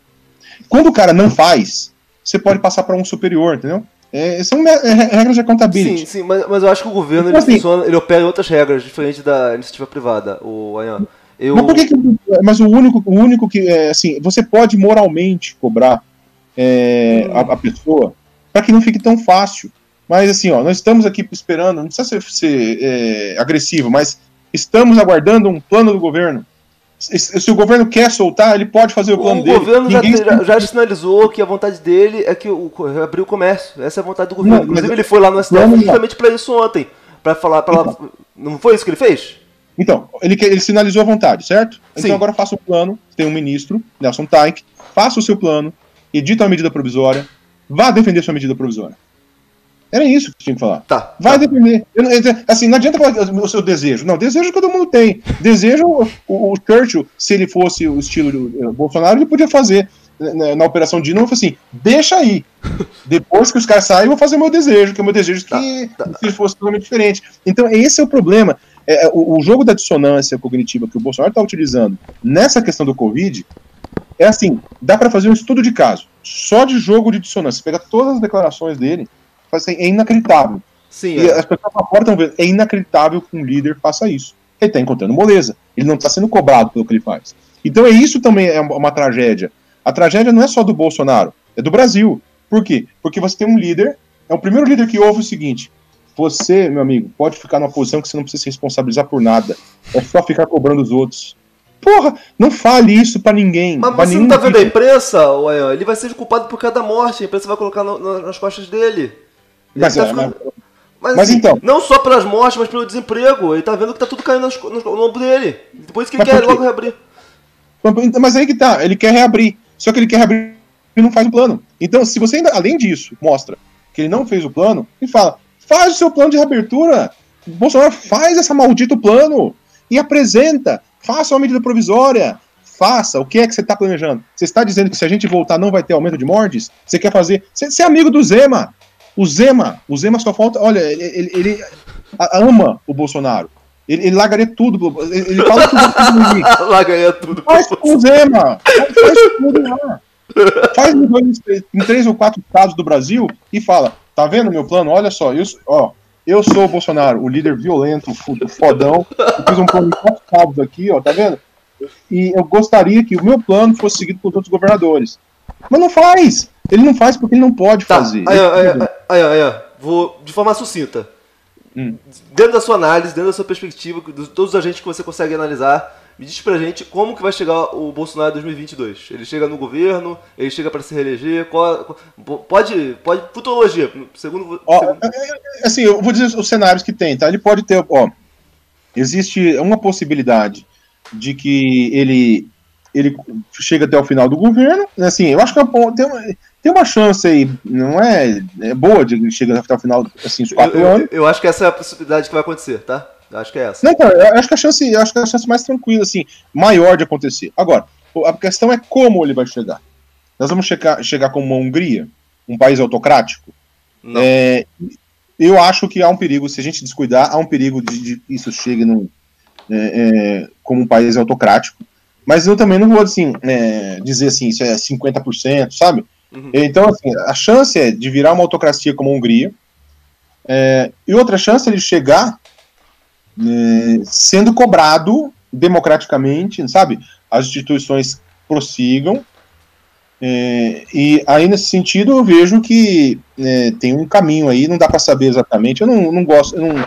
Quando o cara não faz, você pode passar para um superior, entendeu? É, são é, regras de accountability. Sim, sim, mas, mas eu acho que o governo então, ele assim, funciona, ele opera em outras regras, diferente da iniciativa privada, o Ayan. Eu... Mas por que, que, Mas o único, o único que. É, assim, você pode moralmente cobrar é, hum. a, a, pessoa para que não fique tão fácil. Mas assim, ó, nós estamos aqui esperando, não precisa ser, ser é, agressivo, mas estamos aguardando um plano do governo se o governo quer soltar, ele pode fazer o plano o dele. O governo já, já, sinalizou que a vontade dele é que o, abrir o comércio. Essa é a vontade do governo. Não, Inclusive, ele foi lá no STF justamente para isso ontem. Para falar. Pra então, não foi isso que ele fez? Então, ele, ele sinalizou a vontade, certo? Então Sim. agora faça o plano. Tem um ministro, Nelson Taik. Faça o seu plano, edita uma medida provisória, vá defender sua medida provisória. Era isso que tinha que falar. Tá. Vai tá. depender. Eu, assim, não adianta falar o seu desejo. Não, desejo todo mundo tem. Desejo, o, o Churchill, se ele fosse o estilo do uh, Bolsonaro, ele podia fazer na, né, na Operação Dino, assim, deixa aí. Depois que os caras saem, eu vou fazer o meu desejo, que é o meu desejo tá, que tá. se fosse totalmente diferente. Então, esse é o problema. É, é o, o, jogo da dissonância cognitiva que o Bolsonaro está utilizando nessa questão do Covid é assim, dá para fazer um estudo de caso, só de jogo de dissonância. Você pega todas as declarações dele, assim, é inacreditável. Sim, e é. as pessoas aportam é inacreditável que um líder faça isso. Ele está encontrando moleza. Ele não está sendo cobrado pelo que ele faz. Então é isso também é uma, uma tragédia. A tragédia não é só do Bolsonaro, é do Brasil. Por quê? Porque você tem um líder, é o primeiro líder que ouve o seguinte: você, meu amigo, pode ficar numa posição que você não precisa se responsabilizar por nada. É só ficar cobrando os outros. Porra, não fale isso para ninguém. Mas você não tá vendo a imprensa, Ele vai ser culpado por cada morte. A imprensa vai colocar no, nas costas dele. Mas, tá ficando... mas, mas assim, então. Não só pelas mortes, mas pelo desemprego. Ele tá vendo que tá tudo caindo no, no ombro dele. Depois que ele quer logo reabrir. Mas aí que tá, ele quer reabrir. Só que ele quer reabrir e não faz o plano. Então, se você ainda, além disso, mostra que ele não fez o plano, ele fala: faz o seu plano de reabertura. Bolsonaro faz essa maldito plano e apresenta. Faça uma medida provisória. Faça. O que é que você está planejando? Você está dizendo que se a gente voltar não vai ter aumento de mortes? Você quer fazer. Você, você é amigo do Zema. O Zema, o Zema só falta. Olha, ele, ele, ele ama o Bolsonaro. Ele, ele largaria tudo. Ele, ele fala tudo. largaria tudo. Faz com o Zema. Faz tudo lá. Faz em três ou quatro estados do Brasil e fala: tá vendo meu plano? Olha só, eu, ó, eu sou o Bolsonaro, o líder violento, fodão. Eu fiz um plano em quatro estados aqui, ó, tá vendo? E eu gostaria que o meu plano fosse seguido por outros governadores. Mas não faz! Ele não faz porque ele não pode tá. fazer. Aí, aí, aí, aí, aí, vou de forma sucinta. Hum. Dentro da sua análise, dentro da sua perspectiva, de todos os agentes que você consegue analisar, me diz pra gente como que vai chegar o Bolsonaro em 2022. Ele chega no governo, ele chega para se reeleger, qual, pode, pode, futurologia, segundo, ó, segundo... É, é, Assim, eu vou dizer os cenários que tem, tá? Ele pode ter, ó, existe uma possibilidade de que ele ele chega até o final do governo, né, assim, eu acho que tem uma, tem uma chance aí, não é, é boa de chegar até o final, assim, os quatro eu, anos. Eu, eu, acho que essa é a possibilidade que vai acontecer, tá? Eu acho que é essa. Não, cara, eu acho que a chance, acho que a chance mais tranquila, assim, maior de acontecer. Agora, a questão é como ele vai chegar. Nós vamos chegar, chegar como uma Hungria, um país autocrático. É, eu acho que há um perigo, se a gente descuidar, há um perigo de, de isso chegue num, é, é, como um país autocrático. Mas eu também não vou assim, é, dizer assim, isso é 50%, sabe? Uhum. Então, assim, a chance é de virar uma autocracia como a Hungria, é, e outra chance é de chegar é, sendo cobrado democraticamente, sabe? As instituições prossigam. É, e aí, nesse sentido, eu vejo que é, tem um caminho aí, não dá para saber exatamente. Eu não, não gosto, eu não,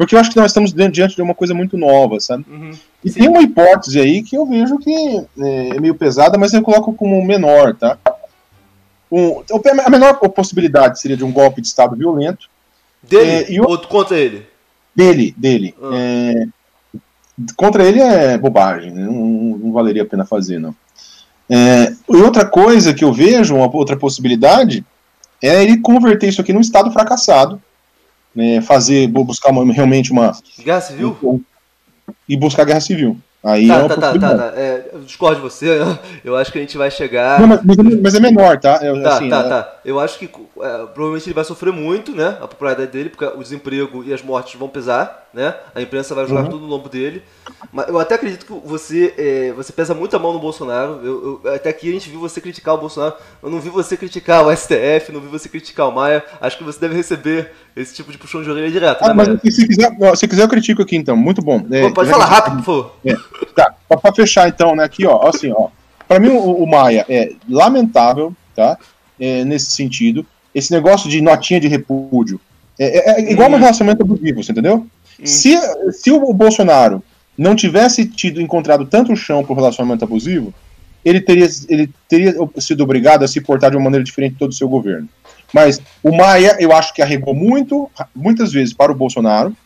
porque eu acho que nós estamos diante de uma coisa muito nova, sabe? Uhum, e tem uma hipótese aí que eu vejo que é, é meio pesada, mas eu coloco como menor, tá? Um, a menor possibilidade seria de um golpe de Estado violento. Dele? É, e o... Ou contra ele? Dele, dele. Ah. É, contra ele é bobagem, né? não, não, valeria a pena fazer, não. É, e outra coisa que eu vejo, uma outra possibilidade, é ele converter isso aqui num estado fracassado, né, fazer, buscar uma, realmente uma. Guerra civil? Um, e buscar guerra civil. Aí tá, é tá, tá, tá, tá. É, eu discordo de você, eu acho que a gente vai chegar. Não, mas, mas, é menor, tá? Eu, tá, assim, tá, é... tá. Eu acho que é, provavelmente ele vai sofrer muito, né? A popularidade dele, porque o desemprego e as mortes vão pesar, né? A imprensa vai jogar uhum. tudo no lombo dele. Mas eu até acredito que você, é, você pesa muito a mão no Bolsonaro. Eu, eu, até aqui a gente viu você criticar o Bolsonaro. Eu não vi você criticar o STF, não vi você criticar o Maia. Acho que você deve receber esse tipo de puxão de orelha direto. Ah, né, mas se quiser, se quiser, eu critico aqui então. Muito bom. É, Pô, pode falar rápido, por favor. Tá, pra, fechar então, né? Aqui, ó, assim, ó. Pra mim, o, o Maia é lamentável, tá? É, nesse sentido. Esse negócio de notinha de repúdio. É, é, é igual hum. um relacionamento abusivo, você entendeu? Hum. Se, se o Bolsonaro não tivesse tido encontrado tanto chão pro relacionamento abusivo, ele teria, ele teria sido obrigado a se portar de uma maneira diferente de todo o seu governo. Mas o Maia, eu acho que arregou muito, muitas vezes para o Bolsonaro,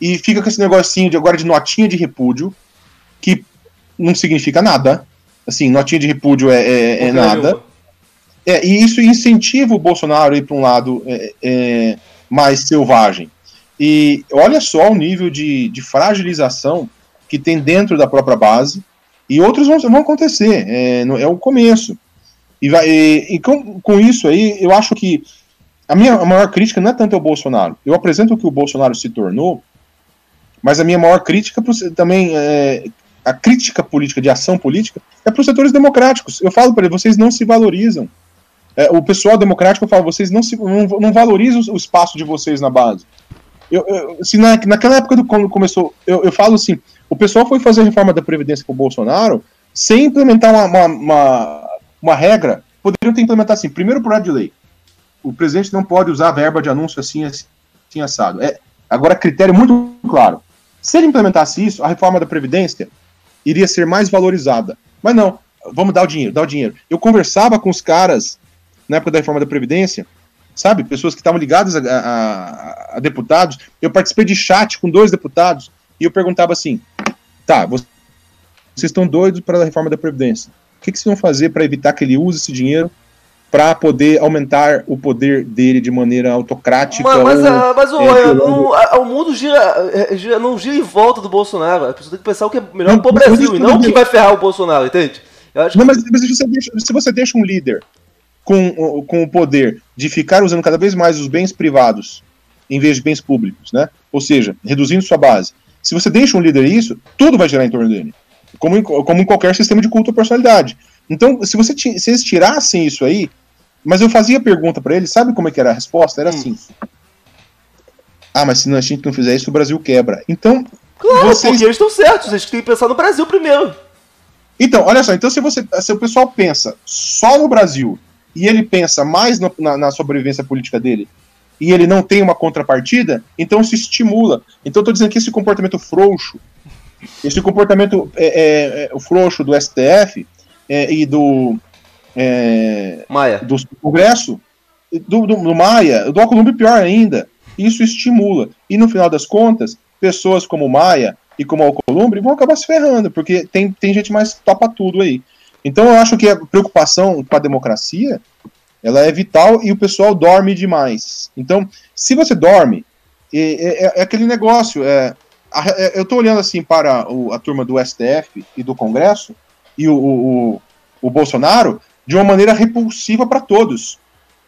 e fica com esse negocinho de agora de notinha de repúdio, que não significa nada. Assim, notinha de repúdio é, é, é nada. É, e isso incentiva o Bolsonaro a ir para um lado é, é, mais selvagem. E olha só o nível de, de fragilização que tem dentro da própria base, e outros vão, vão acontecer, é, é o começo. E, vai, e, e com, com, isso aí, eu acho que a minha maior crítica não é tanto ao Bolsonaro. Eu apresento o que o Bolsonaro se tornou, mas a minha maior crítica também é, a crítica política, de ação política, é para os setores democráticos. Eu falo para eles, vocês não se valorizam. É, o pessoal democrático, eu falo, vocês não, se, não, não valorizam o espaço de vocês na base. Eu, eu, se na, naquela época do, quando começou, eu, eu falo assim, o pessoal foi fazer a reforma da Previdência com o Bolsonaro sem implementar uma, uma, uma, uma regra. Poderiam ter implementado assim, primeiro projeto de lei. O presidente não pode usar verba de anúncio assim, assim assado. É, agora, critério muito claro. Se ele implementasse isso, a reforma da Previdência iria ser mais valorizada. Mas não, vamos dar o dinheiro, dar o dinheiro. Eu conversava com os caras na época da reforma da Previdência, sabe? Pessoas que estavam ligadas a, a, a, deputados. Eu participei de chat com dois deputados e eu perguntava assim: tá, vocês estão doidos para a reforma da Previdência. O que, que vocês vão fazer para evitar que ele use esse dinheiro para poder aumentar o poder dele de maneira autocrática. Mas, mas, ou, ah, mas o, é, não, o mundo gira, é, gira, não gira em volta do Bolsonaro. A pessoa tem que pensar o que é melhor para o Brasil e não o que vai ferrar o Bolsonaro, entende? não, mas, mas se, você deixa, se você deixa um líder com, com o poder de ficar usando cada vez mais os bens privados em vez de bens públicos, né? Ou seja, reduzindo sua base. Se você deixa um líder isso, tudo vai girar em torno dele. Como em, como em qualquer sistema de culto ou personalidade. Então, se, você, se eles tirassem isso aí, mas eu fazia pergunta para ele, sabe como é que era a resposta? Era hum. assim. Ah, mas se a gente não fizer isso, o Brasil quebra. Então. Claro, vocês... porque eles estão certos, eles têm que pensar no Brasil primeiro. Então, olha só, então se você. Se o pessoal pensa só no Brasil e ele pensa mais no, na, na, sobrevivência política dele e ele não tem uma contrapartida, então se estimula. Então eu tô dizendo que esse comportamento frouxo, esse comportamento é, é, é, frouxo do STF é, e do, é, Maia. do Congresso, do, do, do Maia, do Alcolumbre pior ainda. Isso estimula. E no final das contas, pessoas como Maia e como Alcolumbre vão acabar se ferrando, porque tem, tem gente mais topa tudo aí. Então eu acho que a preocupação com a democracia ela é vital e o pessoal dorme demais. Então, se você dorme, é, é, é aquele negócio. É, é eu estou olhando assim para o, a turma do STF e do Congresso e o, o, o Bolsonaro, de uma maneira repulsiva para todos.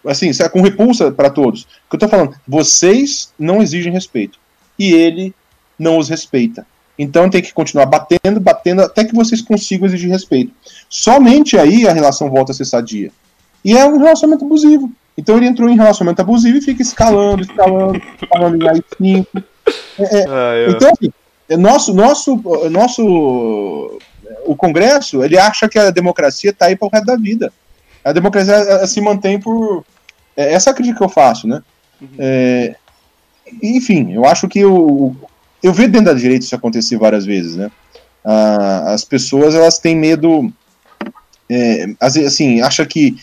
Assim, é com repulsa para todos. O que eu estou falando, vocês não exigem respeito. E ele não os respeita. Então tem que continuar batendo, batendo, até que vocês consigam exigir respeito. Somente aí a relação volta a ser sadia. E é um relacionamento abusivo. Então ele entrou em relacionamento abusivo e fica escalando, escalando, falando em AI-5. É, é, ah, é. Então, assim, é nosso, nosso, nosso o Congresso, ele acha que a democracia está aí para o resto da vida. A democracia ela, se mantém por. É, essa é a crítica que eu faço, né? Uhum. É, enfim, eu acho que o, eu vejo dentro da direita isso acontecer várias vezes, né? Ah, as pessoas elas têm medo, é, assim, acha que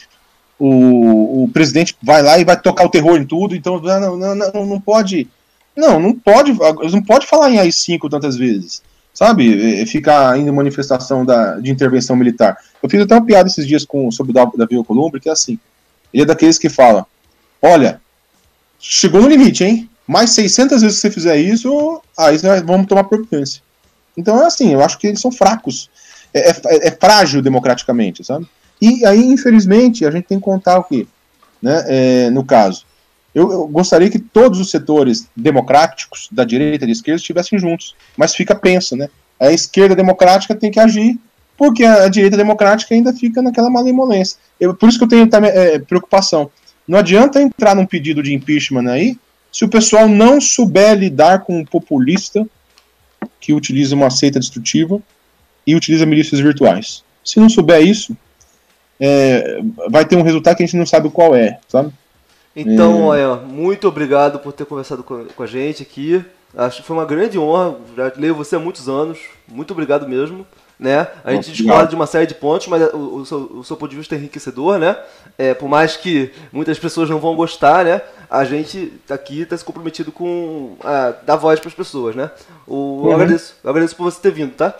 o, o presidente vai lá e vai tocar o terror em tudo, então não, não, não, não pode, não, não pode, não pode falar em AI-5 tantas vezes. Sabe, ficar em manifestação da, de intervenção militar. Eu fiz até uma piada esses dias com, sobre o Davi Alcolumbre, que é assim, ele é daqueles que fala, olha, chegou no limite, hein, mais 600 vezes que você fizer isso, aí vamos tomar providência. Então é assim, eu acho que eles são fracos, é, é, é frágil democraticamente, sabe? E aí, infelizmente, a gente tem que contar o quê? Né, é, no caso, eu, eu, gostaria que todos os setores democráticos, da direita e da esquerda, estivessem juntos. Mas fica pensa, né? A esquerda democrática tem que agir, porque a, a direita democrática ainda fica naquela malemolência. Eu, por isso que eu tenho é, preocupação. Não adianta entrar num pedido de impeachment aí, se o pessoal não souber lidar com um populista que utiliza uma seita destrutiva e utiliza milícias virtuais. Se não souber isso, é, vai ter um resultado que a gente não sabe qual é, sabe? Então, é. olha, muito obrigado por ter conversado com, com a gente aqui. Acho que foi uma grande honra. Já leio você há muitos anos. Muito obrigado mesmo. Né? A gente discorda de uma série de pontos, mas o, o, seu, o seu ponto de vista é enriquecedor, né? É, por mais que muitas pessoas não vão gostar, né? A gente aqui está se comprometido com a, dar voz para as pessoas, né? O, uhum. eu, agradeço, eu agradeço por você ter vindo, tá?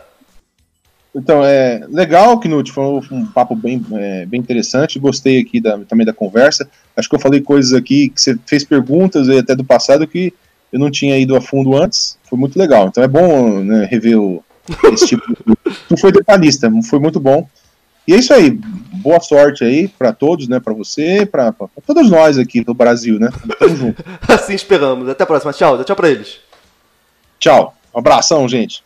Então, é legal, Knut, foi um papo bem, é, bem interessante, gostei aqui da, também da conversa. Acho que eu falei coisas aqui que você fez perguntas até do passado que eu não tinha ido a fundo antes, foi muito legal. Então é bom né, rever o, esse tipo de... Não foi detalhista, foi muito bom. E é isso aí, boa sorte aí para todos, né, para você, para todos nós aqui do Brasil, né? Tamo junto. assim esperamos. Até a próxima. Tchau, tchau para eles. Tchau. Um abração, gente.